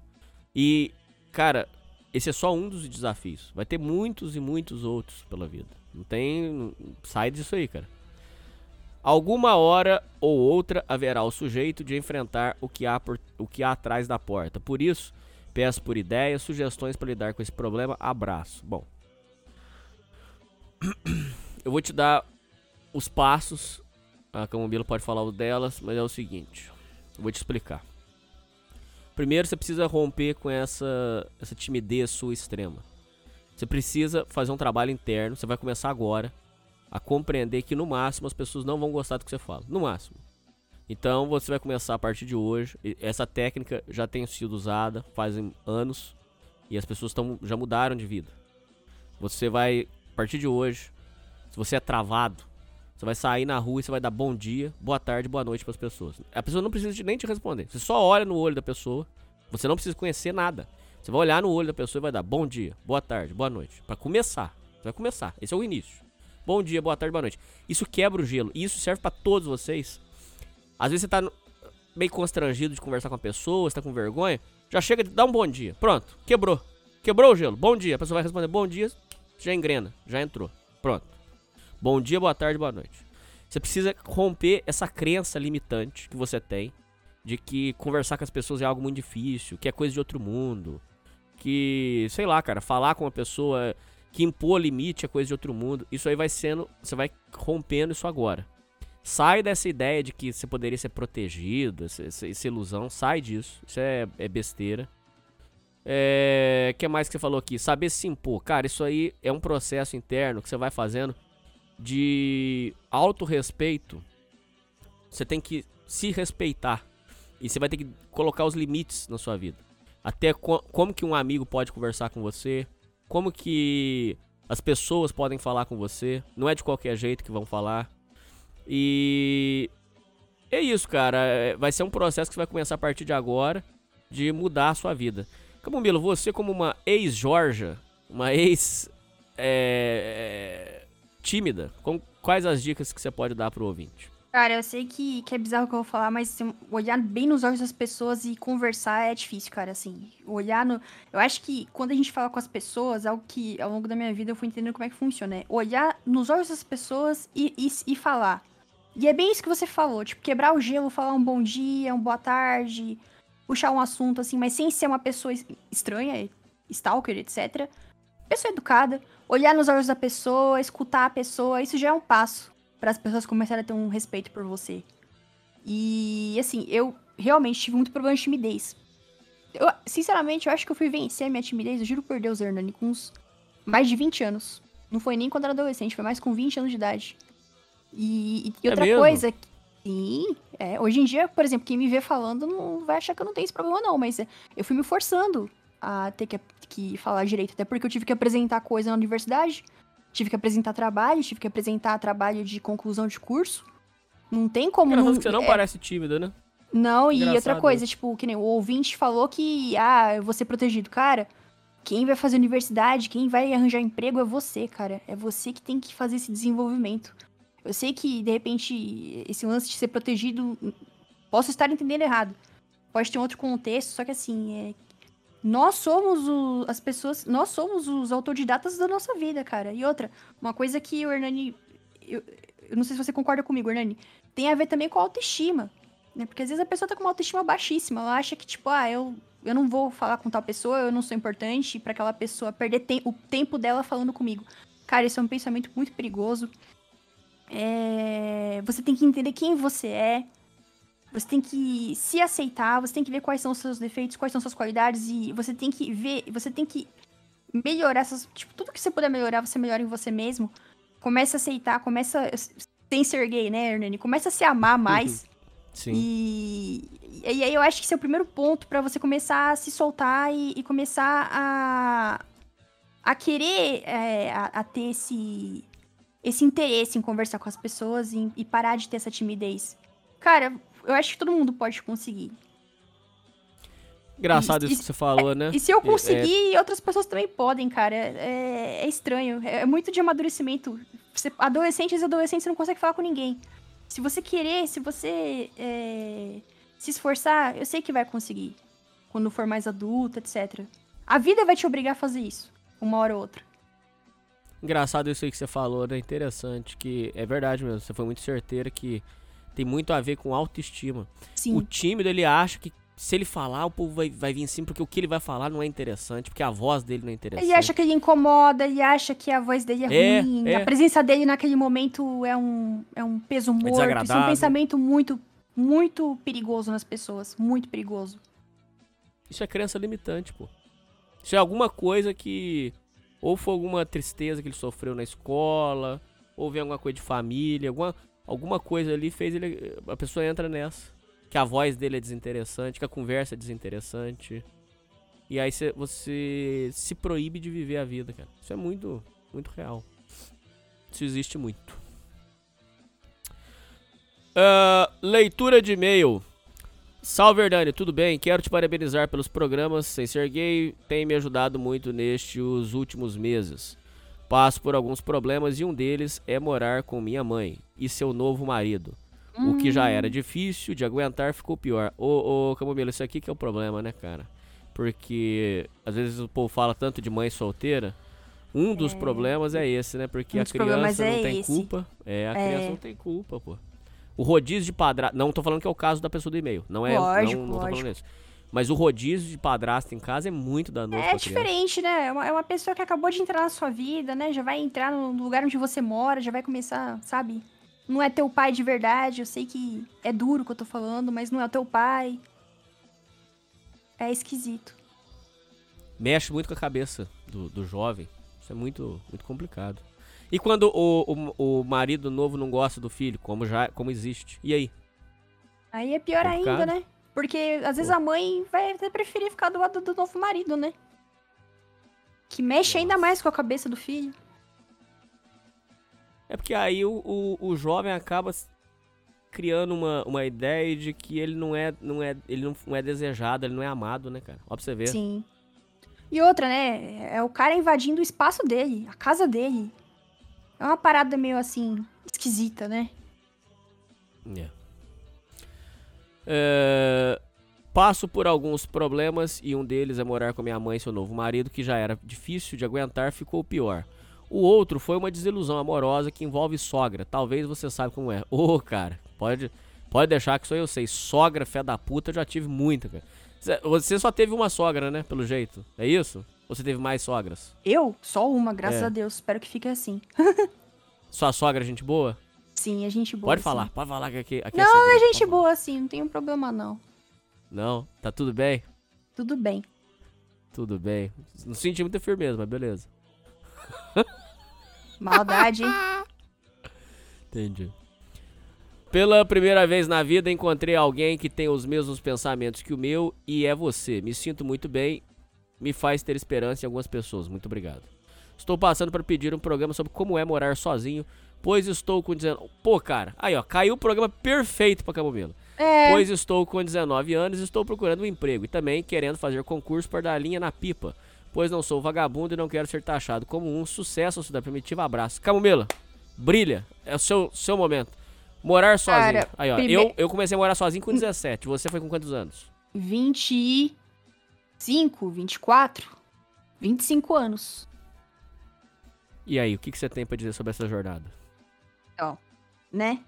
E, cara, esse é só um dos desafios. Vai ter muitos e muitos outros pela vida. Não tem. Sai disso aí, cara. Alguma hora ou outra haverá o sujeito de enfrentar o que há, por, o que há atrás da porta. Por isso, peço por ideias, sugestões para lidar com esse problema. Abraço. Bom, eu vou te dar os passos. A Camomila pode falar o delas, mas é o seguinte. Eu vou te explicar. Primeiro, você precisa romper com essa, essa timidez sua extrema. Você precisa fazer um trabalho interno. Você vai começar agora a compreender que no máximo as pessoas não vão gostar do que você fala. No máximo. Então você vai começar a partir de hoje. Essa técnica já tem sido usada fazem anos e as pessoas tão, já mudaram de vida. Você vai, a partir de hoje, se você é travado, você vai sair na rua e você vai dar bom dia, boa tarde, boa noite para as pessoas. A pessoa não precisa nem te responder. Você só olha no olho da pessoa. Você não precisa conhecer nada. Você vai olhar no olho da pessoa e vai dar bom dia, boa tarde, boa noite. Para começar. Você vai começar. Esse é o início. Bom dia, boa tarde, boa noite. Isso quebra o gelo. E isso serve para todos vocês. Às vezes você tá meio constrangido de conversar com a pessoa, você tá com vergonha. Já chega de dar um bom dia. Pronto, quebrou. Quebrou o gelo. Bom dia. A pessoa vai responder bom dia, já engrena, já entrou. Pronto. Bom dia, boa tarde, boa noite. Você precisa romper essa crença limitante que você tem de que conversar com as pessoas é algo muito difícil, que é coisa de outro mundo, que, sei lá, cara, falar com uma pessoa que impor limite é coisa de outro mundo. Isso aí vai sendo, você vai rompendo isso agora. Sai dessa ideia de que você poderia ser protegido, essa, essa- essa ilusão, sai disso. Isso é, é besteira. É, que mais que você falou aqui? Saber se impor. Cara, isso aí é um processo interno que você vai fazendo de autorrespeito. Você tem que se respeitar. E você vai ter que colocar os limites na sua vida. Até co- como que um amigo pode conversar com você. Como que as pessoas podem falar com você. Não é de qualquer jeito que vão falar. E é isso, cara. É- Vai ser um processo que vai começar a partir de agora de mudar a sua vida. Camomilo, você como uma ex-Georgia, uma ex é, é, tímida, com- quais as dicas que você pode dar pro ouvinte? Cara, eu sei que, que é bizarro o que eu vou falar, mas assim, olhar bem nos olhos das pessoas e conversar é difícil, cara, assim. Olhar no. Eu acho que quando a gente fala com as pessoas, algo que ao longo da minha vida eu fui entendendo como é que funciona, é olhar nos olhos das pessoas e, e, e falar. E é bem isso que você falou, tipo, quebrar o gelo, falar um bom dia, um boa tarde, puxar um assunto, assim, mas sem ser uma pessoa es- estranha, stalker, etc. Pessoa educada, olhar nos olhos da pessoa, escutar a pessoa, isso já é um passo para as pessoas começarem a ter um respeito por você. E assim, eu realmente tive muito problema de timidez. Eu, sinceramente, eu acho que eu fui vencer a minha timidez, eu juro por Deus, Hernani, com uns mais de 20 anos. Não foi nem quando era adolescente, foi mais com 20 anos de idade. E, e outra mesmo? coisa, sim, é, hoje em dia, por exemplo, quem me vê falando não vai achar que eu não tenho esse problema, não, mas é, eu fui me forçando a ter que, que falar direito, até porque eu tive que apresentar coisa na universidade, tive que apresentar trabalho, tive que apresentar trabalho de conclusão de curso. Não tem como. Engraçado não, você não é, parece tímida, né? não, e outra Engraçado coisa, tipo, que nem o ouvinte falou que, ah, eu vou ser protegido. Cara, quem vai fazer universidade, quem vai arranjar emprego é você, cara. É você que tem que fazer esse desenvolvimento. Eu sei que, de repente, esse lance de ser protegido, posso estar entendendo errado. Pode ter um outro contexto, só que assim, é... nós somos o- as pessoas, nós somos os autodidatas da nossa vida, cara. E outra, uma coisa que o Hernani, eu, eu não sei se você concorda comigo, Hernani, tem a ver também com a autoestima né? Porque às vezes a pessoa tá com uma autoestima baixíssima. Ela acha que, tipo, ah, eu, eu não vou falar com tal pessoa, eu não sou importante pra aquela pessoa perder o tempo dela falando comigo. Cara, isso é um pensamento muito perigoso. É, Você tem que entender quem você é. Você tem que se aceitar, você tem que ver quais são os seus defeitos, quais são suas qualidades e você tem que ver, você tem que melhorar essas, tipo, tudo que você puder melhorar, você melhora em você mesmo. Começa a aceitar, começa sem ser gay, né, Hernani? Começa a se amar mais. Sim. E, e aí eu acho que esse é o primeiro ponto pra você começar a se soltar e, e começar a, a querer é, a, a ter esse, esse interesse em conversar com as pessoas e, e parar de ter essa timidez. Cara, eu acho que todo mundo pode conseguir. Engraçado e- isso que você falou, né? E se eu É- conseguir, outras pessoas também podem, cara. É, é estranho. É muito de amadurecimento. Você, adolescentes e adolescentes não consegue falar com ninguém. Se você querer, se você é, se esforçar, eu sei que vai conseguir. Quando for mais adulto, etc. A vida vai te obrigar a fazer isso. Uma hora ou outra. Engraçado isso aí que você falou, né? Interessante, que é verdade mesmo. Você foi muito certeira que tem muito a ver com autoestima. Sim. O tímido, ele acha que se ele falar, o povo vai, vai vir em cima, porque o que ele vai falar não é interessante, porque a voz dele não é interessante. Ele acha que ele incomoda, ele acha que a voz dele é, É, ruim, é. a presença dele naquele momento é um, é um peso morto. Isso é um pensamento muito, muito perigoso nas pessoas. Muito perigoso. Isso é crença limitante, pô. Isso é alguma coisa que. Ou foi alguma tristeza que ele sofreu na escola, ou vem alguma coisa de família, alguma, alguma coisa ali fez ele. A pessoa entra nessa. Que a voz dele é desinteressante, que a conversa é desinteressante. E aí cê- você se proíbe de viver a vida, cara. Isso é muito, muito real. Isso existe muito. Ah, leitura de e-mail. Salve, Hernani, tudo bem? Quero te parabenizar pelos programas Sem Ser Gay, tem me ajudado muito nestes últimos meses. Passo por alguns problemas e um deles é morar com minha mãe e seu novo marido. O que já era difícil de aguentar ficou pior. Ô, ô, Camomila, isso aqui que é o problema, né, cara? Porque às vezes o povo fala tanto de mãe solteira. Um dos problemas é esse, né? Porque Um a criança não é tem esse. culpa. É, a É. criança não tem culpa, pô. O rodízio de padrasto. Não tô falando que é o caso da pessoa do e-mail. Não é. Lógico, não, não tô falando isso. Mas o rodízio de padrasto em casa é muito danoso É diferente, né? É uma, é uma pessoa que acabou de entrar na sua vida, né? Já vai entrar no lugar onde você mora, já vai começar, sabe? Não é teu pai de verdade. Eu sei que é duro o que eu tô falando, mas não é o teu pai. É esquisito. Mexe muito com a cabeça do, do jovem. Isso é muito, muito complicado. E quando o, o, o marido novo não gosta do filho, como já como existe? E aí? Aí é pior ainda, Complicado. né? Porque às vezes a mãe vai até preferir ficar do lado do novo marido, né? Que mexe ainda mais com a cabeça do filho. É porque aí o, o, o jovem acaba criando uma, uma ideia de que ele não é, não é, ele não, não é desejado, ele não é amado, né, cara? Ó pra você ver. Sim. E outra, né? É o cara invadindo o espaço dele, a casa dele. É uma parada meio assim, esquisita, né? É. É, Passo por alguns problemas e um deles é morar com minha mãe e seu novo marido, que já era difícil de aguentar, ficou pior. O outro foi uma desilusão amorosa que envolve sogra. Talvez você saiba como é. Ô, cara, pode, pode deixar que só eu sei. Sogra, fé da puta, eu já tive muita, cara. Cê- Você só teve uma sogra, né? Pelo jeito. É isso? Ou você teve mais sogras? Eu? Só uma, graças É. a Deus. Espero que fique assim. Sua sogra é gente boa? Sim, é gente boa. Pode sim. falar, pode falar que aqui, aqui é Não, é por gente boa, sim. Não tem problema, não. Não, tá tudo bem? Tudo bem. Tudo bem. Não senti muita firmeza, mas beleza. Maldade, hein? Entendi. Pela primeira vez na vida encontrei alguém que tem os mesmos pensamentos que o meu e é você. Me sinto muito bem, me faz ter esperança em algumas pessoas. Muito obrigado. Estou passando para pedir um programa sobre como é morar sozinho, pois estou com 19... Pô, cara, aí ó, caiu o programa perfeito pra Camomelo. É. Pois estou com 19 anos e estou procurando um emprego e também querendo fazer concurso para dar linha na pipa, pois não sou vagabundo e não quero ser taxado como um sucesso da primitiva abraço. Camomila, brilha, é o seu, seu momento. Morar sozinho. Cara, Aí, ó, prime- eu, eu comecei a morar sozinho com 17. Você foi com quantos anos? 25, 24, 25 anos. E aí, o que, que você tem pra dizer sobre essa jornada? Né?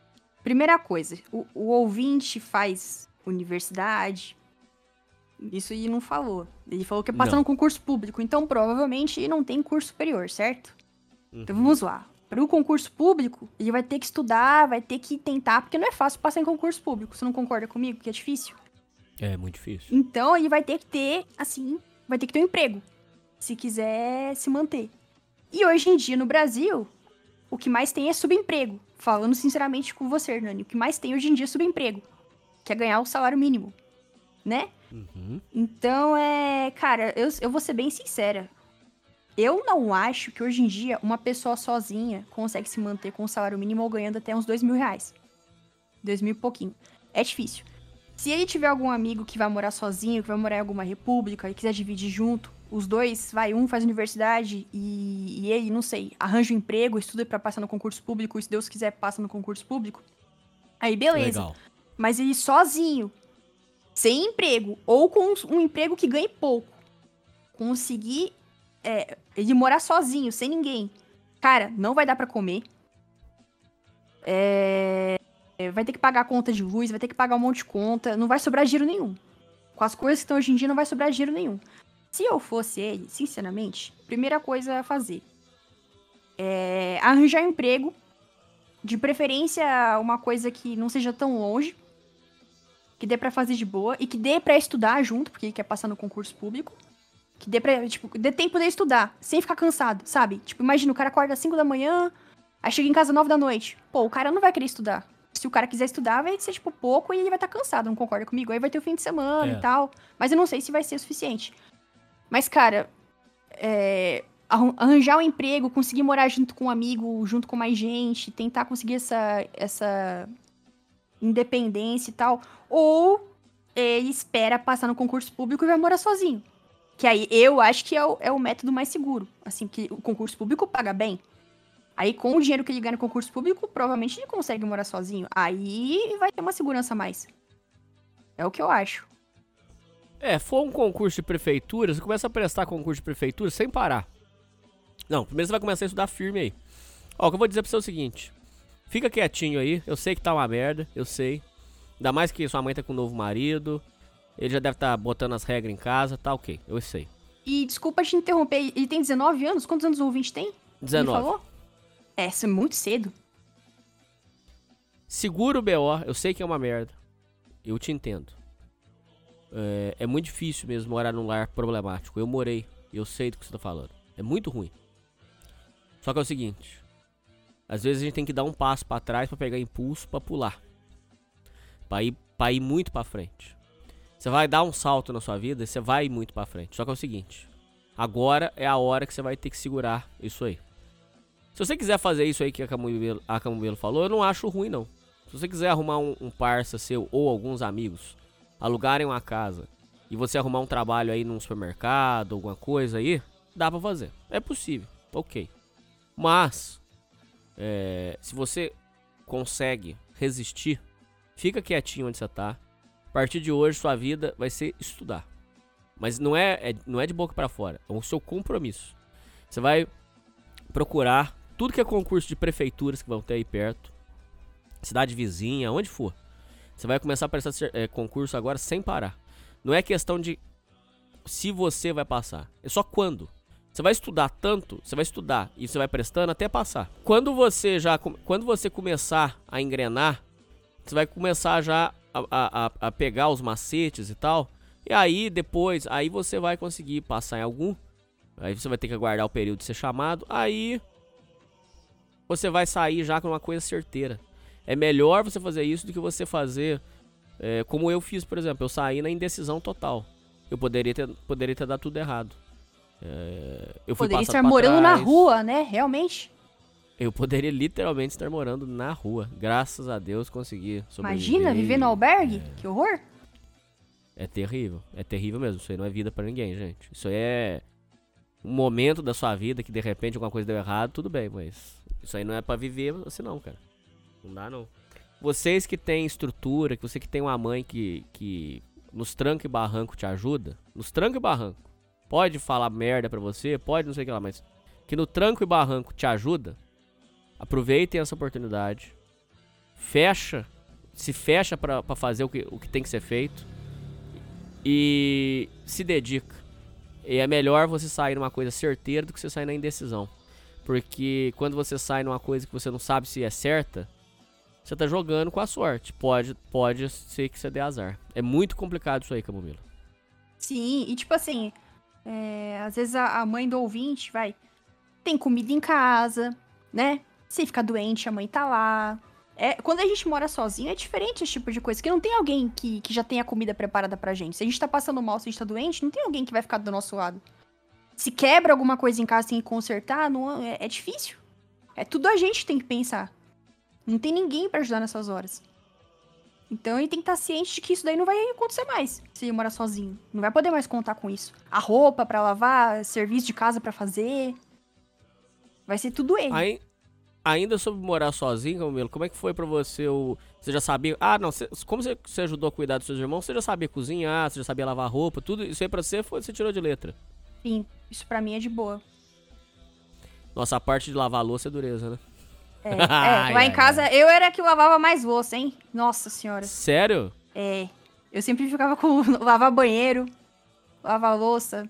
Primeira coisa, o, o ouvinte faz universidade. Isso ele não falou. Ele falou que é passar Não. no concurso público. Então, provavelmente, não tem curso superior, certo? Então, Uhum. vamos lá. Para o concurso público, ele vai ter que estudar, vai ter que tentar, porque não é fácil passar em concurso público. Você não concorda comigo que é difícil? É muito difícil. Então, ele vai ter que ter, assim, vai ter que ter um emprego. Se quiser se manter. E hoje em dia, no Brasil, o que mais tem é subemprego. Falando sinceramente com você, Hernani, o que mais tem hoje em dia é subemprego. Que é ganhar o salário mínimo. Né? Uhum. Então, é. Cara, eu, eu vou ser bem sincera. Eu não acho que hoje em dia uma pessoa sozinha consegue se manter com o salário mínimo ou ganhando até uns dois mil reais. Dois mil e pouquinho. É difícil. Se ele tiver algum amigo que vai morar sozinho, que vai morar em alguma república e quiser dividir junto, os dois, vai, um faz universidade e, e ele, não sei, arranja um emprego, estuda pra passar no concurso público, e se Deus quiser, passa no concurso público. Aí, beleza. Legal. Mas ele sozinho, sem emprego, ou com um emprego que ganhe pouco, conseguir é, ele morar sozinho, sem ninguém, cara, não vai dar pra comer. É, é, vai ter que pagar a conta de luz, vai ter que pagar um monte de conta, não vai sobrar giro nenhum. Com as coisas que estão hoje em dia, não vai sobrar giro nenhum. Se eu fosse ele, sinceramente, primeira coisa a fazer é arranjar emprego, de preferência uma coisa que não seja tão longe, que dê pra fazer de boa e que dê pra estudar junto, porque ele quer passar no concurso público. Que dê pra, tipo, dê tempo de estudar, sem ficar cansado, sabe? Tipo, imagina, o cara acorda às 5 da manhã, aí chega em casa às 9 da noite. Pô, o cara não vai querer estudar. Se o cara quiser estudar, vai ser, tipo, pouco e ele vai estar cansado, não concorda comigo? Aí vai ter o fim de semana É. e tal. Mas eu não sei se vai ser o suficiente. Mas, cara, é, arran- arranjar um emprego, conseguir morar junto com um amigo, junto com mais gente, tentar conseguir essa, essa independência e tal. Ou ele espera passar no concurso público e vai morar sozinho. Que aí eu acho que é o, é o método mais seguro. Assim, que o concurso público paga bem. Aí, com o dinheiro que ele ganha no concurso público, provavelmente ele consegue morar sozinho. Aí vai ter uma segurança a mais. É o que eu acho. É, for um concurso de prefeitura, você começa a prestar concurso de prefeitura sem parar. Não, primeiro você vai começar a estudar firme aí. Ó, o que eu vou dizer pra você é o seguinte. Fica quietinho aí, eu sei que tá uma merda, eu sei. Ainda mais que sua mãe tá com um novo marido. Ele já deve estar botando as regras em casa, tá ok, eu sei. E desculpa te interromper, ele tem 19 anos? Quantos anos o ouvinte tem? Ele 19. falou? É, isso é muito cedo. Segura o BO, eu sei que é uma merda. Eu te entendo. É, é muito difícil mesmo morar num lar problemático. Eu morei, eu sei do que você tá falando. É muito ruim. Só que é o seguinte: às vezes a gente tem que dar um passo pra trás pra pegar impulso pra pular. Pra ir, pra ir muito pra frente. Você vai dar um salto na sua vida você vai ir muito pra frente. Só que é o seguinte: agora é a hora que você vai ter que segurar isso aí. Se você quiser fazer isso aí que a Camubelo, a Camubelo falou, eu não acho ruim não. Se você quiser arrumar um, um parça seu ou alguns amigos, alugarem uma casa e você arrumar um trabalho aí num supermercado, alguma coisa aí, dá pra fazer. É possível, ok. Mas, é, se você consegue resistir, fica quietinho onde você tá. A partir de hoje, sua vida vai ser estudar. Mas não é, é- não é de boca pra fora, é o seu compromisso. Você vai procurar tudo que é concurso de prefeituras que vão ter aí perto, cidade vizinha, onde for. Você vai começar a prestar eh, concurso agora sem parar. Não é questão de se você vai passar. É só quando. Você vai estudar tanto, você vai estudar e você vai prestando até passar. Quando você já quando você começar a engrenar, você vai começar já a, a, a pegar os macetes e tal. E aí depois, aí você vai conseguir passar em algum. Aí você vai ter que aguardar o período de ser chamado. Aí você vai sair já com uma coisa certeira. É melhor você fazer isso do que você fazer é, como eu fiz, por exemplo. Eu saí na indecisão total. Eu poderia ter, poderia ter dado tudo errado. É, eu fui poderia estar morando na rua, né? Realmente. Eu poderia literalmente estar morando na rua. Graças a Deus consegui sobreviver. Imagina, viver no albergue? É... Que horror. É terrível. É terrível mesmo. Isso aí não é vida para ninguém, gente. Isso aí é um momento da sua vida que de repente alguma coisa deu errado, tudo bem, mas isso aí não é para viver assim não, cara. Não dá não. Vocês que têm estrutura, que você que tem uma mãe que, que nos tranca e barranco te ajuda, nos tranca e barranco, pode falar merda pra você, pode não sei o que lá, mas que no tranco e barranco te ajuda, aproveitem essa oportunidade, fecha, se fecha para fazer o que, o que tem que ser feito e se dedica. E é melhor você sair numa coisa certeira do que você sair na indecisão. Porque quando você sai numa coisa que você não sabe se é certa, você tá jogando com a sorte. Pode, pode ser que você dê azar. É muito complicado isso aí, Camomila. Sim, e tipo assim, é, às vezes a, a, mãe do ouvinte vai. Tem comida em casa, né? Se ficar doente, a mãe tá lá. É, quando a gente mora sozinho, é diferente esse tipo de coisa. Que não tem alguém que, que já tem a comida preparada pra gente. Se a gente tá passando mal, se a gente tá doente, não tem alguém que vai ficar do nosso lado. Se quebra alguma coisa em casa tem que consertar, não, é, é difícil. É tudo a gente tem que pensar. Não tem ninguém para ajudar nessas horas. Então ele tem que estar ciente de que isso daí não vai acontecer mais se ele morar sozinho. Não vai poder mais contar com isso. A roupa para lavar, serviço de casa para fazer. Vai ser tudo ele. Aí, ainda sobre morar sozinho, Camilo, como é que foi para você? O, você já sabia. Ah, não. Você, como você, você, ajudou a cuidar dos seus irmãos, você já sabia cozinhar, você já sabia lavar roupa, tudo. Isso aí pra você foi, você tirou de letra. Sim, isso para mim é de boa. Nossa, a parte de lavar louça é dureza, né? É, é lá em casa ai. eu era que lavava mais louça, hein? Nossa senhora. Sério? É. Eu sempre ficava com lavar banheiro, lavar louça,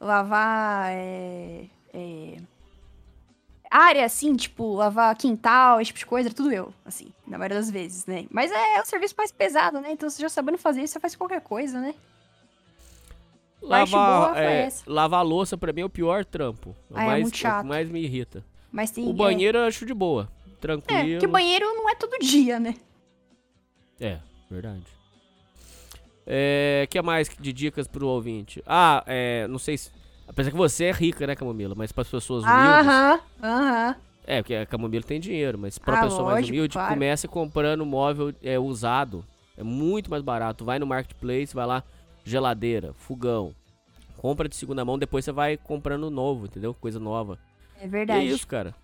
lavar é, é, área, assim, tipo, lavar quintal, esse tipo de coisa, tudo eu, assim, na maioria das vezes, né? Mas é, é o serviço mais pesado, né? Então, você já sabendo fazer isso, você faz qualquer coisa, né? Lavar, é, lavar louça pra mim é o pior trampo. É, ah, mais, é muito chato. É o que mais me irrita. Mas tem, o banheiro é... eu acho de boa. Tranquilo. É, porque banheiro não é todo dia, né? É, verdade. É, que mais de dicas pro ouvinte? Ah, é, não sei se. Apesar que você é rica, né, Camomila? Mas para as pessoas humildes. Aham, aham. É, porque a Camomila tem dinheiro, mas pra ah, pessoa lógico, mais humilde, claro. comece comprando móvel é, usado. É muito mais barato. Vai no marketplace, vai lá, geladeira, fogão. Compra de segunda mão, depois você vai comprando novo, entendeu? Coisa nova. É verdade. E é isso, cara.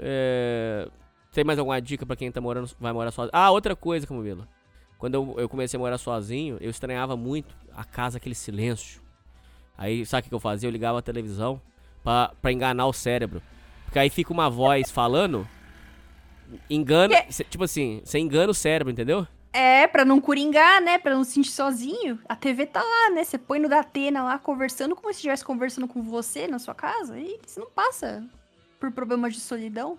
É... Tem mais alguma dica para quem tá morando, vai morar sozinho? Ah, outra coisa, Camila. Quando eu, eu comecei a morar sozinho, eu estranhava muito a casa, aquele silêncio. Aí, sabe o que eu fazia? Eu ligava a televisão pra, pra enganar o cérebro. Porque aí fica uma voz falando, engana, que... tipo assim, você engana o cérebro, entendeu? É, pra não coringar, né? Pra não se sentir sozinho. A TV tá lá, né? Você põe no da Atena lá conversando como se estivesse conversando com você na sua casa e você não passa por problemas de solidão.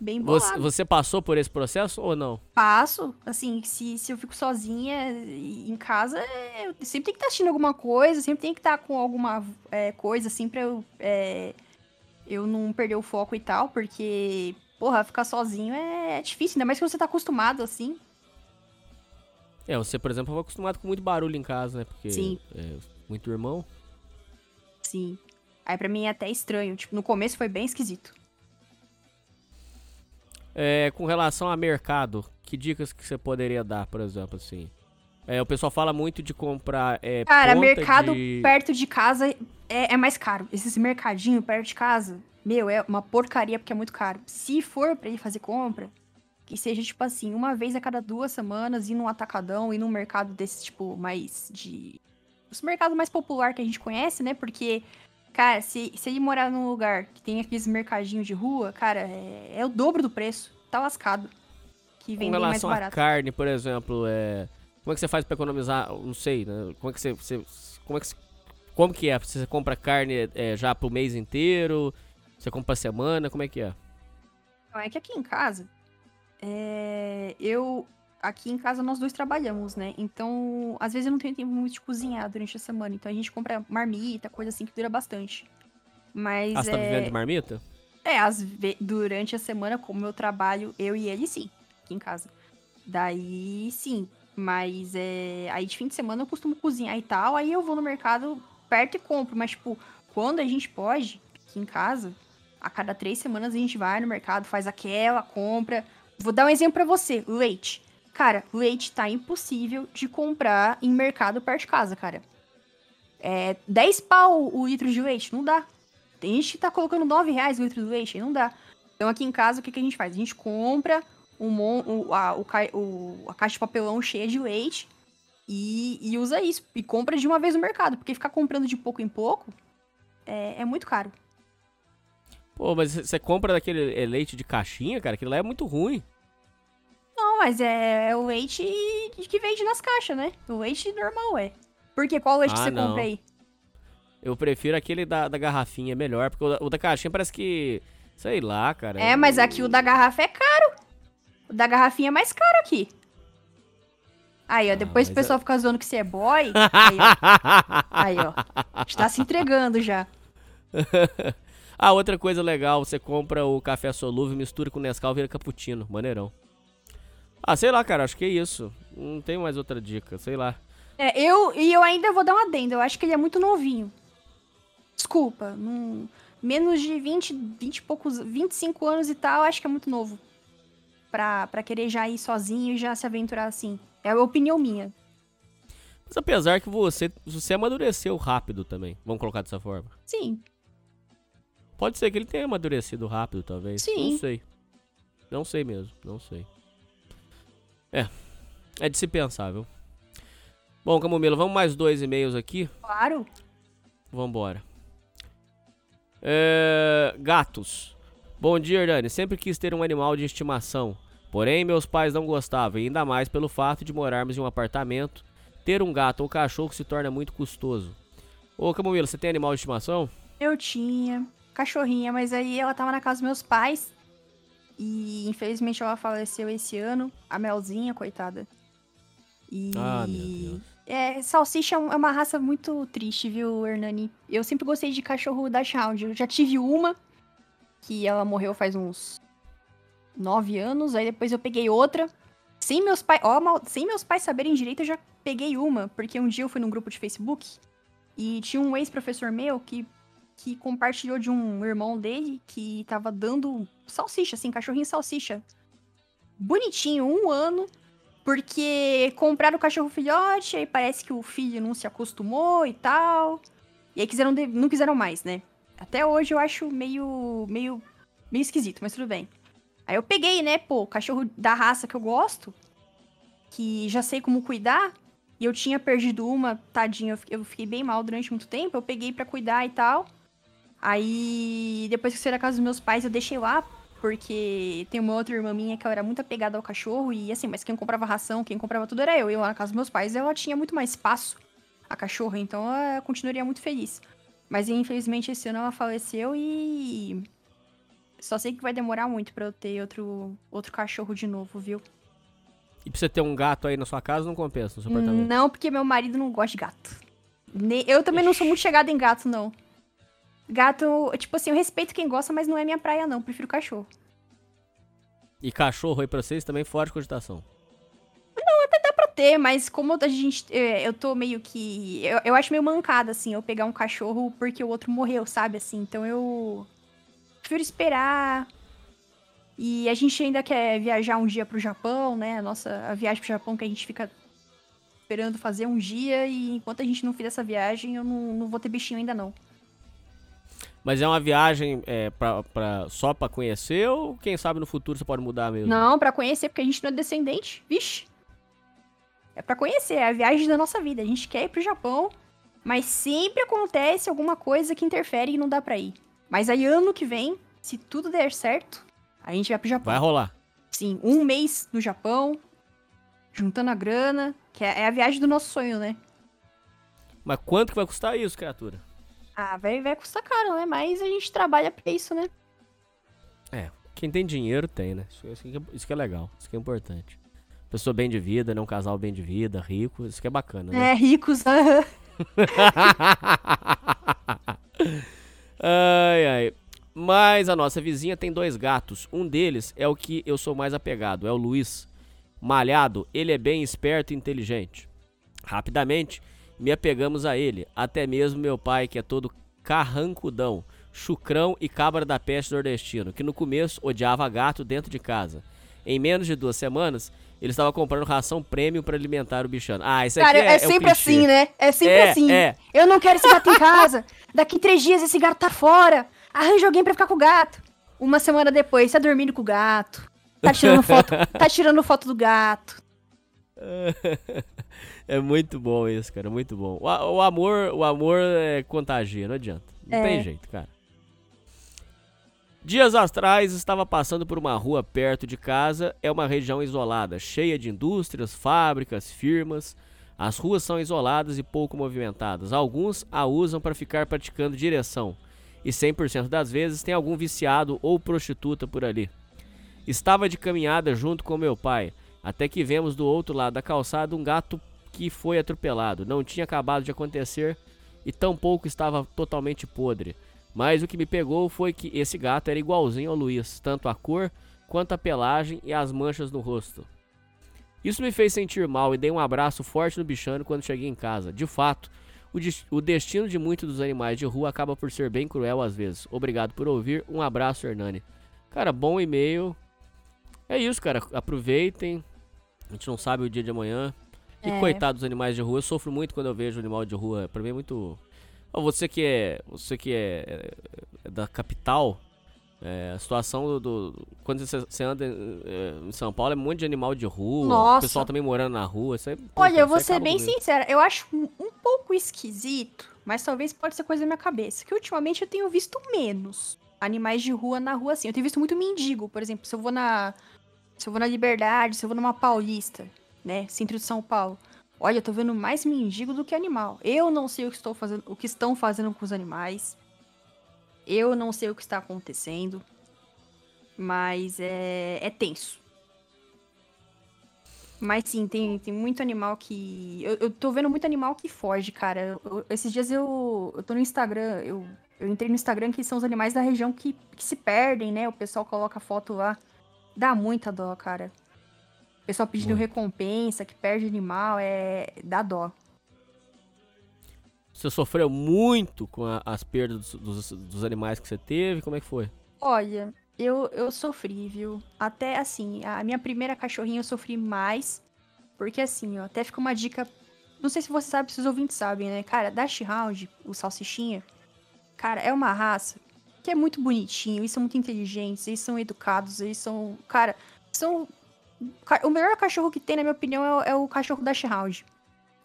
Bem bolado. Você, você passou por esse processo ou não? Passo. Assim, se, se eu fico sozinha em casa, eu sempre tem que estar tá assistindo alguma coisa, sempre tem que estar tá com alguma é, coisa, assim, pra eu, é, eu não perder o foco e tal, porque porra, ficar sozinho é, é difícil, ainda mais que você tá acostumado assim. É, você, por exemplo, foi acostumado com muito barulho em casa, né? Porque Sim. É, muito irmão. Sim. Aí pra mim é até estranho. Tipo, no começo foi bem esquisito. É, com relação a mercado, que dicas que você poderia dar, por exemplo, assim? É, o pessoal fala muito de comprar. É, Cara, mercado de... perto de casa é, é mais caro. Esses mercadinho perto de casa meu, é uma porcaria porque é muito caro. Se for para ir fazer compra, que seja, tipo assim, uma vez a cada duas semanas, ir num atacadão, ir num mercado desse, tipo, mais de. Os mercados mais popular que a gente conhece, né? Porque, cara, se, se ele morar num lugar que tem aqueles mercadinhos de rua, cara, é, é o dobro do preço. Tá lascado. Que relação mais barato. à carne, por exemplo, é. Como é que você faz pra economizar? Não sei, né? Como é que você. você- como é que você- Como que é? Você compra carne é, já pro mês inteiro? Você compra pra semana? Como é que é? Não, é que aqui em casa, é, eu. Aqui em casa nós dois trabalhamos, né? Então, às vezes eu não tenho tempo muito de cozinhar durante a semana. Então a gente compra marmita, coisa assim que dura bastante. Mas. Ah, você tá é... vivendo de marmita? É, às ve- durante a semana, como eu trabalho, eu e ele sim, aqui em casa. Daí sim. Mas é. Aí de fim de semana eu costumo cozinhar e tal. Aí eu vou no mercado perto e compro. Mas, tipo, quando a gente pode, aqui em casa, a cada três semanas a gente vai no mercado, faz aquela compra. Vou dar um exemplo pra você: leite. Cara, leite tá impossível de comprar em mercado perto de casa, cara. É 10 pau o litro de leite, não dá. Tem gente que tá colocando 9 reais o litro de leite, não dá. Então aqui em casa, o que, que a gente faz? A gente compra um o, a, o o- a caixa de papelão cheia de leite e, e usa isso. E compra de uma vez no mercado, porque ficar comprando de pouco em pouco é, é muito caro. Pô, mas você você compra daquele é, leite de caixinha, cara? Aquilo lá é muito ruim. Não, mas é, é o leite que vende nas caixas, né? O leite normal é. Por quê? Qual leite que Ah, você não. compra aí? Eu prefiro aquele da, da garrafinha, é melhor. Porque o da, o da caixinha parece que. Sei lá, cara. É, mas aqui o da garrafa é caro. O da garrafinha é mais caro aqui. Aí, ó, depois mas o pessoal fica zoando que você é boy. Aí, ó. Aí, ó. Está se entregando já. ah, outra coisa legal, você compra o café solúvel, mistura com Nescau, vira cappuccino, maneirão. Ah, sei lá, cara, acho que é isso. Não tem mais outra dica, sei lá. É, eu, e eu ainda vou dar um adendo. Eu acho que ele é muito novinho. Desculpa. Não, menos de 20, 20 e poucos, 25 anos e tal, acho que é muito novo. Pra, pra querer já ir sozinho e já se aventurar assim. É a opinião minha. Mas apesar que você, você amadureceu rápido também, vamos colocar dessa forma. Sim. Pode ser que ele tenha amadurecido rápido, talvez. Sim. Não sei. Não sei mesmo, não sei. É. É de se pensar, viu? Bom, Camomila, vamos mais dois e-mails aqui. Claro. Vambora. É, gatos. Bom dia, Hernani. Sempre quis ter um animal de estimação. Porém, meus pais não gostavam, e ainda mais pelo fato de morarmos em um apartamento. Ter um gato ou cachorro se torna muito custoso. Ô, Camomila, você tem animal de estimação? Eu tinha cachorrinha, mas aí ela tava na casa dos meus pais. E infelizmente ela faleceu esse ano. A Melzinha, coitada. E. Ah, meu Deus. É, salsicha é é uma raça muito triste, viu, Hernani? Eu sempre gostei de cachorro da Hound. Eu já tive uma, que ela morreu faz uns nove anos. Aí depois eu peguei outra. Sem meus pais, ó, mal- sem meus pais saberem direito, eu já peguei uma, porque um dia eu fui num grupo de Facebook e tinha um ex-professor meu que, que compartilhou de um irmão dele que tava dando salsicha, assim, cachorrinho salsicha. Bonitinho, um ano, porque compraram o cachorro filhote, aí parece que o filho não se acostumou e tal. E aí quiseram não quiseram mais, né? Até hoje eu acho meio, meio, meio esquisito, mas tudo bem. Aí eu peguei, né, pô, cachorro da raça que eu gosto, que já sei como cuidar, e eu tinha perdido uma, tadinha, eu fi- eu fiquei bem mal durante muito tempo, eu peguei pra cuidar e tal. Aí, depois que eu saí da casa dos meus pais, eu deixei lá, porque tem uma outra irmã minha que ela era muito apegada ao cachorro, e assim, mas quem comprava ração, quem comprava tudo era eu. E lá na casa dos meus pais, ela tinha muito mais espaço, a cachorra, então ela continuaria muito feliz. Mas infelizmente esse ano ela faleceu e. Só sei que vai demorar muito pra eu ter outro, outro cachorro de novo, viu? E pra você ter um gato aí na sua casa, não compensa no seu apartamento. Não, porque meu marido não gosta de gato. Eu também não sou muito chegada em gato, não. Gato, tipo assim, eu respeito quem gosta, mas não é minha praia, não. Prefiro cachorro. E cachorro aí pra vocês também fora de cogitação. Dá pra ter, mas como a gente. é, Eu tô meio que. Eu, eu acho meio mancada, assim, eu pegar um cachorro porque o outro morreu, sabe? Assim, então eu. Prefiro esperar. E a gente ainda quer viajar um dia pro Japão, né? A nossa a viagem pro Japão que a gente fica esperando fazer um dia. E enquanto a gente não fizer essa viagem, eu não, não vou ter bichinho ainda, não. Mas é uma viagem é, pra, pra- só pra conhecer ou quem sabe no futuro você pode mudar mesmo? Não, pra conhecer, porque a gente não é descendente. Vixe. É pra conhecer, é a viagem da nossa vida. A gente quer ir pro Japão, mas sempre acontece alguma coisa que interfere e não dá pra ir. Mas aí ano que vem, se tudo der certo, a gente vai pro Japão. Vai rolar. Sim, um mês no Japão. juntando a grana, que é, é a viagem do nosso sonho, né? Mas quanto que vai custar isso, criatura? Ah, vai, vai custar caro, né? Mas a gente trabalha pra isso, né? É, quem tem dinheiro tem, né? Isso, isso que é, isso que é legal, isso que é importante. Pessoa bem de vida, né? Um casal bem de vida, rico, isso que é bacana, né? É, ricos, aham. ai, ai. Mas a nossa vizinha tem dois gatos. Um deles é o que eu sou mais apegado, é o Luiz. Malhado, ele é bem esperto e inteligente. Rapidamente, me apegamos a ele, até mesmo meu pai, que é todo carrancudão, chucrão e cabra da peste nordestino, que no começo odiava gato dentro de casa. Em menos de duas semanas, ele estava comprando ração prêmio para alimentar o bichano. Ah, isso aqui Cara, é, é, é o sempre assim, né? É sempre É, assim. é. Eu não quero esse gato em casa. Daqui três dias esse gato tá fora. Arranja alguém pra ficar com o gato. Uma semana depois, tá dormindo com o gato. Tá tirando foto, tá tirando foto do gato. é muito bom isso, cara, muito bom. O, o amor, o amor é contagia, não adianta. Não É. tem jeito, cara. Dias atrás estava passando por uma rua perto de casa, é uma região isolada, cheia de indústrias, fábricas, firmas. As ruas são isoladas e pouco movimentadas. Alguns a usam para ficar praticando direção. E 100% das vezes tem algum viciado ou prostituta por ali. Estava de caminhada junto com meu pai, até que vemos do outro lado da calçada um gato que foi atropelado. Não tinha acabado de acontecer e tampouco estava totalmente podre. Mas o que me pegou foi que esse gato era igualzinho ao Luiz, tanto a cor quanto a pelagem e as manchas no rosto. Isso me fez sentir mal e dei um abraço forte no bichano quando cheguei em casa. De fato, o, des- o destino de muitos dos animais de rua acaba por ser bem cruel às vezes. Obrigado por ouvir. Um abraço, Hernani. Cara, bom e-mail. É isso, cara. Aproveitem. A gente não sabe o dia de amanhã. E É. coitado dos animais de rua. Eu sofro muito quando eu vejo animal de rua. Pra mim é muito. Ó, você que é. Você que é, é da capital. é, a situação do, do- Quando você, você anda em, é, em São Paulo é um monte de animal de rua. O Nossa. pessoal também morando na rua. Isso pô, Olha, eu vou isso aí ser bem comigo. sincera. Eu acho um, um pouco esquisito, mas talvez pode ser coisa da minha cabeça. Que ultimamente eu tenho visto menos animais de rua na rua assim. Eu tenho visto muito mendigo, por exemplo. Se eu vou na. Se eu vou na Liberdade, se eu vou numa Paulista, né? Centro de São Paulo. Olha, eu tô vendo mais mendigo do que animal. Eu não sei o que estou fazendo, o que estão fazendo com os animais. Eu não sei o que está acontecendo. Mas é, é tenso. Mas sim, tem, tem muito animal que. Eu, eu tô vendo muito animal que foge, cara. Eu- esses dias eu, eu tô no Instagram, eu, eu entrei no Instagram que são os animais da região que, que se perdem, né? O pessoal coloca foto lá. Dá muita dó, cara. Pessoal pedindo Muito. recompensa, que perde animal, é. dá dó. Você sofreu muito com a- as perdas dos, dos- dos animais que você teve? Como é que foi? Olha, eu, eu sofri, viu? Até assim, a minha primeira cachorrinha eu sofri mais. Porque assim, ó, até fica uma dica. Não sei se você sabe, se os ouvintes sabem, né? Cara, Dash Round, o salsichinha, cara, é uma raça é muito bonitinho, eles são muito inteligentes, eles são educados, eles são. Cara, são. O melhor cachorro que tem, na minha opinião, é o, é o cachorro Dash Round.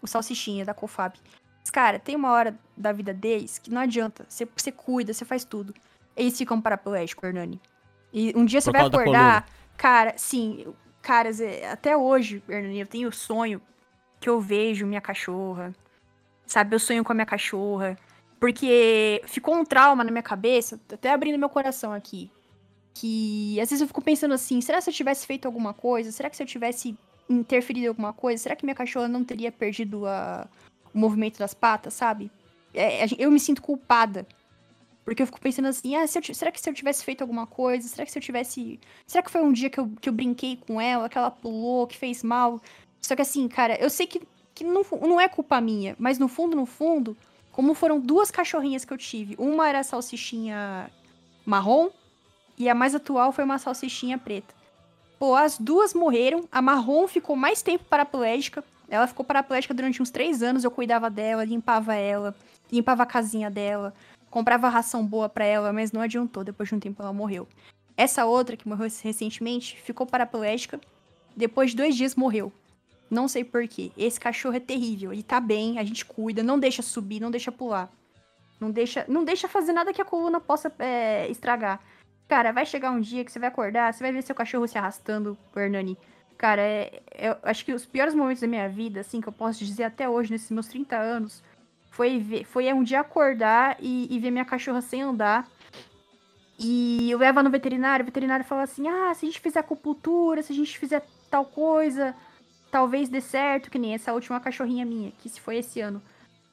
O salsichinha da Cofab. Mas, cara, tem uma hora da vida deles que não adianta. Você, você cuida, você faz tudo. Eles ficam paraplégicos, Hernani. E um dia você vai da acordar. Cara, sim, eu- cara, Zé, até hoje, Hernani, eu tenho sonho que eu vejo minha cachorra. Sabe, eu sonho com a minha cachorra. Porque ficou um trauma na minha cabeça, até abrindo meu coração aqui. Que às vezes eu fico pensando assim: será que se eu tivesse feito alguma coisa? Será que se eu tivesse interferido em alguma coisa? Será que minha cachorra não teria perdido a- o movimento das patas, sabe? É, eu me sinto culpada. Porque eu fico pensando assim, ah, se eu será que se eu tivesse feito alguma coisa? Será que se eu tivesse. Será que foi um dia que eu, que eu brinquei com ela, que ela pulou, que fez mal? Só que assim, cara, eu sei que, que não, não é culpa minha, mas no fundo, no fundo, como foram duas cachorrinhas que eu tive, uma era salsichinha marrom e a mais atual foi uma salsichinha preta. Pô, as duas morreram, a marrom ficou mais tempo paraplégica, ela ficou paraplégica durante uns três anos, eu cuidava dela, limpava ela, limpava a casinha dela, comprava ração boa pra ela, mas não adiantou, depois de um tempo ela morreu. Essa outra, que morreu recentemente, ficou paraplégica, depois de dois dias morreu. Não sei porquê. Esse cachorro é terrível, ele tá bem, a gente cuida, não deixa subir, não deixa pular. Não deixa, não deixa fazer nada que a coluna possa é, estragar. Cara, vai chegar um dia que você vai acordar, você vai ver seu cachorro se arrastando, Hernani, Cara, é, é- acho que os piores momentos da minha vida, assim, que eu posso dizer até hoje, nesses meus 30 anos, foi, ver, foi um dia acordar e, e ver minha cachorra sem andar. E eu levo ela no veterinário, o veterinário fala assim: ah, se a gente fizer acupuntura, se a gente fizer tal coisa, talvez dê certo, que nem essa última cachorrinha minha, que se foi esse ano.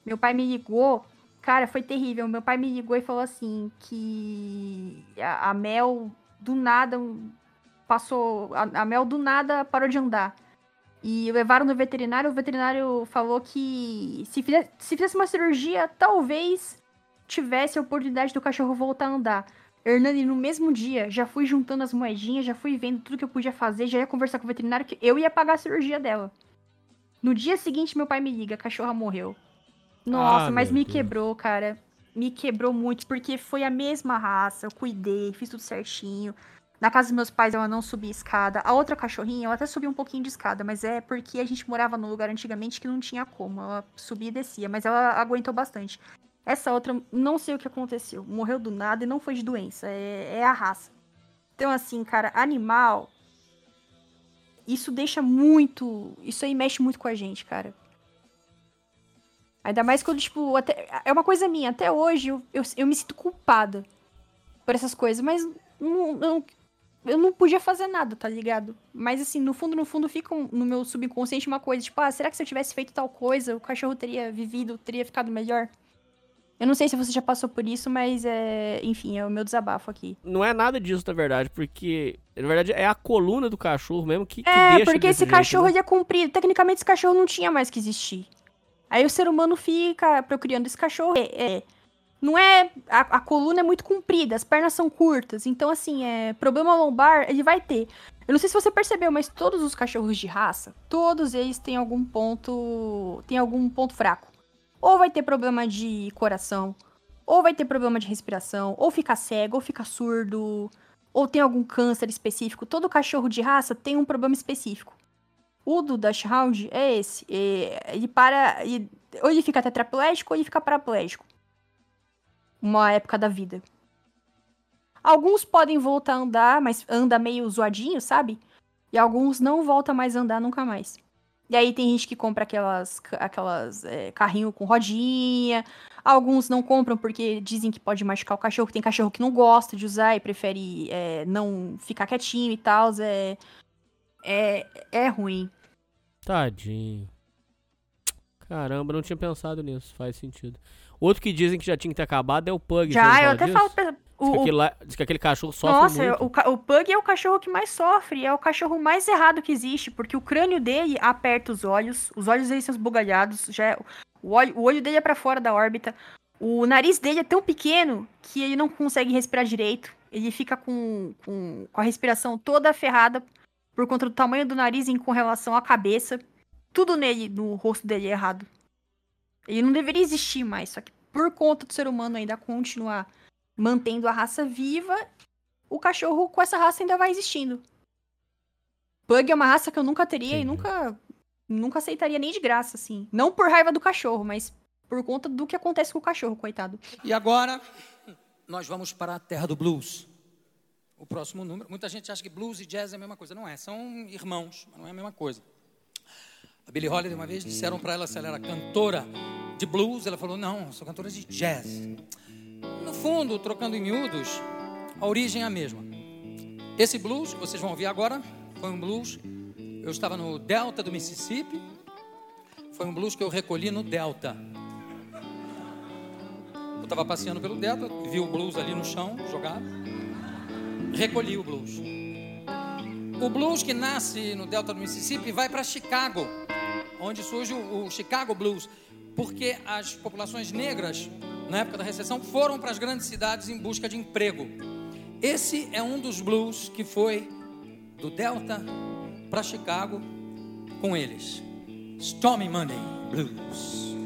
Meu pai me ligou, cara, foi terrível. Meu pai me ligou e falou assim: que a, Mel do nada passou. A, Mel do nada parou de andar. E levaram no veterinário, o veterinário falou que se, se fizesse uma cirurgia, talvez tivesse a oportunidade do cachorro voltar a andar. Hernani, no mesmo dia, já fui juntando as moedinhas, já fui vendo tudo que eu podia fazer, já ia conversar com o veterinário que eu ia pagar a cirurgia dela. No dia seguinte, meu pai me liga, a cachorra morreu. Nossa, Ah, mas me Deus. quebrou, cara. Me quebrou muito, porque foi a mesma raça, eu cuidei, fiz tudo certinho. Na casa dos meus pais ela não subia escada. A outra cachorrinha, ela até subia um pouquinho de escada, mas é porque a gente morava num lugar antigamente que não tinha como. Ela subia e descia, mas ela aguentou bastante. Essa outra, não sei o que aconteceu. Morreu do nada e não foi de doença. É, é a raça. Então, assim, cara, animal. Isso deixa muito. Isso aí mexe muito com a gente, cara. Ainda mais quando, tipo, até, é uma coisa minha. Até hoje eu, eu, eu me sinto culpada por essas coisas, mas não, não- eu não podia fazer nada, tá ligado? Mas assim, no fundo, no fundo, fica um- no meu subconsciente uma coisa, tipo, ah, será que se eu tivesse feito tal coisa, o cachorro teria vivido, teria ficado melhor? Eu não sei se você já passou por isso, mas é. Enfim, é o meu desabafo aqui. Não é nada disso, na verdade, porque, na verdade, é a coluna do cachorro mesmo que, que É, porque esse jeito, cachorro né? é comprido. Tecnicamente, esse cachorro não tinha mais que existir. Aí o ser humano fica procriando esse cachorro. É, é- não é. A, a coluna é muito comprida, as pernas são curtas. Então, assim, é, problema lombar ele vai ter. Eu não sei se você percebeu, mas todos os cachorros de raça, todos eles têm algum ponto. tem algum ponto fraco. Ou vai ter problema de coração, ou vai ter problema de respiração, ou fica cego, ou fica surdo, ou tem algum câncer específico. Todo cachorro de raça tem um problema específico. O do Dachshund é esse. é, ele para. ele- ou ele fica tetraplégico ou ele fica paraplégico. Uma época da vida. Alguns podem voltar a andar, mas anda meio zoadinho, sabe? E alguns não voltam mais a andar nunca mais. E aí tem gente que compra aquelas, aquelas é, carrinho com rodinha. Alguns não compram porque dizem que pode machucar o cachorro. Tem cachorro que não gosta de usar e prefere é, não ficar quietinho e tal. É, é, é ruim. Tadinho. Caramba, não tinha pensado nisso, faz sentido. Outro que dizem que já tinha que ter acabado é o Pug. Já, eu até disso? falo. pra- Diz que, O, o- aquele lá- diz que aquele cachorro sofre nossa, muito. o, o Pug é o cachorro que mais sofre. É o cachorro mais errado que existe. Porque o crânio dele aperta os olhos. Os olhos dele são esbugalhados. Já é- o, olho, o olho dele é pra fora da órbita. O nariz dele é tão pequeno que ele não consegue respirar direito. Ele fica com, com, com a respiração toda ferrada por conta do tamanho do nariz em com relação à cabeça. Tudo nele, no rosto dele é errado. Ele não deveria existir mais, só que por conta do ser humano ainda continuar mantendo a raça viva, o cachorro com essa raça ainda vai existindo. Pug é uma raça que eu nunca teria e Entendi. nunca nunca aceitaria nem de graça, assim. Não por raiva do cachorro, mas por conta do que acontece com o cachorro, coitado. E agora, nós vamos para a terra do blues. O próximo número. Muita gente acha que blues e jazz é a mesma coisa. Não é, são irmãos, mas não é a mesma coisa. A Billie Holiday, uma vez, disseram para ela se ela era cantora de blues. Ela falou: Não, sou cantora de jazz. No fundo, trocando em miúdos, a origem é a mesma. Esse blues, que vocês vão ouvir agora, foi um blues. Eu estava no delta do Mississippi. Foi um blues que eu recolhi no delta. Eu estava passeando pelo delta, vi o blues ali no chão, jogado. Recolhi o blues. O blues que nasce no delta do Mississippi vai para Chicago, onde surge o, o Chicago Blues, porque as populações negras, na época da recessão, foram para as grandes cidades em busca de emprego. Esse é um dos blues que foi do delta para Chicago com eles. Stormy Monday Blues.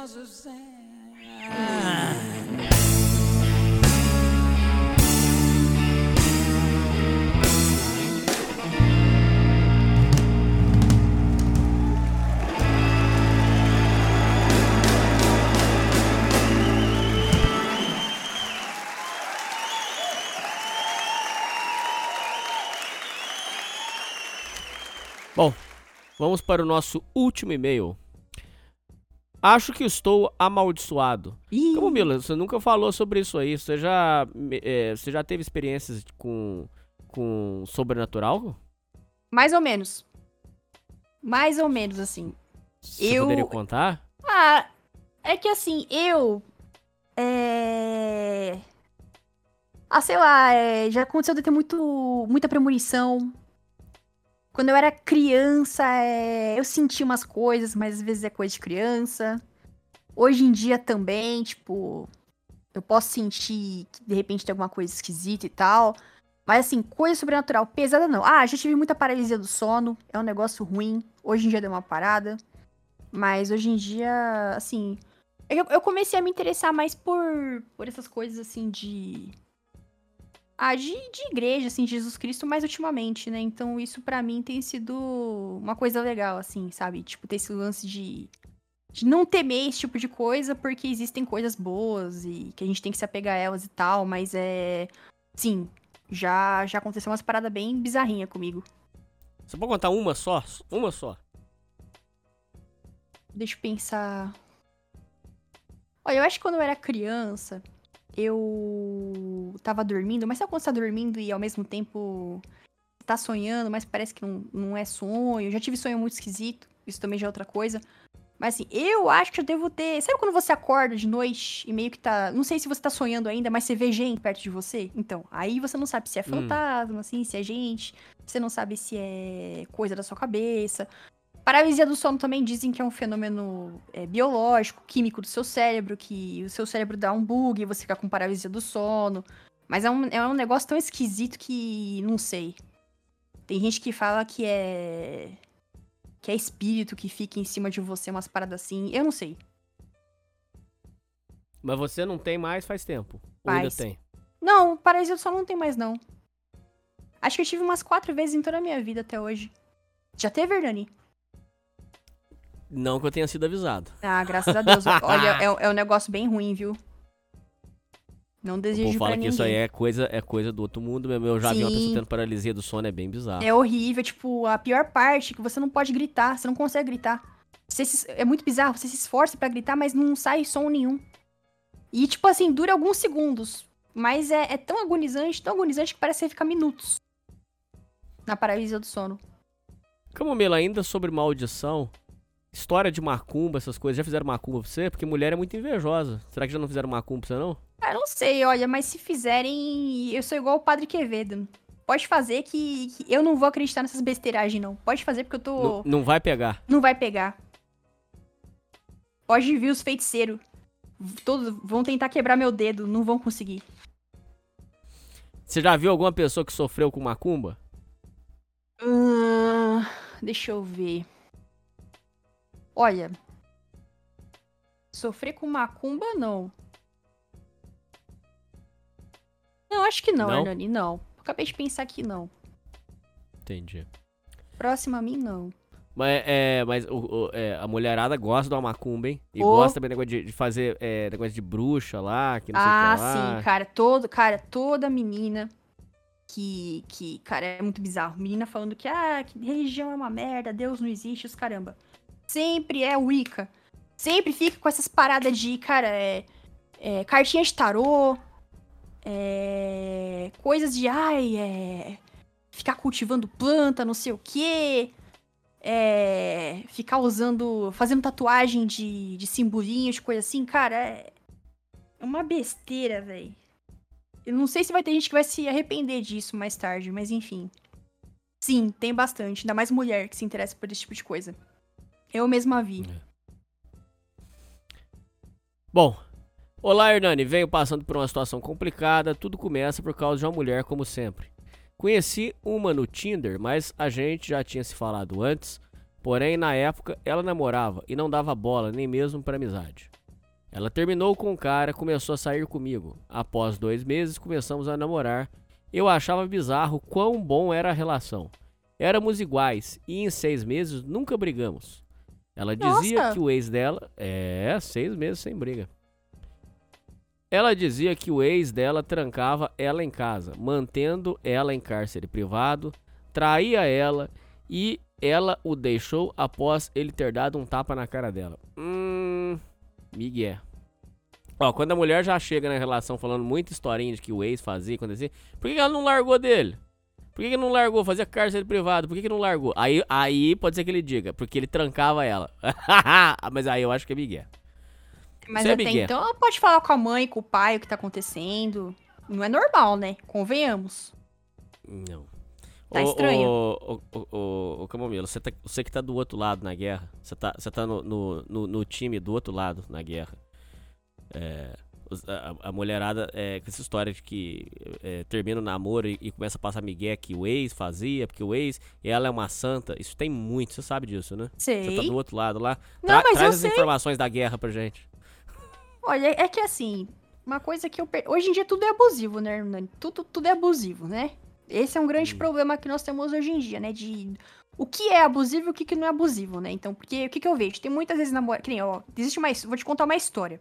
Also sad. Bom, vamos para o nosso último e-mail. Acho que estou amaldiçoado. Ih, Como, Mila, você nunca falou sobre isso aí. Você já, é, você já teve experiências com, com sobrenatural? mais ou menos. Mais ou menos, assim. Você Eu- poderia contar? Ah, é que assim, eu. É. Ah, sei lá, é, já aconteceu de ter muito, muita premonição. Quando eu era criança, é, eu sentia umas coisas, mas às vezes é coisa de criança. Hoje em dia também, tipo, eu posso sentir que de repente tem alguma coisa esquisita e tal. Mas assim, coisa sobrenatural pesada não. Ah, já tive muita paralisia do sono, é um negócio ruim. Hoje em dia deu uma parada. Mas hoje em dia, assim. é eu comecei a me interessar mais por, por essas coisas, assim, de. Ah, de, de igreja, assim, de Jesus Cristo, mais ultimamente, né? Então, isso pra mim tem sido uma coisa legal, assim, sabe? Tipo, ter esse lance de. De não temer esse tipo de coisa, porque existem coisas boas e que a gente tem que se apegar a elas e tal, mas é. Sim, já, já aconteceu umas paradas bem bizarrinhas comigo. Você pode contar uma só? Uma só. Deixa eu pensar. Olha, eu acho que quando eu era criança, eu tava dormindo, mas sabe quando você tá dormindo e ao mesmo tempo tá sonhando, mas parece que não, não é sonho? Eu já tive sonho muito esquisito, isso também já é outra coisa. Mas assim, eu acho que eu devo ter. Sabe quando você acorda de noite e meio que tá. Não sei se você tá sonhando ainda, mas você vê gente perto de você? Então, aí você não sabe se é fantasma, assim, se é gente. Você não sabe se é coisa da sua cabeça. Paralisia do sono também dizem que é um fenômeno é, biológico, químico do seu cérebro, que o seu cérebro dá um bug e você fica com paralisia do sono. Mas é um, é um negócio tão esquisito que não sei. Tem gente que fala que é. que é espírito que fica em cima de você, umas paradas assim. Eu não sei. Mas você não tem mais faz tempo. Ou ainda Faz. tem? Não, paralisia do sono não tem mais, não. Acho que eu tive umas quatro vezes em toda a minha vida até hoje. Já teve, Hernani? Não que eu tenha sido avisado. Ah, graças a Deus. Olha, é, é um negócio bem ruim, viu? Não desejo pra fala que ninguém. isso aí é coisa, é coisa do outro mundo mesmo. Eu já vi uma Sim. pessoa tendo paralisia do sono, é bem bizarro. É horrível, tipo, a pior parte é que você não pode gritar, você não consegue gritar. Você se- é muito bizarro, você se esforça pra gritar, mas não sai som nenhum. E, tipo assim, dura alguns segundos. Mas é, é tão agonizante, tão agonizante que parece que você fica minutos. Na paralisia do sono. Camomila, ainda sobre maldição, história de macumba, essas coisas, já fizeram macumba pra você? Porque mulher é muito invejosa. Será que já não fizeram macumba pra você, não? Ah, não sei, olha, mas se fizerem, eu sou igual o Padre Quevedo. Pode fazer que, que eu não vou acreditar nessas besteiragens, não. Pode fazer porque eu tô. Não, não vai pegar. Não vai pegar. Pode vir os feiticeiros. Todos vão tentar quebrar meu dedo, não vão conseguir. Você já viu alguma pessoa que sofreu com macumba? Ahn, deixa eu ver. Olha. Sofrer com macumba, não. Não, acho que não, Não? Hernani, não. Acabei de pensar que não. Entendi. Próximo a mim, não. Mas, é, mas o- o- é, a mulherada gosta de uma macumba, hein? E gosta também negócio de, de fazer é, negócio de bruxa lá, que não sei o ah, que lá. sim, cara. Todo, cara, toda menina que, que, cara, é muito bizarro. Menina falando que, ah, que religião é uma merda, Deus não existe, os caramba. Sempre é Wicca. Sempre fica com essas paradas de, cara, é, é cartinha de tarô, é, coisas de, ai, é, ficar cultivando planta, não sei o quê. É, ficar usando, fazendo tatuagem de, de simbolinhos, coisa assim, cara, é, é uma besteira, velho. Eu não sei se vai ter gente que vai se arrepender disso mais tarde, mas enfim. Sim, tem bastante. Ainda mais mulher que se interessa por esse tipo de coisa. Eu mesma vi. Bom, olá Hernani, venho passando por uma situação complicada, tudo começa por causa de uma mulher, como sempre. Conheci uma no Tinder, mas a gente já tinha se falado antes, Porém, na época, ela namorava e não dava bola nem mesmo para amizade. Ela terminou com o cara, começou a sair comigo. Após dois meses, começamos a namorar. Eu achava bizarro quão bom era a relação. Éramos iguais e em seis meses nunca brigamos. Ela dizia Nossa. que o ex dela. É, seis meses sem briga. Ela dizia que o ex dela trancava ela em casa, mantendo ela em cárcere privado, traía ela e ela o deixou após ele ter dado um tapa na cara dela. Hum. Miguel. Ó, quando a mulher já chega na relação falando muita historinha de que o ex fazia, acontecia, por que ela não largou dele? Por que, que não largou? Fazia cárcere privado, por que, que não largou? Aí, aí pode ser que ele diga, porque ele trancava ela. Mas aí eu acho que é Miguel. Mas é até Miguel. então pode falar com a mãe, com o pai, o que tá acontecendo. Não é normal, né? Convenhamos. Não. Tá estranho. Ô, ô, Camomila, você, tá, você que tá do outro lado na guerra, você tá, você tá no, no, no- no time do outro lado na guerra. É, a, a mulherada, é, com essa história de que é, termina o namoro e, e começa a passar migué que o ex fazia, porque o ex, ela é uma santa, isso tem muito, você sabe disso, né? Você tá Sei. do outro lado lá. Não, Tra- mas traz eu as sei. informações da guerra pra gente. Olha, é que assim, uma coisa que eu. per- Hoje em dia tudo é abusivo, né, Hernani? Tudo, tudo é abusivo, né? Esse é um grande problema que nós temos hoje em dia, né? De o que é abusivo e o que, que não é abusivo, né? Então, porque o que, que eu vejo? Tem muitas vezes namora. Que nem, ó, existe uma. his- Vou te contar uma história.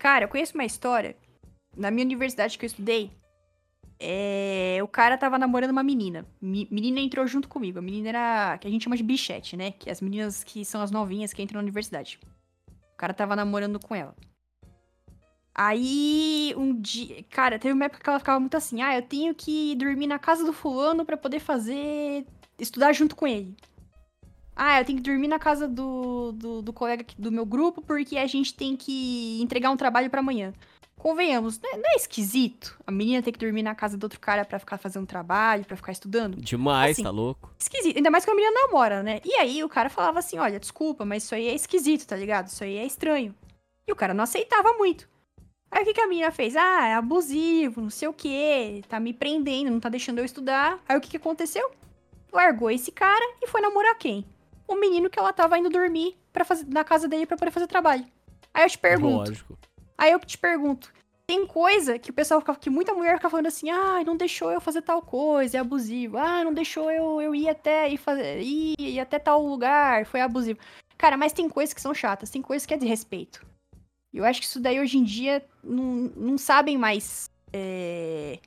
Cara, eu conheço uma história. Na minha universidade que eu estudei. É, o cara tava namorando uma menina. Mi- menina entrou junto comigo. A menina era. que a gente chama de bichete, né? Que as meninas que são as novinhas que entram na universidade. O cara tava namorando com ela. Aí, um dia. Cara, teve uma época que ela ficava muito assim: ah, eu tenho que dormir na casa do fulano pra poder fazer. estudar junto com ele. Ah, eu tenho que dormir na casa do, do, do colega do meu grupo porque a gente tem que entregar um trabalho pra amanhã. Convenhamos, não é, não é esquisito a menina ter que dormir na casa do outro cara pra ficar fazendo trabalho, pra ficar estudando? Demais, Assim, tá louco? esquisito. Ainda mais que a menina namora, né? E aí o cara falava assim: olha, desculpa, mas isso aí é esquisito, tá ligado? Isso aí é estranho. E o cara não aceitava muito. Aí o que, que a menina fez? Ah, é abusivo, não sei o quê, tá me prendendo, não tá deixando eu estudar. Aí o que, que aconteceu? Largou esse cara e foi namorar quem? O menino que ela tava indo dormir pra fazer, na casa dele pra poder fazer trabalho. Aí eu te pergunto, Lógico. Aí eu te pergunto, tem coisa que o pessoal fica, que muita mulher fica falando assim, ah, não deixou eu fazer tal coisa, é abusivo. Ah, não deixou eu, eu ir até ir, fazer, ir, ir até tal lugar, foi abusivo. Cara, mas tem coisas que são chatas, tem coisas que é desrespeito. E eu acho que isso daí hoje em dia não, não sabem mais é,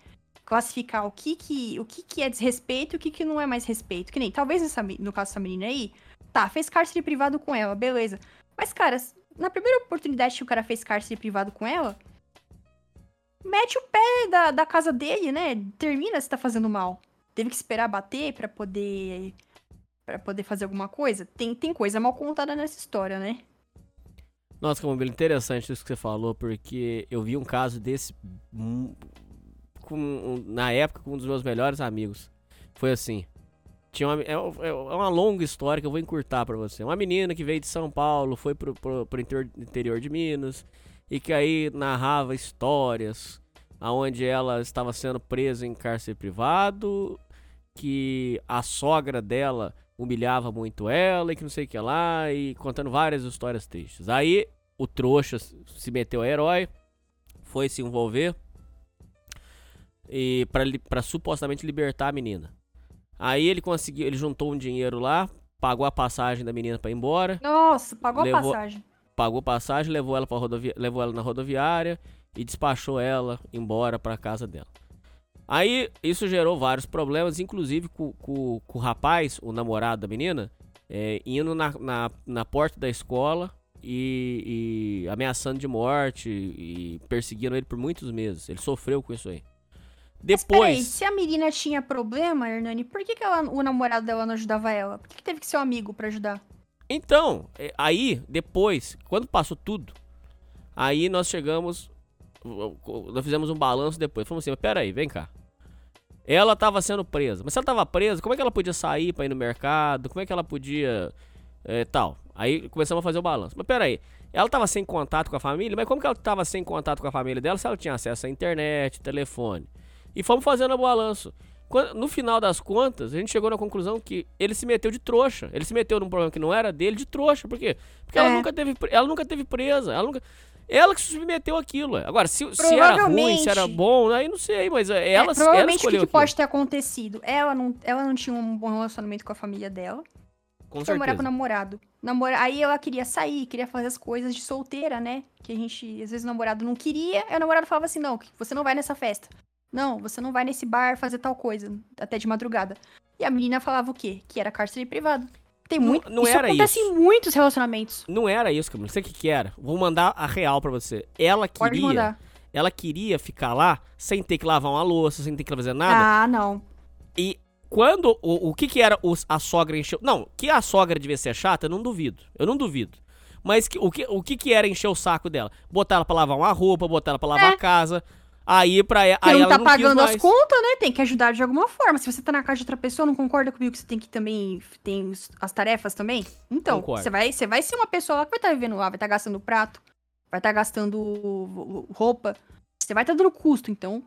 classificar o que que, o que que é desrespeito e o que que não é mais respeito. Que nem, talvez no caso dessa menina aí, tá, fez cárcere privado com ela, beleza. Mas, cara, na primeira oportunidade que o cara fez cárcere privado com ela, mete o pé da, da casa dele, né? Termina se tá fazendo mal. Teve que esperar bater pra poder para poder fazer alguma coisa. Tem, tem coisa mal contada nessa história, né? Nossa, Camomila, interessante isso que você falou, porque eu vi um caso desse hum, com, na época com um dos meus melhores amigos. Foi assim. Tinha uma, é, é uma longa história que eu vou encurtar pra você. Uma menina que veio de São Paulo, foi pro, pro, pro interior, interior de Minas, e que aí narrava histórias aonde ela estava sendo presa em cárcere privado, que a sogra dela humilhava muito ela e que não sei o que lá, e contando várias histórias tristes. Aí o trouxa se meteu a herói, foi se envolver e para para supostamente libertar a menina. Aí ele conseguiu, ele juntou um dinheiro lá, pagou a passagem da menina pra ir embora, Nossa, pagou Levou- a passagem. pagou passagem, levou ela para rodovia, levou ela na rodoviária e despachou ela embora para casa dela. Aí isso gerou vários problemas, inclusive com, com- com o rapaz, o namorado da menina, é, indo na, na, na porta da escola e, e ameaçando de morte e perseguindo ele por muitos meses. Ele sofreu com isso aí. Mas peraí, Depois, se a menina tinha problema, Hernani, por que, que ela- o namorado dela não ajudava ela? Por que, que teve que ser um amigo pra ajudar? Então, é, aí, depois, quando passou tudo, aí nós chegamos, nós fizemos um balanço depois. Falamos assim, pera aí, vem cá. Ela tava sendo presa. Mas se ela tava presa, como é que ela podia sair pra ir no mercado? Como é que ela podia... é, tal. Aí começamos a fazer o balanço. Mas pera aí, ela tava sem contato com a família? Mas como que ela tava sem contato com a família dela se ela tinha acesso à internet, telefone? E fomos fazendo o balanço. No final das contas, a gente chegou na conclusão que ele se meteu de trouxa. Ele se meteu num problema que não era dele de trouxa. Por quê? Porque ela, É. nunca teve, ela nunca teve presa. Ela, nunca, ela que se submeteu àquilo. é. Agora, se, se era ruim, se era bom, aí não sei, mas é, É, ela, ela provavelmente o que, que aquilo. pode ter acontecido? Ela não, ela não tinha um bom relacionamento com a família dela. Com foi morar com o namorado. Namora... Aí ela queria sair, queria fazer as coisas de solteira, né? Que a gente, às vezes, o namorado não queria, aí o namorado falava assim: não, você não vai nessa festa. Não, você não vai nesse bar fazer tal coisa, até de madrugada. E a menina falava o quê? Que era cárcere privado. Tem Não- muito. não isso era acontece isso. em muitos relacionamentos. Não era isso, Camila. Não sei o que, que era. Vou mandar a real pra você. Ela Pode queria. mandar. Ela queria ficar lá sem ter que lavar uma louça, sem ter que fazer nada. Ah, não. E quando. O, o que que era os- a sogra encheu. Não, que a sogra devia ser chata, eu não duvido. Eu não duvido. Mas que- o, que, o que que era encher o saco dela? Botar ela pra lavar uma roupa, botar ela pra lavar É. a casa. Aí pra ela. Aí não ela tá não pagando as contas, né? Tem que ajudar de alguma forma. Se você tá na casa de outra pessoa, não concorda comigo que você tem que também. Tem as tarefas também? Então, Concordo. você vai, você vai ser uma pessoa lá que vai estar vivendo lá, vai estar gastando prato, vai estar gastando roupa. Você vai estar dando custo, então.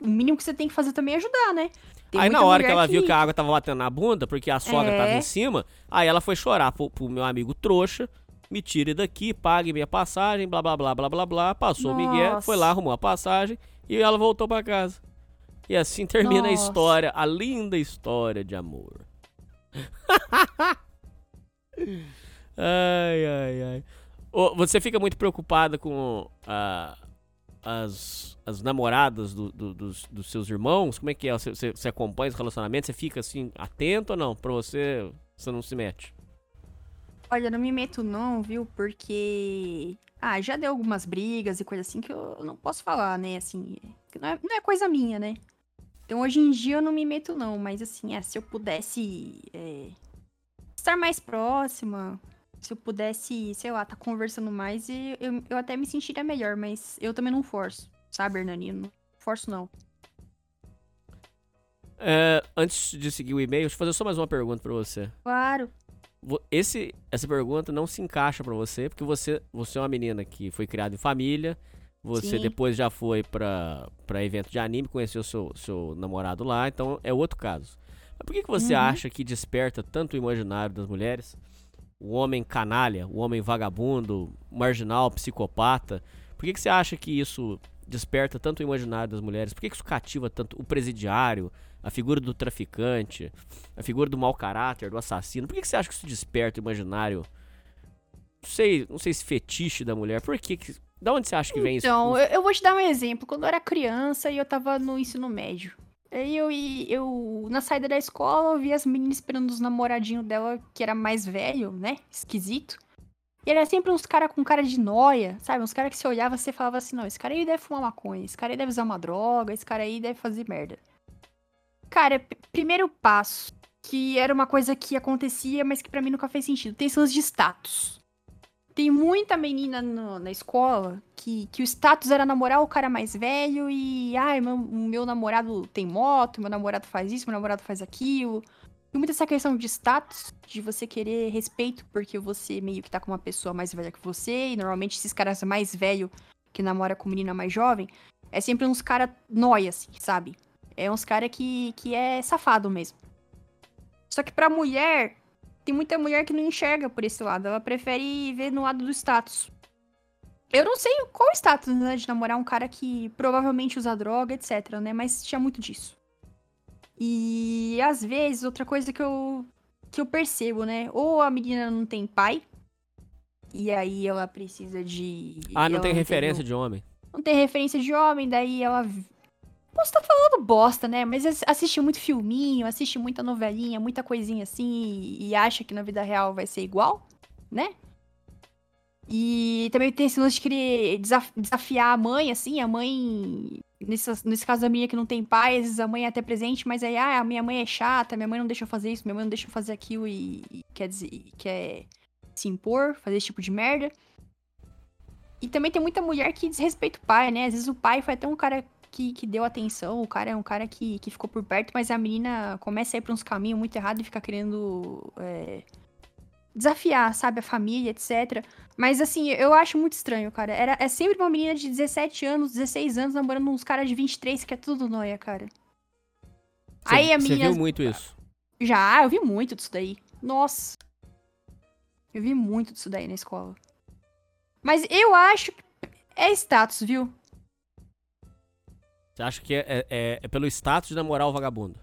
O mínimo que você tem que fazer também é ajudar, né? Tem Aí na hora que ela viu que a água tava batendo na bunda, porque a sogra É. tava em cima, aí ela foi chorar pro, pro meu amigo trouxa, me tire daqui, pague minha passagem, blá blá blá blá blá blá, passou o Miguel, foi lá, arrumou a passagem e ela voltou pra casa. E assim termina a Nossa. história, a linda história de amor. ai, ai, ai. Você fica muito preocupada com ah, as, as namoradas do- do- dos, dos seus irmãos? Como é que é? Você, você- você acompanha os relacionamentos? Você fica assim, atento ou não? Pra você, você não se mete? Olha, não me meto não, viu? Porque. Ah, já deu algumas brigas e coisa assim que eu não posso falar, né? Assim, não é, não é coisa minha, né? Então hoje em dia eu não me meto não, mas assim, é, se eu pudesse é, estar mais próxima, se eu pudesse, sei lá, tá conversando mais, e eu, eu até me sentiria melhor, mas eu também não forço, sabe, Hernani? Eu Não forço não. É, antes de seguir o e-mail, deixa eu fazer só mais uma pergunta pra você. Claro. Esse, essa pergunta não se encaixa pra você, porque você, você é uma menina que foi criada em família, você Sim. depois já foi pra, pra evento de anime, conheceu seu, seu namorado lá, então é outro caso. Mas por que, que você Uhum. acha que desperta tanto o imaginário das mulheres? O homem canalha, o homem vagabundo, marginal, psicopata. Por que, que você acha que isso desperta tanto o imaginário das mulheres? Por que, que isso cativa tanto o presidiário, a figura do traficante, a figura do mau caráter, do assassino? Por que, que você acha que isso desperta o imaginário? Não sei, não sei se fetiche da mulher. Por que, que da onde você acha que vem Então, isso? eu, eu vou te dar um exemplo. Quando eu era criança e eu tava no ensino médio. Aí eu, eu, na saída da escola, eu vi as meninas esperando os namoradinhos dela, que era mais velho, né? Esquisito. E era sempre uns caras com cara de noia, sabe? Uns caras que você olhava e você falava assim, não, esse cara aí deve fumar maconha, esse cara aí deve usar uma droga, esse cara aí deve fazer merda. Cara, primeiro passo, que era uma coisa que acontecia, mas que pra mim nunca fez sentido. Tem de status. Tem muita menina no- na escola que, que o status era namorar o cara mais velho e. Ai, meu, meu namorado tem moto, meu namorado faz isso, meu namorado faz aquilo. Tem muita essa questão de status, de você querer respeito, porque você meio que tá com uma pessoa mais velha que você, e normalmente esses caras mais velhos que namora com menina mais jovem, é sempre uns caras nóia, assim, sabe? É uns caras que, que é safado mesmo. Só que pra mulher, tem muita mulher que não enxerga por esse lado. Ela prefere ver no lado do status. Eu não sei qual o status, né, de namorar um cara que provavelmente usa droga, etc, né? Mas tinha muito disso. E às vezes, outra coisa que eu, que eu percebo, né? Ou a menina não tem pai, e aí ela precisa de. Ah, não tem referência de homem. não tem referência de homem, daí ela. Posso estar falando bosta, né? Mas ass- assiste muito filminho, assiste muita novelinha, muita coisinha assim, e, acha que na vida real vai ser igual, né? E também tem esse lance de querer desaf- desafiar a mãe, assim, a mãe. Nesse, nesse caso da minha que não tem pai, às vezes a mãe é até presente, mas aí, ah, a minha mãe é chata, minha mãe não deixa eu fazer isso, minha mãe não deixa eu fazer aquilo e, e quer dizer, e quer se impor, fazer esse tipo de merda. E também tem muita mulher que desrespeita o pai, né? Às vezes o pai foi até um cara que, que deu atenção, o cara é um cara que, que ficou por perto, mas a menina começa a ir pra uns caminhos muito errados e fica querendo é, desafiar, sabe, a família, etc. Mas assim, eu acho muito estranho, cara. Era, é sempre uma menina de 17 anos, 16 anos, namorando uns caras de 23, que é tudo noia, cara. Você Aí a Você menina. viu muito isso. Já, eu vi muito disso daí. Nossa. Eu vi muito disso daí na escola. Mas eu acho que é status, viu? Você acha que é, é- é- é pelo status de namorar o vagabundo?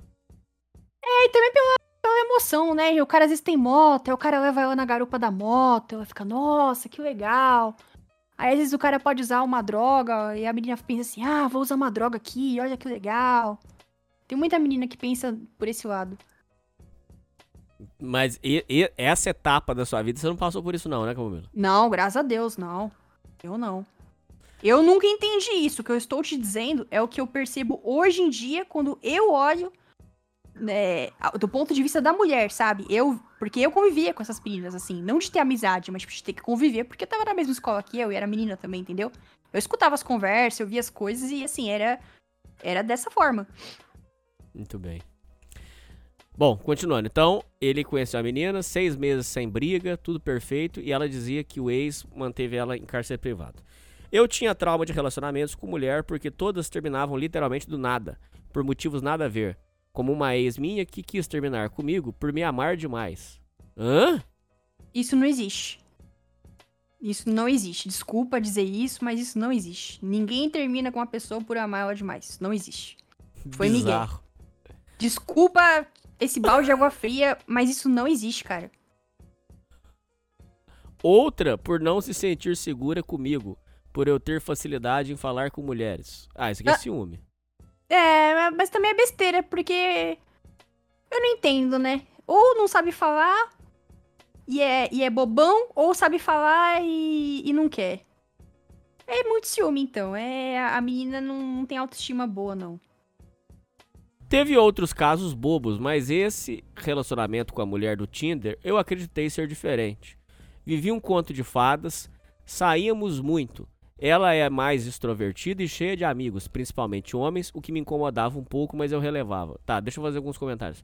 É, e também pela, pela emoção, né? O cara às vezes tem moto, aí o cara leva ela na garupa da moto, ela fica, nossa, que legal. Aí às vezes o cara pode usar uma droga e a menina pensa assim, ah, vou usar uma droga aqui, olha que legal. Tem muita menina que pensa por esse lado. Mas e- e- essa etapa da sua vida você não passou por isso não, né, Camila? Não, graças a Deus, não. Eu não. Eu nunca entendi isso. O que eu estou te dizendo é o que eu percebo hoje em dia quando eu olho né, do ponto de vista da mulher, sabe? Eu, porque eu convivia com essas meninas, assim, não de ter amizade, mas tipo, de ter que conviver, porque eu tava na mesma escola que eu e era menina também, entendeu? Eu escutava as conversas, eu via as coisas e assim, era, era dessa forma. Muito bem. Bom, continuando. Então, ele conheceu a menina, seis meses sem briga, tudo perfeito, e ela dizia que o ex manteve ela em cárcere privado. Eu tinha trauma de relacionamentos com mulher porque todas terminavam literalmente do nada, por motivos nada a ver. Como uma ex minha que quis terminar comigo por me amar demais. Hã? Isso não existe. Isso não existe. Desculpa dizer isso, mas isso não existe. Ninguém termina com uma pessoa por amar ela demais. Não existe. Foi. Bizarro. Desculpa esse balde de água fria, mas isso não existe, cara. Outra por não se sentir segura comigo, por eu ter facilidade em falar com mulheres. Ah, isso aqui é Ah. ciúme. É, mas também é besteira, porque eu não entendo, né? Ou não sabe falar e é, e é bobão, ou sabe falar e, e não quer. É muito ciúme, então. É, a menina não, não tem autoestima boa, não. Teve outros casos bobos, mas esse relacionamento com a mulher do Tinder eu acreditei ser diferente. Vivi um conto de fadas, saíamos muito. Ela é mais extrovertida e cheia de amigos, principalmente homens, o que me incomodava um pouco, mas eu relevava. Tá, deixa eu fazer alguns comentários.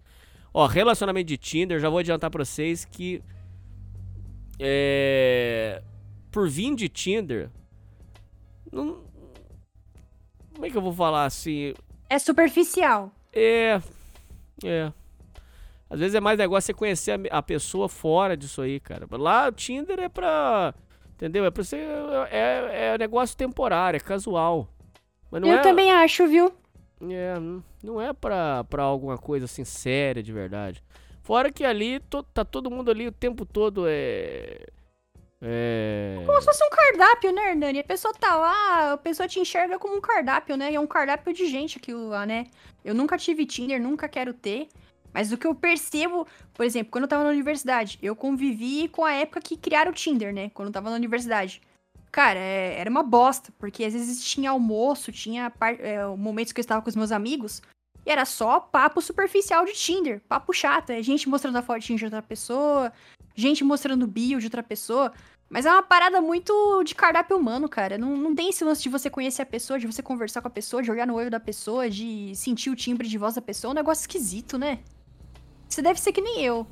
Ó, relacionamento de Tinder, já vou adiantar pra vocês que. É. Por vir de Tinder. Não. Como é que eu vou falar assim? É superficial. É. É. Às vezes é mais negócio você conhecer a, a pessoa fora disso aí, cara. Lá o Tinder é pra. Entendeu? É pra você. É, é negócio temporário, é casual. Mas não eu é. também acho, viu? É, não- não é pra, pra alguma coisa assim séria de verdade. Fora que ali to- tá todo mundo ali o tempo todo é. É. Como se fosse um cardápio, né, Hernani? A pessoa tá lá, a pessoa te enxerga como um cardápio, né? E é um cardápio de gente aquilo lá, né? Eu nunca tive Tinder, nunca quero ter. Mas o que eu percebo, por exemplo, quando eu tava na universidade, eu convivi com a época que criaram o Tinder, né? Quando eu tava na universidade. Cara, é- era uma bosta, porque às vezes tinha almoço, tinha é, momentos que eu estava com os meus amigos, e era só papo superficial de Tinder, papo chato. É gente mostrando a fotinha de outra pessoa, gente mostrando bio de outra pessoa. Mas é uma parada muito de cardápio humano, cara. Não, não tem esse lance de você conhecer a pessoa, de você conversar com a pessoa, de olhar no olho da pessoa, de sentir o timbre de voz da pessoa. É um negócio esquisito, né? Você deve ser que nem eu.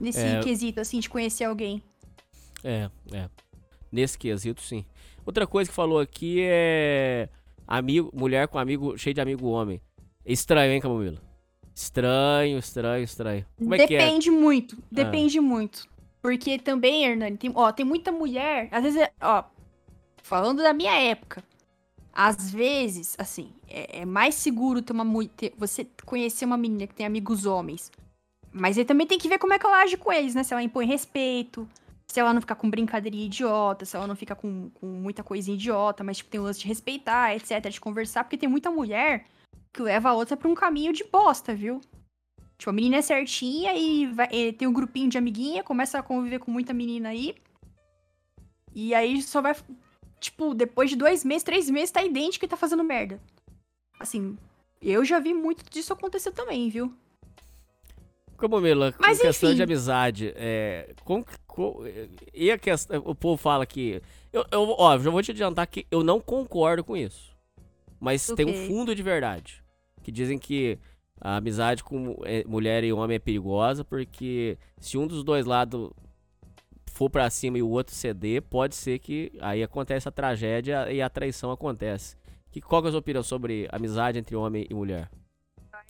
Nesse É. quesito, assim, de conhecer alguém. É, é. Nesse quesito, sim. Outra coisa que falou aqui é. Amigo, mulher com amigo, cheio de amigo homem. Estranho, hein, Camila? Estranho, estranho, estranho. Como é que é? Depende muito. Depende muito. Porque também, Hernani, tem, ó, tem muita mulher. Às vezes, ó, falando da minha época. Às vezes, assim, é, é mais seguro ter uma ter- você conhecer uma menina que tem amigos homens. Mas aí também tem que ver como é que ela age com eles, né? Se ela impõe respeito, se ela não fica com brincadeirinha idiota, se ela não fica com, com muita coisinha idiota, mas tipo, tem o lance de respeitar, etc, de conversar, porque tem muita mulher que leva a outra pra um caminho de bosta, viu? Tipo, a menina é certinha e, vai- e tem um grupinho de amiguinha, começa a conviver com muita menina aí. E aí só vai. Tipo, depois de dois meses, três meses, tá idêntica e tá fazendo merda. Assim, eu já vi muito disso acontecer também, viu? Camila, com Mas, questão de amizade, é. com- com- e a questão. O povo fala que. Eu, eu, ó, já vou te adiantar que eu não concordo com isso. Mas tem um fundo de verdade. Que dizem que a amizade com é, mulher e homem é perigosa, porque se um dos dois lados for pra cima e o outro ceder, pode ser que aí acontece a tragédia e a traição acontece. Que, qual que é a sua opinião sobre amizade entre homem e mulher?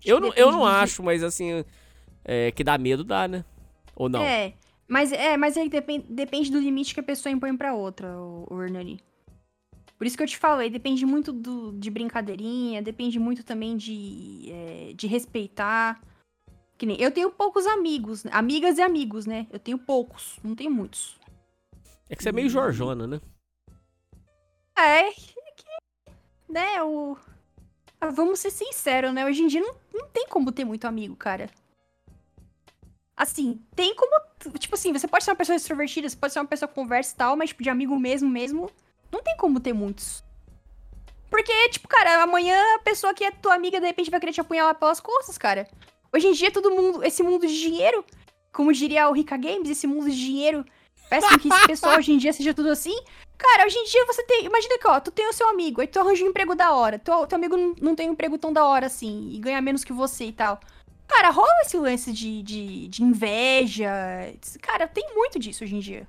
Eu não, eu não acho, mas assim, é, que dá medo, dá, né? Ou não? É, mas, é, mas aí depende, depende do limite que a pessoa impõe pra outra, o, o Hernani. Por isso que eu te falei, depende muito do, de brincadeirinha, depende muito também de, é, de respeitar. Que nem, eu tenho poucos amigos, amigas e amigos, né? Eu tenho poucos, não tenho muitos. É que você é meio Jorjona, né? É, é que, né, o... ah, vamos ser sinceros, né? Hoje em dia não, não tem como ter muito amigo, cara. Assim, tem como. Tipo assim, você pode ser uma pessoa extrovertida, você pode ser uma pessoa que conversa e tal, mas, tipo, de amigo mesmo, mesmo, não tem como ter muitos. Porque, tipo, cara, amanhã a pessoa que é tua amiga, de repente, vai querer te apunhalar pelas costas, cara. Hoje em dia, todo mundo, esse mundo de dinheiro, como diria o Rica Games, esse mundo de dinheiro, com que esse pessoal hoje em dia seja tudo assim. Cara, hoje em dia você tem. Imagina que, ó, tu tem o seu amigo, aí tu arranja um emprego da hora. Teu, teu amigo não, não tem um emprego tão da hora assim, e ganha menos que você e tal. Cara, rola esse lance de, de, de inveja. Cara, tem muito disso hoje em dia.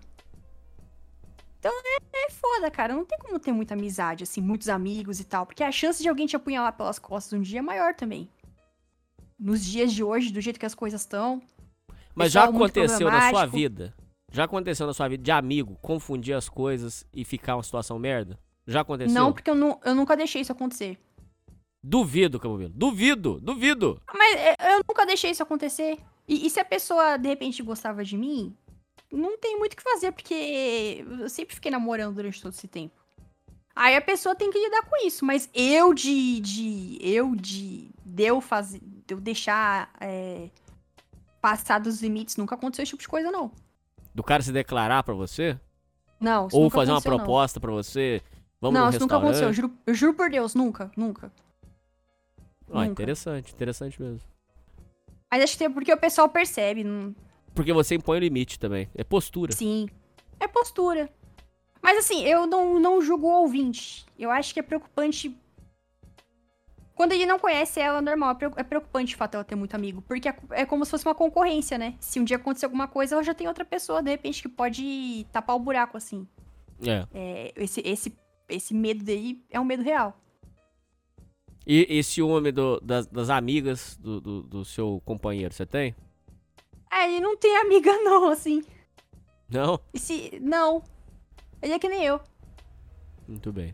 Então é, é foda, cara. Não tem como ter muita amizade, assim, muitos amigos e tal. Porque a chance de alguém te apunhalar pelas costas um dia é maior também. Nos dias de hoje, do jeito que as coisas estão. Mas já aconteceu na sua vida? Já aconteceu na sua vida de amigo confundir as coisas e ficar uma situação merda? Já aconteceu? Não, porque eu, nu- eu nunca deixei isso acontecer. Duvido, Camilo. Duvido, duvido. Mas é, eu nunca deixei isso acontecer. E, e se a pessoa, de repente, gostava de mim, não tem muito o que fazer, porque eu sempre fiquei namorando durante todo esse tempo. Aí a pessoa tem que lidar com isso. Mas eu de. de eu de. de eu fazer. Eu deixar. é, passar dos limites, nunca aconteceu esse tipo de coisa, não. Do cara se declarar pra você? Não, Ou fazer uma proposta pra você? Vamos não, isso nunca aconteceu. Eu juro, eu juro por Deus, nunca, nunca. Ah, nunca. interessante, interessante mesmo. Mas acho que é porque o pessoal percebe. Não, Porque você impõe o limite também. É postura. Sim. É postura. Mas assim, eu não, não julgo o ouvinte. Eu acho que é preocupante. Quando ele não conhece ela, normal. é É preocupante o fato dela ter muito amigo. Porque é, é como se fosse uma concorrência, né? Se um dia acontecer alguma coisa, ela já tem outra pessoa, de repente, que pode tapar o buraco, assim. É. É, esse, esse, esse medo dele é um medo real. E esse ciúme do- das, das amigas do, do, do seu companheiro, você tem? É, ele não tem amiga, não, assim. Não? Esse, não. Ele é que nem eu. Muito bem.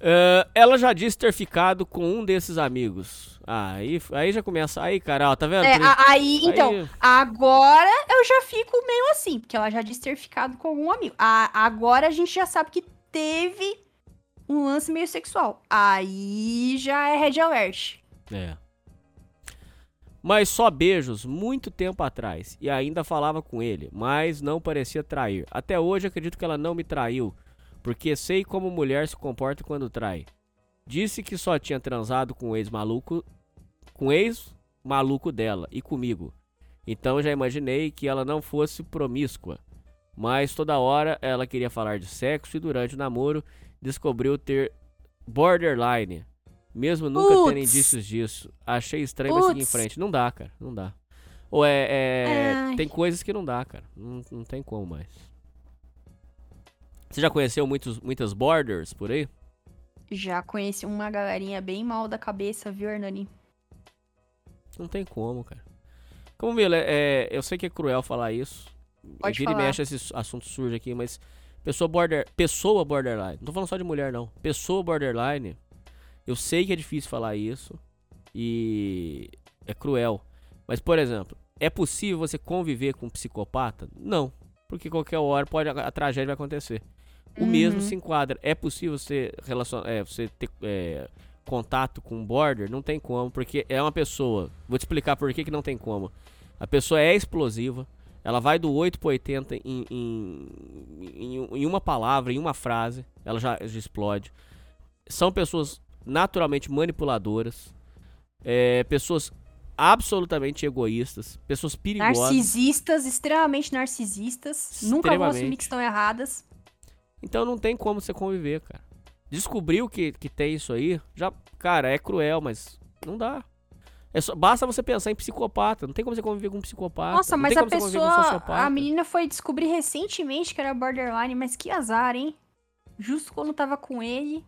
É, ela já disse ter ficado com um desses amigos. Ah, aí, aí já começa. Aí, cara, ó, tá vendo? É, Por- a- aí, então, aí- agora eu já fico meio assim, porque ela já disse ter ficado com algum amigo. A- agora a gente já sabe que teve um lance meio sexual. Aí já é red alert. É. Mas só beijos muito tempo atrás. E ainda falava com ele, mas não parecia trair. Até hoje acredito que ela não me traiu, porque sei como mulher se comporta quando trai. Disse que só tinha transado com o ex-maluco, com o ex-maluco dela e comigo. Então já imaginei que ela não fosse promíscua. Mas toda hora ela queria falar de sexo e durante o namoro descobriu ter borderline. Mesmo nunca tendo Putz. indícios disso. Achei estranho, mas segui em frente. Não dá, cara. Não dá. Ou é. é- tem coisas que não dá, cara. Não, não tem como mais. Você já conheceu muitos, muitas borders por aí? Já conheci uma galerinha bem mal da cabeça, viu, Hernani? Não tem como, cara. Como, Mila, é, eu sei que é cruel falar isso. Pode Vira e falar. mexe esse assunto surge aqui, mas pessoa border, pessoa borderline. Não tô falando só de mulher não. Pessoa borderline. Eu sei que é difícil falar isso e é cruel. Mas por exemplo, é possível você conviver com um psicopata? Não, porque qualquer hora pode a, a tragédia vai acontecer. O mesmo Uhum. se enquadra. É possível você relacion, é, você ter é, contato com um border? Não tem como, porque é uma pessoa. Vou te explicar por que, que não tem como. A pessoa é explosiva. Ela vai do 8 pro 80 em, em, em, em uma palavra, em uma frase. Ela já, já explode. São pessoas naturalmente manipuladoras. é, pessoas absolutamente egoístas. Pessoas perigosas. Narcisistas, extremamente narcisistas. Nunca vão assumir Extremamente. que estão erradas. Então não tem como você conviver, cara. Descobriu que, que tem isso aí, já, cara, é cruel, mas não dá. É só, basta você pensar em psicopata. Não tem como você conviver com um psicopata. Nossa, não mas a pessoa. A menina foi descobrir recentemente que era borderline, mas que azar, hein? Justo quando tava com ele.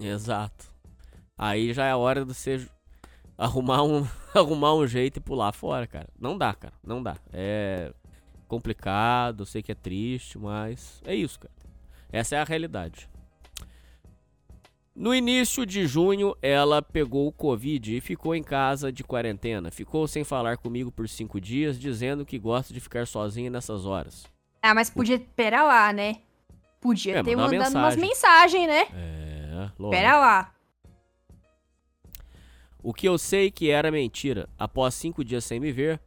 Exato. Aí já é a hora de você arrumar um, arrumar um jeito e pular fora, cara. Não dá, cara. Não dá. É complicado, sei que é triste, mas é isso, cara. Essa é a realidade. No início de junho, ela pegou o Covid e ficou em casa de quarentena. Ficou sem falar comigo por cinco dias, dizendo que gosta de ficar sozinha nessas horas. Ah, mas podia esperar lá, né? Podia É, ter mandado umas mensagem. mensagens, né? É, lógico. Espera lá. O que eu sei que era mentira. Após cinco dias sem me ver,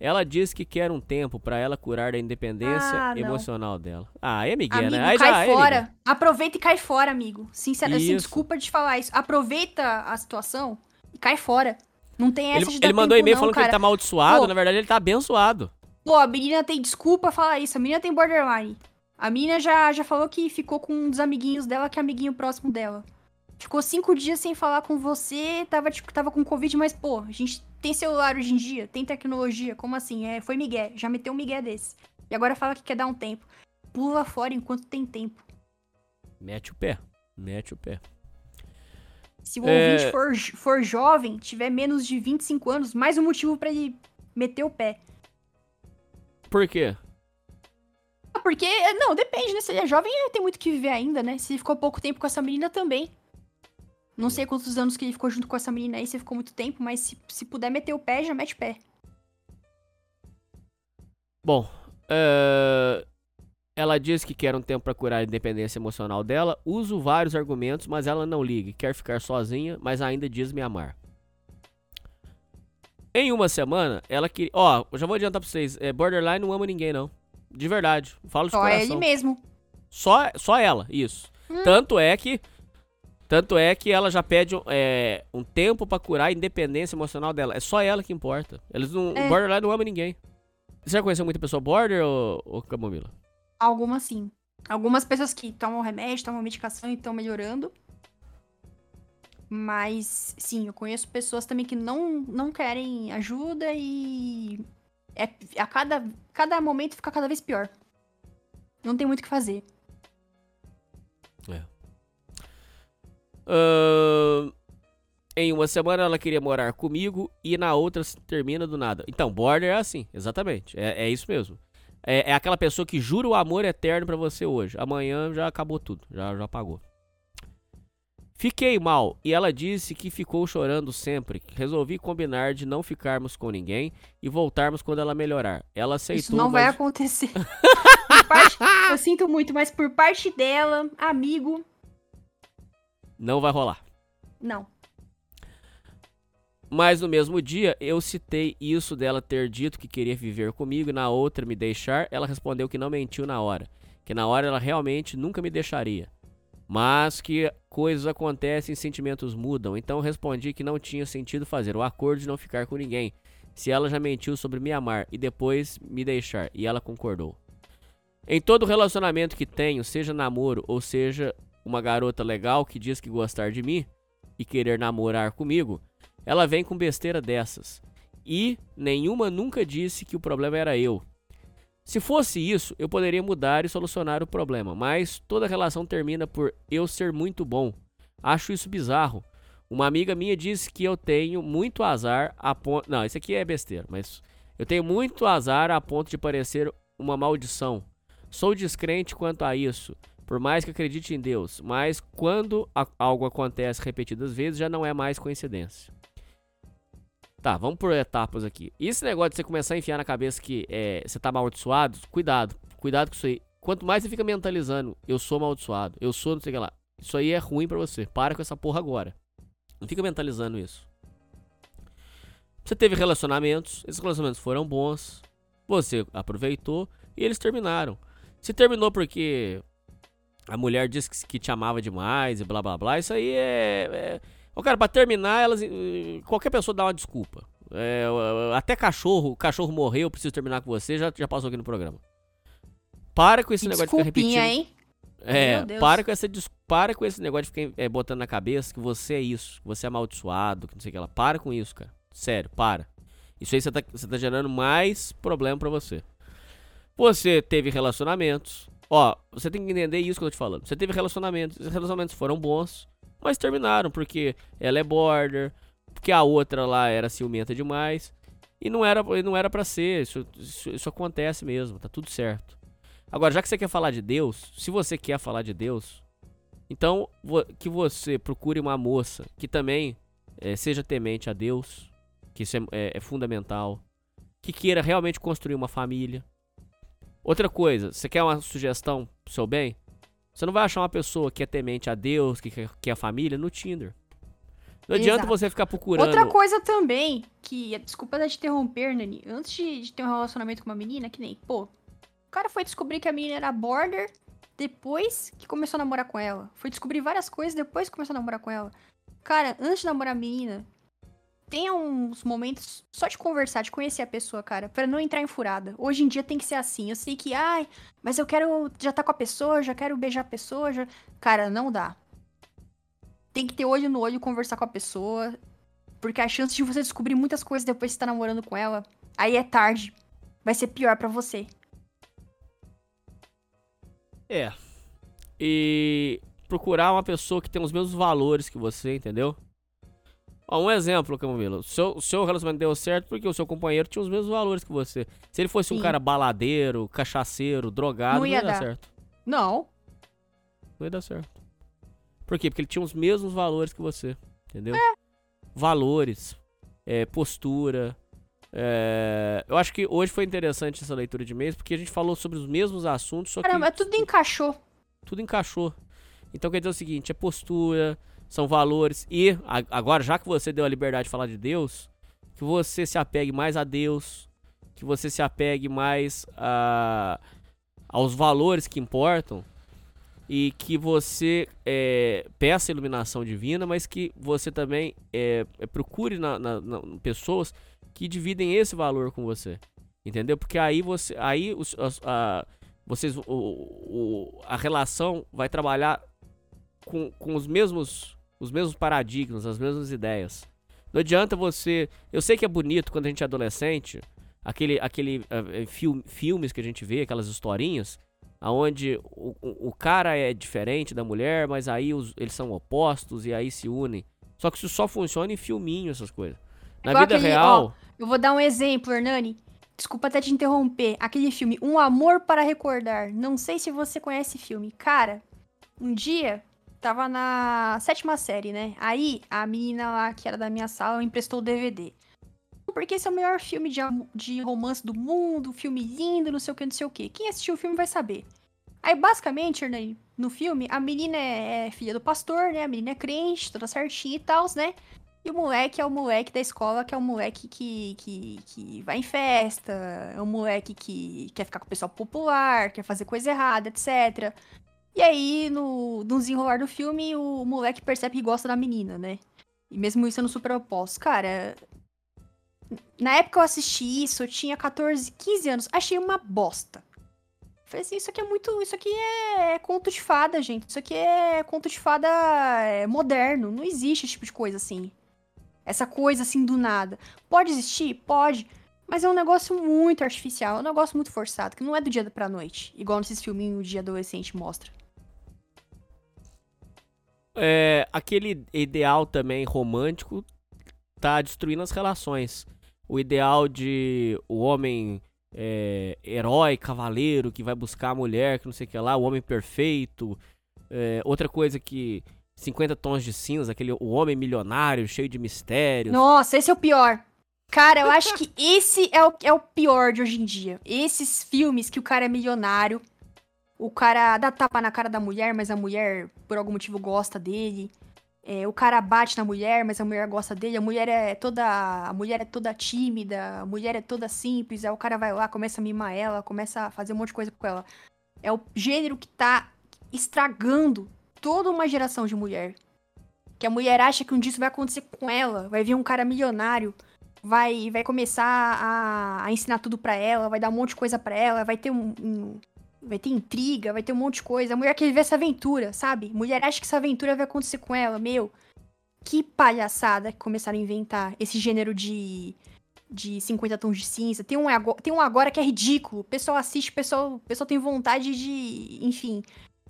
ela disse que quer um tempo pra ela curar da independência Ah, emocional dela. Ah, é Miguel, Amigo, né? Aí cai já é, fora. Aproveita e cai fora, amigo. Sincero, assim, desculpa de falar isso. Aproveita a situação e cai fora. Não tem essa Ele, de dar ele mandou e-mail falando que cara. ele tá amaldiçoado, Pô. na verdade ele tá abençoado. Pô, a menina tem desculpa falar isso. A menina tem borderline. A menina já, já falou que ficou com um dos amiguinhos dela, que é amiguinho próximo dela. Ficou cinco dias sem falar com você, tava, tipo, tava com Covid, mas, pô, a gente tem celular hoje em dia, tem tecnologia, como assim? É, foi Miguel, já meteu um Miguel desse. E agora fala que quer dar um tempo. Pula fora enquanto tem tempo. Mete o pé. Mete o pé. Se o É. ouvinte for, for jovem, tiver menos de 25 anos, mais um motivo pra ele meter o pé. Por quê? Ah, Porque, não, depende, né? Se ele é jovem, ele tem muito que viver ainda, né? Se ele ficou pouco tempo com essa menina também. Não sei quantos anos que ele ficou junto com essa menina aí, se ficou muito tempo, mas se, se puder meter o pé, já mete o pé. Bom, é, ela diz que quer um tempo pra curar a independência emocional dela. Uso vários argumentos, mas ela não liga. Quer ficar sozinha, mas ainda diz me amar. Em uma semana, ela queria. Ó, eu já vou adiantar pra vocês: é, Borderline não ama ninguém, não. De verdade. Falo de Só coração. ele mesmo. Só, só ela, isso. Hum. Tanto é que. Tanto é que ela já pede é, um tempo pra curar a independência emocional dela. É só ela que importa. Eles não. É. Borderline não ama ninguém. Você já conheceu muita pessoa border ou, ou Camomila? Algumas sim. Algumas pessoas que tomam remédio, tomam medicação e estão melhorando. Mas, sim, eu conheço pessoas também que não, não querem ajuda e. É, a cada, cada momento fica cada vez pior. Não tem muito o que fazer. Ahn, em uma semana ela queria morar comigo e na outra se termina do nada. Então, border é assim, exatamente. É, é isso mesmo. É, é aquela pessoa que jura o amor eterno pra você hoje. Amanhã já acabou tudo, já, já apagou. Fiquei mal e ela disse que ficou chorando sempre. Resolvi combinar de não ficarmos com ninguém e voltarmos quando ela melhorar. Ela aceitou, Isso não vai mas acontecer. Por parte- eu sinto muito, mas por parte dela, amigo, não vai rolar. não. Mas no mesmo dia, eu citei isso dela ter dito que queria viver comigo e na outra me deixar. Ela respondeu que não mentiu na hora. Que na hora ela realmente nunca me deixaria. Mas que coisas acontecem e sentimentos mudam. Então respondi que não tinha sentido fazer o acordo de não ficar com ninguém. Se ela já mentiu sobre me amar e depois me deixar. E ela concordou. Em todo relacionamento que tenho, seja namoro ou seja uma garota legal que diz que gostar de mim e querer namorar comigo, ela vem com besteira dessas. E nenhuma nunca disse que o problema era eu. Se fosse isso, eu poderia mudar e solucionar o problema, mas toda relação termina por eu ser muito bom. Acho isso bizarro. Uma amiga minha disse que eu tenho muito azar a ponto. Não, isso aqui é besteira, mas eu tenho muito azar a ponto de parecer uma maldição. Sou descrente quanto a isso, por mais que acredite em Deus, mas quando algo acontece repetidas vezes já não é mais coincidência. Tá, vamos por etapas aqui. Esse negócio de você começar a enfiar na cabeça que é, você tá amaldiçoado, cuidado, cuidado com isso aí. Quanto mais você fica mentalizando, eu sou amaldiçoado, eu sou não sei o que lá, isso aí é ruim pra você. Para com essa porra agora. Não fica mentalizando isso. Você teve relacionamentos, esses relacionamentos foram bons, você aproveitou e eles terminaram. Se terminou porque a mulher disse que, que te amava demais e blá blá blá, isso aí é. é... Ô, cara, pra terminar, elas, eh, qualquer pessoa dá uma desculpa. É, até cachorro, o cachorro morreu, preciso terminar com você, já, já passou aqui no programa. Para com esse negócio de ficar repetindo. hein? É, para com, essa, para com esse negócio de ficar é, botando na cabeça que você é isso, que você é amaldiçoado, que não sei o que lá. Para com isso, cara. Sério, para. Isso aí você tá, você tá gerando mais problema pra você. Você teve relacionamentos, Ó, você tem que entender isso que eu tô te falando. Você teve relacionamentos, esses relacionamentos foram bons, mas terminaram porque ela é border, porque a outra lá era ciumenta demais. E não era, não era para ser, isso, isso, isso acontece mesmo, tá tudo certo. Agora, já que você quer falar de Deus, se você quer falar de Deus, então que você procure uma moça que também é, seja temente a Deus, que isso é, é, é fundamental, que queira realmente construir uma família. Outra coisa, você quer uma sugestão pro seu bem? Você não vai achar uma pessoa que é temente a Deus, que quer a família, no Tinder. Não adianta Exato. você ficar procurando. Outra coisa também, que, desculpa de te interromper, Nani, antes de, de ter um relacionamento com uma menina, que nem, pô, o cara foi descobrir que a menina era border depois que começou a namorar com ela. Foi descobrir várias coisas depois que começou a namorar com ela. Cara, antes de namorar a menina, tenha uns momentos só de conversar, de conhecer a pessoa, cara, para não entrar em furada. Hoje em dia tem que ser assim. Eu sei que, ai, mas eu quero já tá com a pessoa, já quero beijar a pessoa, já... Cara, não dá. Tem que ter olho no olho, conversar com a pessoa, porque a chance de você descobrir muitas coisas depois que você tá namorando com ela, aí é tarde. Vai ser pior para você. É. E procurar uma pessoa que tem os mesmos valores que você, entendeu? Ó, um exemplo, Camilo. O seu, o seu relacionamento deu certo porque o seu companheiro tinha os mesmos valores que você. Se ele fosse Sim. um cara baladeiro, cachaceiro, drogado, não ia, não ia dar. dar certo. Não. Não ia dar certo. Por quê? Porque ele tinha os mesmos valores que você. Entendeu? É. Valores, é, postura. É... Eu acho que hoje foi interessante essa leitura de mês, porque a gente falou sobre os mesmos assuntos, só Caramba, que. tudo encaixou. Tudo encaixou. Então quer dizer o seguinte: é postura, são valores. E agora, já que você deu a liberdade de falar de Deus, que você se apegue mais a Deus, que você se apegue mais a, aos valores que importam e que você é, peça iluminação divina, mas que você também é, é, procure na, na, na, pessoas que dividem esse valor com você, entendeu? Porque aí você, aí os, a, vocês, o, o, a relação vai trabalhar com, com os mesmos os mesmos paradigmas, as mesmas ideias. Não adianta você. Eu sei que é bonito quando a gente é adolescente, aquele, aquele uh, film, filmes que a gente vê, aquelas historinhas, aonde o, o, o, cara é diferente da mulher, mas aí os, eles são opostos e aí se unem. Só que isso só funciona em filminho, essas coisas. Na Igual vida aquele, real. Ó, eu vou dar um exemplo, Hernani. Desculpa até te interromper. Aquele filme, Um Amor para Recordar. Não sei se você conhece esse filme. Cara, um dia tava na sétima série, né? Aí a menina lá, que era da minha sala, emprestou o DVD. Porque esse é o melhor filme de, de romance do mundo, filme lindo, não sei o que, não sei o que. Quem assistiu o filme vai saber. Aí, basicamente, no filme, a menina é, é filha do pastor, né? A menina é crente, toda certinha e tal, né? E o moleque é o moleque da escola, que é o moleque que, que, que vai em festa, é o moleque que quer ficar com o pessoal popular, quer fazer coisa errada, etc. E aí, no, no desenrolar do filme, o moleque percebe que gosta da menina, né? E mesmo isso sendo super oposto. Cara, na época eu assisti isso, eu tinha 14, 15 anos. Achei uma bosta. Falei assim, isso aqui é muito. Isso aqui é conto de fada, gente. Isso aqui é conto de fada é, moderno. Não existe esse tipo de coisa assim. Essa coisa assim do nada. Pode existir? Pode. Mas é um negócio muito artificial, é um negócio muito forçado, que não é do dia pra noite. Igual nesses filminhos de adolescente mostra é, aquele ideal também romântico tá destruindo as relações. O ideal de o homem é, herói, cavaleiro, que vai buscar a mulher, que não sei o que lá, o homem perfeito. É, outra coisa que 50 tons de cinza, aquele o homem milionário, cheio de mistérios. Nossa, esse é o pior. Cara, eu acho que esse é o, é o pior de hoje em dia. Esses filmes que o cara é milionário, o cara dá tapa na cara da mulher, mas a mulher, por algum motivo, gosta dele. É, o cara bate na mulher, mas a mulher gosta dele. A mulher é toda. A mulher é toda tímida, a mulher é toda simples. Aí o cara vai lá, começa a mimar ela, começa a fazer um monte de coisa com ela. É o gênero que tá estragando toda uma geração de mulher. Que a mulher acha que um dia isso vai acontecer com ela. Vai vir um cara milionário, vai, vai começar a, a ensinar tudo pra ela, vai dar um monte de coisa pra ela, vai ter um, um vai ter intriga, vai ter um monte de coisa. A mulher quer viver essa aventura, sabe? Mulher acha que essa aventura vai acontecer com ela, meu. Que palhaçada que começaram a inventar esse gênero de de 50 tons de cinza. Tem um, agora, tem um agora que é ridículo. O pessoal assiste, o pessoal, o pessoal tem vontade de. Enfim.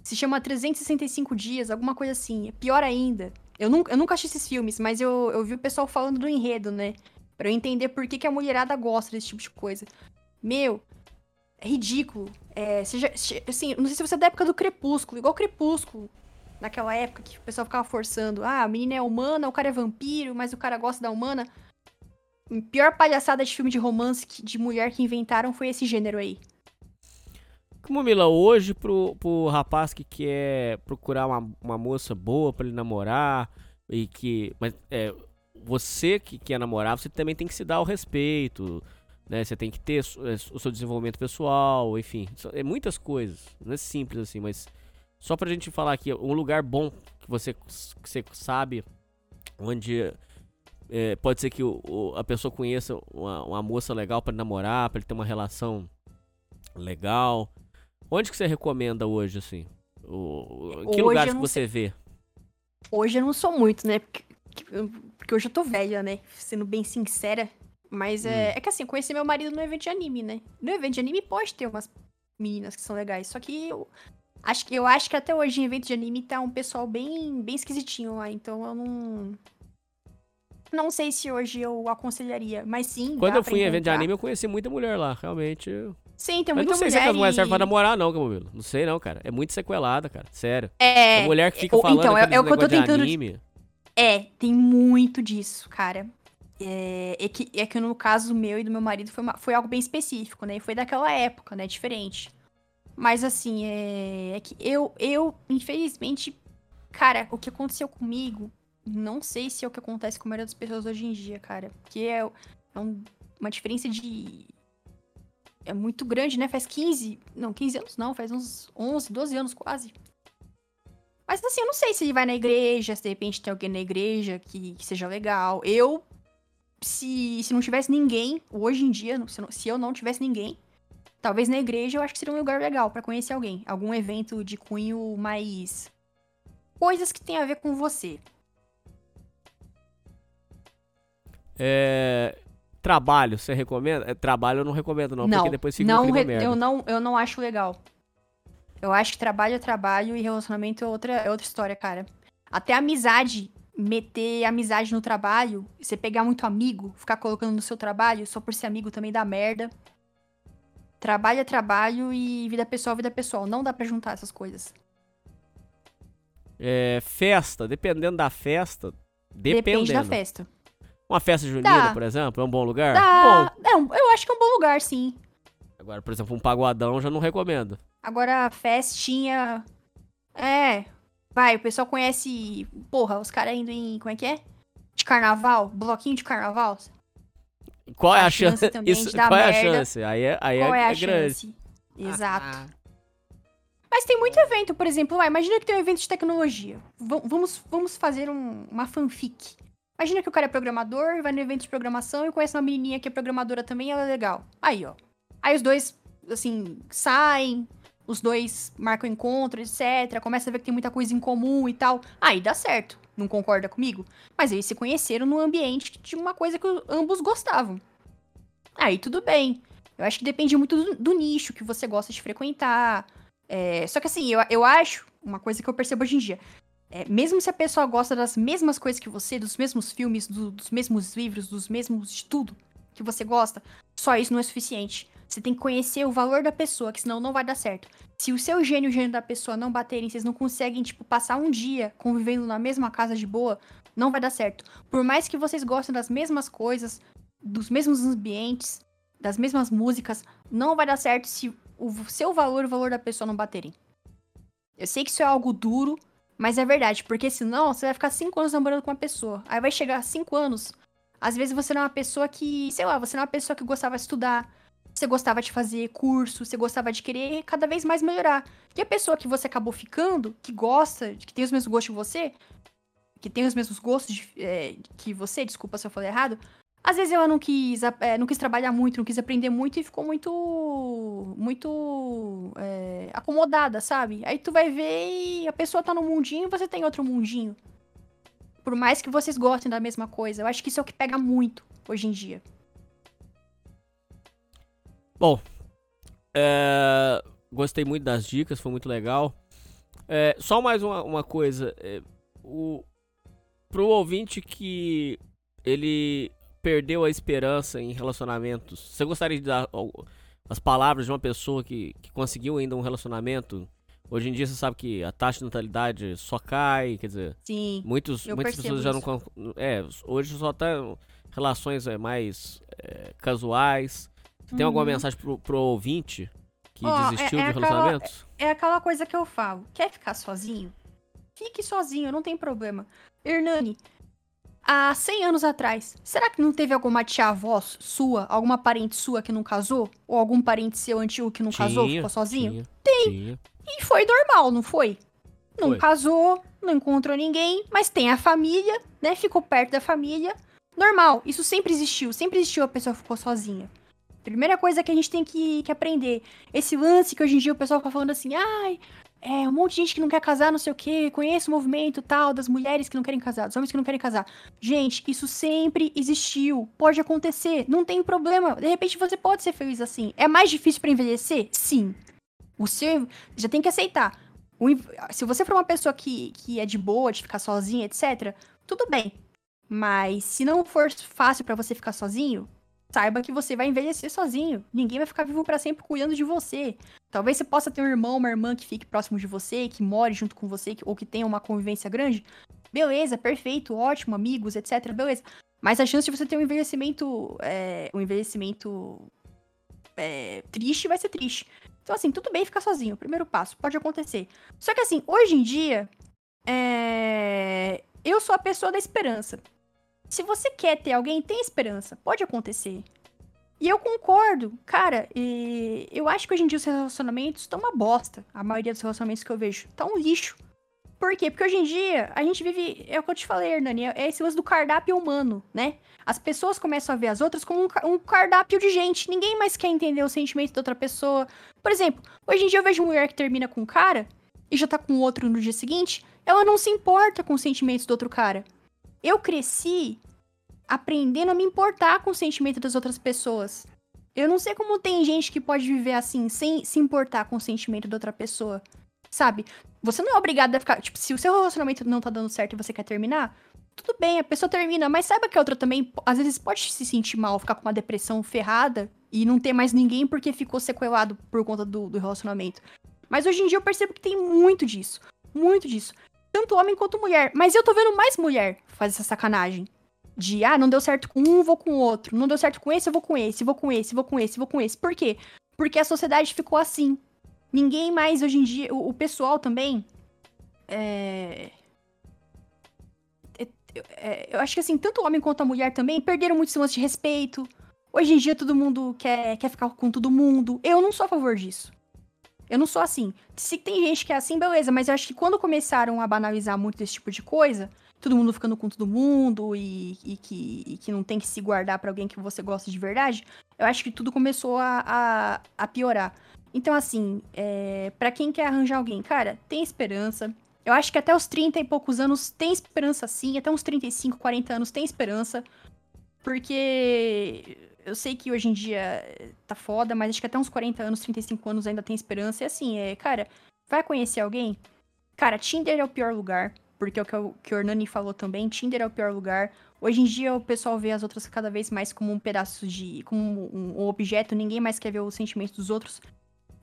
Se chama 365 dias, alguma coisa assim. É pior ainda. Eu nunca, eu nunca assisti esses filmes, mas eu, eu vi o pessoal falando do enredo, né? Pra eu entender por que, que a mulherada gosta desse tipo de coisa. Meu, ridículo. É, seja, assim, não sei se você é da época do Crepúsculo, igual Crepúsculo. Naquela época que o pessoal ficava forçando. Ah, a menina é humana, o cara é vampiro, mas o cara gosta da humana. A pior palhaçada de filme de romance de mulher que inventaram foi esse gênero aí. Como Mila, hoje pro, pro rapaz que quer procurar uma, uma moça boa para ele namorar e que. Mas é, você que quer namorar, você também tem que se dar o respeito, né? Você tem que ter é, o seu desenvolvimento pessoal, enfim. É muitas coisas. Não é simples assim, mas só pra gente falar aqui, um lugar bom que você, que você sabe, onde é, pode ser que o, o, a pessoa conheça uma, uma moça legal para namorar, para ele ter uma relação legal. Onde que você recomenda hoje, assim? O, em que hoje lugares que você sei. vê? Hoje eu não sou muito, né? Porque, porque hoje eu tô velha, né? Sendo bem sincera. Mas é, hum. é, é que assim, eu conheci meu marido no evento de anime, né? No evento de anime pode ter umas meninas que são legais. Só que eu acho que, eu acho que até hoje em evento de anime tá um pessoal bem, bem esquisitinho lá. Então eu não. Não sei se hoje eu aconselharia, mas sim. Quando eu fui em evento de anime, eu conheci muita mulher lá, realmente. Sim, tem muita mulher. Mas não sei mulher se é mulher serve pra namorar, não, Camilo. Não sei, não, cara. É muito sequelada, cara. Sério. É. A mulher que fica falando então, é, é o que eu tô tentando. Anime. É, tem muito disso, cara. É, é, que, é que no caso meu e do meu marido foi, uma, foi algo bem específico, né? E foi daquela época, né? Diferente. Mas assim, é, é que eu, eu, infelizmente, cara, o que aconteceu comigo, não sei se é o que acontece com a maioria das pessoas hoje em dia, cara. Porque é, é um, uma diferença de. É muito grande, né? Faz 15. Não, 15 anos não, faz uns 11, 12 anos quase. Mas assim, eu não sei se ele vai na igreja, se de repente tem alguém na igreja que, que seja legal. Eu, se, se não tivesse ninguém, hoje em dia, se, não, se eu não tivesse ninguém, talvez na igreja eu acho que seria um lugar legal para conhecer alguém. Algum evento de cunho mais. coisas que tem a ver com você. É, trabalho, você recomenda? É, trabalho eu não recomendo, não, não porque depois fica não, um eu não Eu não acho legal. Eu acho que trabalho é trabalho e relacionamento é outra, é outra história, cara. Até amizade, meter amizade no trabalho, você pegar muito amigo, ficar colocando no seu trabalho só por ser amigo também dá merda. Trabalho é trabalho e vida pessoal é vida pessoal. Não dá para juntar essas coisas. É, festa, dependendo da festa. Dependendo. Depende da festa. Uma festa junina, Dá. por exemplo, é um bom lugar? Dá. Bom. É, eu acho que é um bom lugar, sim. Agora, por exemplo, um pagodão já não recomendo. Agora, festinha. É. Vai, o pessoal conhece. Porra, os caras indo em. Como é que é? De carnaval? Bloquinho de carnaval? Qual é a, a chance? chance Isso, qual merda. é a chance? Aí é, aí qual é, é a é grande. Chance? Exato. Ah, Mas tem muito evento, por exemplo, vai, imagina que tem um evento de tecnologia. V vamos, vamos fazer um, uma fanfic. Imagina que o cara é programador, vai no evento de programação e conhece uma menininha que é programadora também, ela é legal. Aí, ó. Aí os dois, assim, saem, os dois marcam encontro, etc. Começa a ver que tem muita coisa em comum e tal. Aí dá certo. Não concorda comigo? Mas eles se conheceram no ambiente de uma coisa que ambos gostavam. Aí tudo bem. Eu acho que depende muito do, do nicho que você gosta de frequentar. É, só que assim, eu, eu acho, uma coisa que eu percebo hoje em dia, é, mesmo se a pessoa gosta das mesmas coisas que você, dos mesmos filmes, do, dos mesmos livros, dos mesmos de tudo que você gosta, só isso não é suficiente. Você tem que conhecer o valor da pessoa, que senão não vai dar certo. Se o seu gênio e o gênio da pessoa não baterem, vocês não conseguem, tipo, passar um dia convivendo na mesma casa de boa, não vai dar certo. Por mais que vocês gostem das mesmas coisas, dos mesmos ambientes, das mesmas músicas, não vai dar certo se o seu valor e o valor da pessoa não baterem. Eu sei que isso é algo duro, mas é verdade, porque senão você vai ficar cinco anos namorando com uma pessoa. Aí vai chegar cinco anos. Às vezes você não é uma pessoa que, sei lá, você não é uma pessoa que gostava de estudar, você gostava de fazer curso, você gostava de querer cada vez mais melhorar. E a pessoa que você acabou ficando, que gosta, que tem os mesmos gostos que você, que tem os mesmos gostos de, é, que você, desculpa se eu falei errado, às vezes ela não quis, é, não quis trabalhar muito, não quis aprender muito e ficou muito. muito. É, acomodada, sabe? Aí tu vai ver e a pessoa tá num mundinho e você tem outro mundinho. Por mais que vocês gostem da mesma coisa. Eu acho que isso é o que pega muito hoje em dia. Bom, é, gostei muito das dicas, foi muito legal. É, só mais uma, uma coisa. É, o, pro ouvinte que ele perdeu a esperança em relacionamentos, você gostaria de dar as palavras de uma pessoa que, que conseguiu ainda um relacionamento? Hoje em dia você sabe que a taxa de natalidade só cai, quer dizer, Sim, muitos, muitas pessoas já não. É, hoje só tá relações é, mais é, casuais. Uhum. tem alguma uhum. mensagem pro, pro ouvinte que oh, desistiu é, é de relacionamentos? é aquela coisa que eu falo. Quer ficar sozinho? Fique sozinho, não tem problema. Hernani, há 100 anos atrás, será que não teve alguma tia-avó sua, alguma parente sua que não casou? Ou algum parente seu antigo que não tinha, casou, ficou sozinho? Tinha, tem. Tinha. E foi normal, não foi? Não foi. casou, não encontrou ninguém, mas tem a família, né? Ficou perto da família. Normal, isso sempre existiu, sempre existiu a pessoa que ficou sozinha. Primeira coisa que a gente tem que, que aprender. Esse lance que hoje em dia o pessoal fica falando assim, ai, é um monte de gente que não quer casar, não sei o quê, conheço o movimento tal, das mulheres que não querem casar, dos homens que não querem casar. Gente, isso sempre existiu. Pode acontecer, não tem problema. De repente você pode ser feliz assim. É mais difícil para envelhecer? Sim. O seu. Já tem que aceitar. O, se você for uma pessoa que, que é de boa, de ficar sozinha, etc., tudo bem. Mas se não for fácil para você ficar sozinho, saiba que você vai envelhecer sozinho. Ninguém vai ficar vivo para sempre cuidando de você. Talvez você possa ter um irmão, uma irmã que fique próximo de você, que more junto com você, ou que tenha uma convivência grande. Beleza, perfeito, ótimo, amigos, etc. Beleza. Mas a chance de você ter um envelhecimento. É, um envelhecimento. É, triste vai ser triste. Então, assim, tudo bem ficar sozinho. Primeiro passo, pode acontecer. Só que, assim, hoje em dia, é... eu sou a pessoa da esperança. Se você quer ter alguém, tem esperança. Pode acontecer. E eu concordo, cara, e eu acho que hoje em dia os relacionamentos estão uma bosta. A maioria dos relacionamentos que eu vejo tá um lixo. Por quê? Porque hoje em dia a gente vive. É o que eu te falei, Hernani, é esse lance do cardápio humano, né? As pessoas começam a ver as outras como um, cardápio de gente. Ninguém mais quer entender o sentimento da outra pessoa. Por exemplo, hoje em dia eu vejo mulher que termina com um cara e já tá com outro no dia seguinte. Ela não se importa com os sentimentos do outro cara. Eu cresci aprendendo a me importar com o sentimento das outras pessoas. Eu não sei como tem gente que pode viver assim, sem se importar com o sentimento da outra pessoa. Sabe? Você não é obrigado a ficar. Tipo, se o seu relacionamento não tá dando certo e você quer terminar, tudo bem, a pessoa termina, mas saiba que a outra também, às vezes, pode se sentir mal, ficar com uma depressão ferrada e não ter mais ninguém porque ficou sequelado por conta do, do relacionamento. Mas hoje em dia eu percebo que tem muito disso. Muito disso. Tanto homem quanto mulher. Mas eu tô vendo mais mulher fazer essa sacanagem. De, ah, não deu certo com um, vou com o outro. Não deu certo com esse, eu vou com esse, vou com esse, vou com esse, vou com esse. Por quê? Porque a sociedade ficou assim. Ninguém mais hoje em dia. O, o pessoal também. É... É, é... Eu acho que assim, tanto o homem quanto a mulher também perderam muito esse de respeito. Hoje em dia todo mundo quer, quer ficar com todo mundo. Eu não sou a favor disso. Eu não sou assim. Se tem gente que é assim, beleza, mas eu acho que quando começaram a banalizar muito esse tipo de coisa, todo mundo ficando com todo mundo e, e que, e que não tem que se guardar para alguém que você gosta de verdade, eu acho que tudo começou a, a, a piorar. Então, assim, é, para quem quer arranjar alguém, cara, tem esperança. Eu acho que até os 30 e poucos anos tem esperança sim, até uns 35, 40 anos tem esperança. Porque eu sei que hoje em dia tá foda, mas acho que até uns 40 anos, 35 anos ainda tem esperança. E assim, é, cara, vai conhecer alguém? Cara, Tinder é o pior lugar. Porque é o que, o que o Hernani falou também, Tinder é o pior lugar. Hoje em dia o pessoal vê as outras cada vez mais como um pedaço de. como um, um objeto, ninguém mais quer ver os sentimentos dos outros.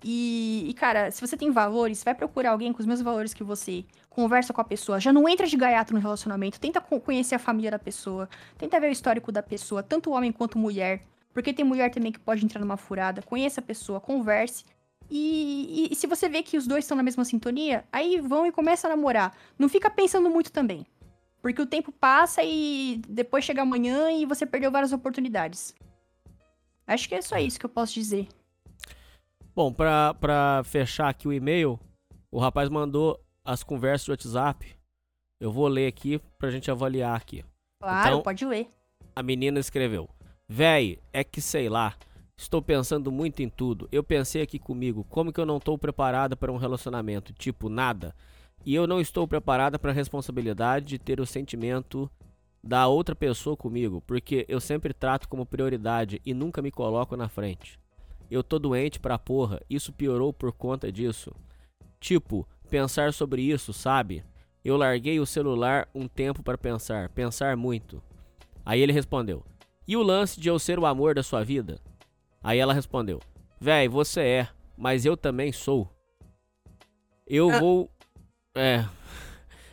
E, e, cara, se você tem valores, vai procurar alguém com os mesmos valores que você. Conversa com a pessoa. Já não entra de gaiato no relacionamento. Tenta conhecer a família da pessoa. Tenta ver o histórico da pessoa, tanto homem quanto mulher. Porque tem mulher também que pode entrar numa furada. Conheça a pessoa, converse. E, e, e se você vê que os dois estão na mesma sintonia, aí vão e começa a namorar. Não fica pensando muito também. Porque o tempo passa e depois chega amanhã e você perdeu várias oportunidades. Acho que é só isso que eu posso dizer. Bom, pra, pra fechar aqui o e-mail, o rapaz mandou as conversas do WhatsApp. Eu vou ler aqui pra gente avaliar aqui. Claro, então, pode ler. A menina escreveu: Véi, é que sei lá. Estou pensando muito em tudo. Eu pensei aqui comigo, como que eu não estou preparada para um relacionamento? Tipo, nada. E eu não estou preparada para a responsabilidade de ter o sentimento da outra pessoa comigo, porque eu sempre trato como prioridade e nunca me coloco na frente. Eu tô doente pra porra. Isso piorou por conta disso. Tipo, pensar sobre isso, sabe? Eu larguei o celular um tempo para pensar, pensar muito. Aí ele respondeu: E o lance de eu ser o amor da sua vida? Aí ela respondeu: Véi, você é, mas eu também sou. Eu Ah. vou. É.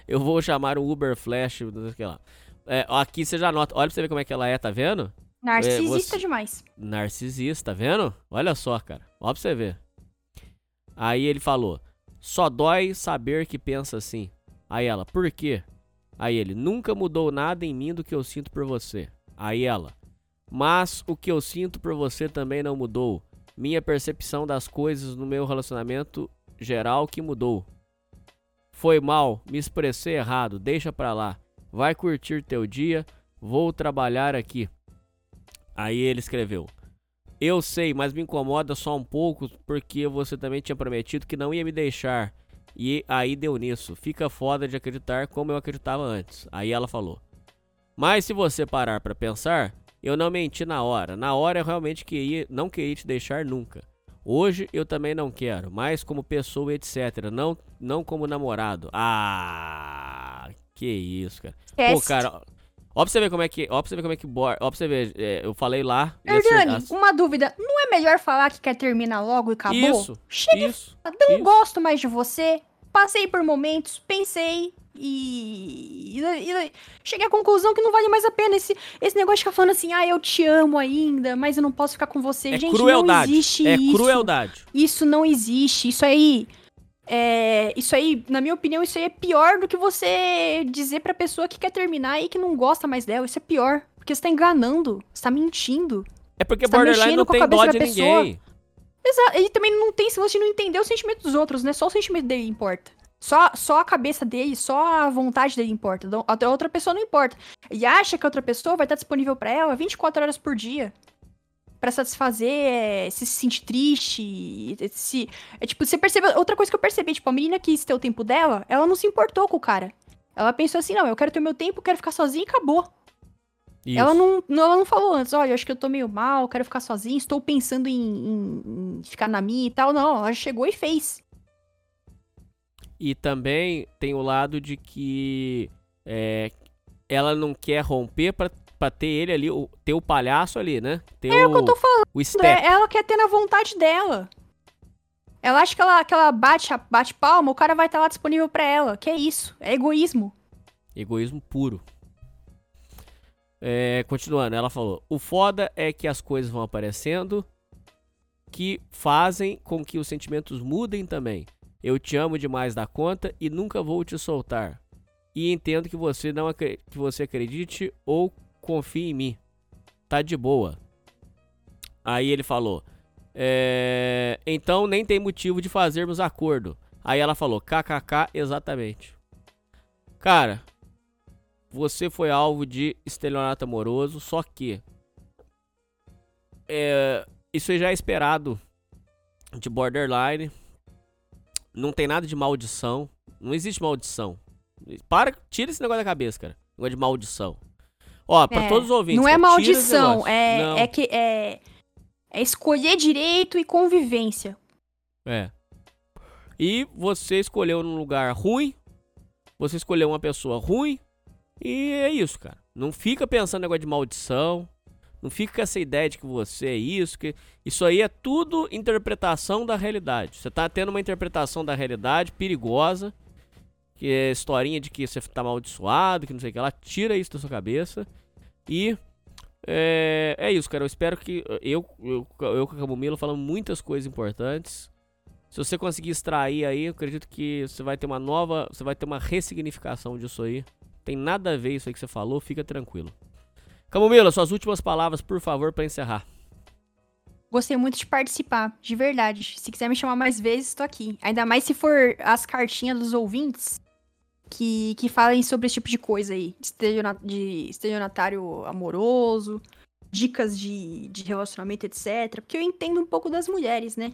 Eu vou chamar o Uber Flash. não sei o que lá. É, aqui você já nota. Olha pra você ver como é que ela é, tá vendo? Narcisista você- demais. Narcisista, tá vendo? Olha só, cara. Ó pra você ver. Aí ele falou: Só dói saber que pensa assim. Aí ela: Por quê? Aí ele: Nunca mudou nada em mim do que eu sinto por você. Aí ela: Mas o que eu sinto por você também não mudou. Minha percepção das coisas no meu relacionamento geral que mudou. Foi mal, me expressei errado, deixa pra lá. Vai curtir teu dia, vou trabalhar aqui. Aí ele escreveu: Eu sei, mas me incomoda só um pouco porque você também tinha prometido que não ia me deixar. E aí deu nisso. Fica foda de acreditar como eu acreditava antes. Aí ela falou: Mas se você parar pra pensar, eu não menti na hora. Na hora eu realmente queria, não queria te deixar nunca. Hoje eu também não quero, mas como pessoa, etc. Não, não como namorado. Ah, que isso, cara. Pô, cara, ó pra você ver como é que. Ó pra você ver como é que. Ó pra você ver, é, eu falei lá. e acer- uma dúvida. Não é melhor falar que quer terminar logo e acabou? Isso, Chega, isso. não isso. gosto mais de você. Passei por momentos, pensei e, e- e- cheguei à conclusão que não vale mais a pena esse, esse negócio de ficar falando assim, ah, eu te amo ainda, mas eu não posso ficar com você. É Gente, crueldade. não existe é isso. crueldade. Isso não existe. Isso aí. É, isso aí, na minha opinião, isso aí é pior do que você dizer pra pessoa que quer terminar e que não gosta mais dela. Isso é pior. Porque você tá enganando. Você tá mentindo. É porque Você tá borderline mexendo não com a tem cabeça dó da de pessoa. ninguém. Exato. Ele também não tem, se você não entender o sentimento dos outros, né? Só o sentimento dele importa. Só, só a cabeça dele, só a vontade dele importa. Então, A outra pessoa não importa. E acha que a outra pessoa vai estar disponível pra ela 24 horas por dia. Pra satisfazer, é, se sentir triste. Se, é tipo, você percebeu. Outra coisa que eu percebi, tipo, a menina quis ter o tempo dela, ela não se importou com o cara. Ela pensou assim, não, eu quero ter meu tempo, quero ficar sozinha e acabou. Isso. Ela não, não, ela não falou antes, olha, eu acho que eu tô meio mal, quero ficar sozinha, estou pensando em, em- em ficar na minha e tal. Não, ela chegou e fez. E também tem o lado de que é, ela não quer romper pra, pra ter ele ali, o- ter o palhaço ali, né? Ter É o que eu tô falando, o é, ela quer ter na vontade dela. Ela acha que ela, que ela bate, bate palma, o cara vai estar lá disponível pra ela. Que é isso? É egoísmo. Egoísmo puro. É, continuando, ela falou: O foda é que as coisas vão aparecendo que fazem com que os sentimentos mudem também. Eu te amo demais da conta e nunca vou te soltar. E entendo que você não que você acredite ou confie em mim. Tá de boa. Aí ele falou: é, Então nem tem motivo de fazermos acordo. Aí ela falou: KKK, exatamente. Cara, você foi alvo de estelionato amoroso, só que é, isso já é esperado de borderline. Não tem nada de maldição. Não existe maldição. Para, tira esse negócio da cabeça, cara. Negócio de maldição. Ó, pra É, todos os ouvintes. Não é cara, maldição, é, Não, é que é, é escolher direito e convivência. É. E você escolheu num lugar ruim. Você escolheu uma pessoa ruim. E é isso, cara. Não fica pensando negócio de maldição. Não fica com essa ideia de que você é isso. que Isso aí é tudo interpretação da realidade. Você tá tendo uma interpretação da realidade perigosa. Que é historinha de que você tá amaldiçoado, que não sei o que lá. Tira isso da sua cabeça. E é, é isso, cara. Eu espero que. Eu, eu, eu com a Camomila falamos muitas coisas importantes. Se você conseguir extrair aí, eu acredito que você vai ter uma nova. Você vai ter uma ressignificação disso aí. Tem nada a ver isso aí que você falou, fica tranquilo. Camomila, suas últimas palavras, por favor, pra encerrar. Gostei muito de participar, de verdade. Se quiser me chamar mais vezes, tô aqui. Ainda mais se for as cartinhas dos ouvintes que, que falem sobre esse tipo de coisa aí. De estelionatário amoroso, dicas de, de relacionamento, etc. Porque eu entendo um pouco das mulheres, né?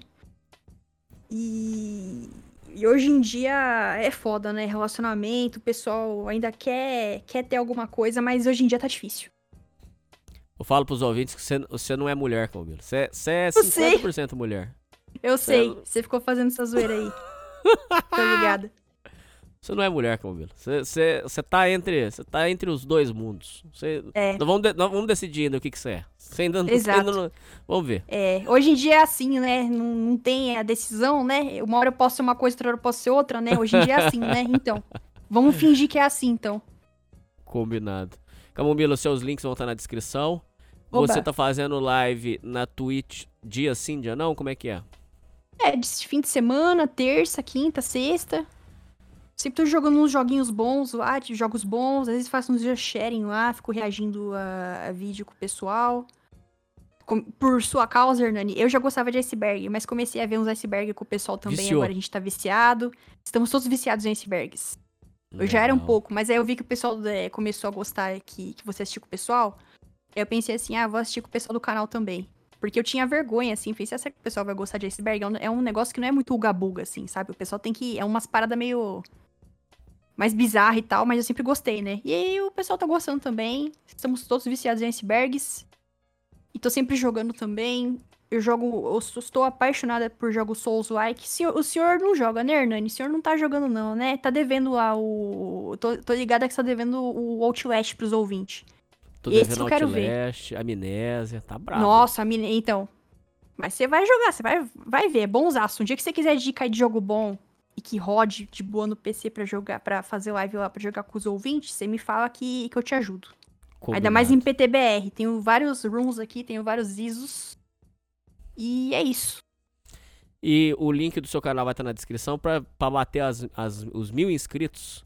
E, e hoje em dia é foda, né? Relacionamento, o pessoal ainda quer, quer ter alguma coisa, mas hoje em dia tá difícil. Eu falo pros ouvintes que você, você não é mulher, Camomila. Você, você é Eu sei. 50% mulher. Eu sei, Cê- você ficou fazendo essa zoeira aí. Tô ligada. Você não é mulher, Camomila. Você, você, você tá entre. Você tá entre os dois mundos. Você, É. nós, vamos de- nós vamos decidir ainda o que, que você é. Você ainda não, Exato. ainda não- Vamos ver. É, hoje em dia é assim, né? Não, não tem a decisão, né? Uma hora eu posso ser uma coisa, outra hora eu posso ser outra, né? Hoje em dia é assim, né? Então, vamos fingir que é assim, então. Combinado. Camomila, seus links vão estar na descrição. Oba. Você tá fazendo live na Twitch dia sim, dia não? Como é que é? É, de fim de semana, terça, quinta, sexta. Sempre tô jogando uns joguinhos bons lá, de jogos bons. Às vezes faço uns just sharing lá, fico reagindo a, a vídeo com o pessoal. Com- por sua causa, Hernani, eu já gostava de iceberg, mas comecei a ver uns iceberg com o pessoal também. Viciou. Agora a gente tá viciado. Estamos todos viciados em icebergs. Eu já era um pouco, mas aí eu vi que o pessoal é, começou a gostar que, que você assistiu com o pessoal. Eu pensei assim, ah, vou assistir com o pessoal do canal também. Porque eu tinha vergonha, assim, pensei, será que o pessoal vai gostar de iceberg? É um, é um negócio que não é muito uga-buga, assim, sabe? O pessoal tem que. É umas paradas meio. mais bizarra e tal, mas eu sempre gostei, né? E aí o pessoal tá gostando também. Estamos todos viciados em icebergs. E tô sempre jogando também. Eu jogo. Eu estou apaixonada por jogos Souls-like. O senhor não joga, né, Hernani? O senhor não tá jogando, não, né? Tá devendo lá o. Tô, tô ligada que você tá devendo o Outlast pros ouvintes. Tô esse devendo eu quero ver. Outlast, Amnésia, tá bravo. Nossa, a mina- então. Mas você vai jogar, você vai, vai ver, é bonzaço. Um dia que você quiser dica de jogo bom e que rode de boa no PC pra jogar, para fazer live lá pra jogar com os ouvintes, você me fala que, que eu te ajudo. Ainda mais em Combinado. PTBR. Tenho vários rooms aqui, tenho vários ISOs. E é isso. E o link do seu canal vai estar na descrição pra, pra bater as, as- os mil inscritos.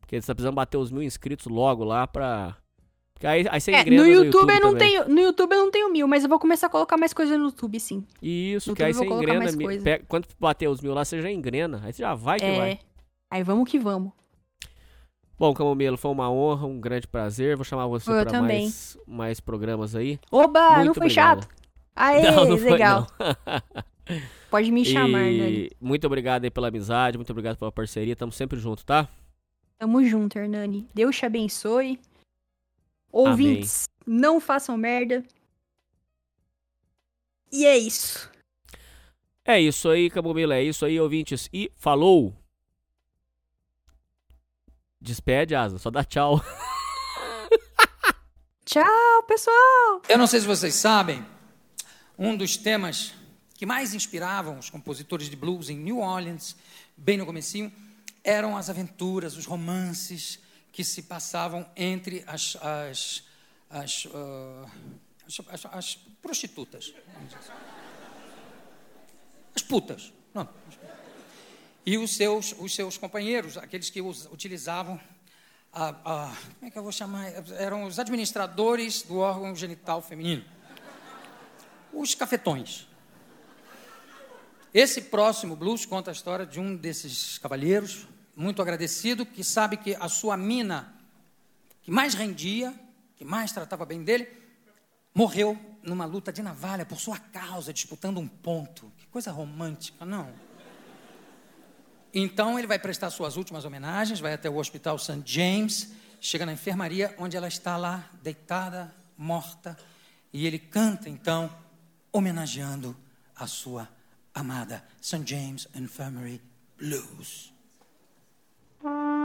Porque você tá precisando bater os mil inscritos logo lá pra. Aí, aí você É, engrena no YouTube, eu não também. tenho, no YouTube eu não tenho mil, mas eu vou começar a colocar mais coisa no YouTube, sim. Isso, No que aí YouTube você engrena. mais mi- coisa. pega- quando bater os mil lá, você já engrena. Aí você já vai que vai. É. Aí vamos que vamos. Bom, Camomelo, foi uma honra, um grande prazer. Vou chamar você também. mais, mais programas aí. Oba, não Muito foi obrigado. chato? Aê, Não, não foi, legal. não. Pode me chamar, E muito obrigado aí pela amizade, muito obrigado pela parceria. Tamo sempre junto, tá? Tamo junto, Hernani. Deus te abençoe. Ouvintes, não façam merda. E é isso. É isso aí, Camomila. É isso aí, ouvintes. E falou! Despede, Asa. Só dá tchau. Tchau, pessoal! Eu não sei se vocês sabem, um dos temas que mais inspiravam os compositores de blues em New Orleans, bem no comecinho, eram as aventuras, os romances que se passavam entre as, as, as, ah, as, as- as prostitutas. As putas. Pronto. E os seus, os seus companheiros, aqueles que us- utilizavam a, a- como é que eu vou chamar? Eram os administradores do órgão genital feminino. Os cafetões. Esse próximo blues conta a história de um desses cavalheiros, muito agradecido, que sabe que a sua mina, que mais rendia, que mais tratava bem dele, morreu numa luta de navalha por sua causa, disputando um ponto. Que coisa romântica, não? Então ele vai prestar suas últimas homenagens, vai até o Hospital St. James, chega na enfermaria onde ela está lá deitada, morta, e ele canta então homenageando a sua amada St. James Infirmary Blues. Mm-hmm.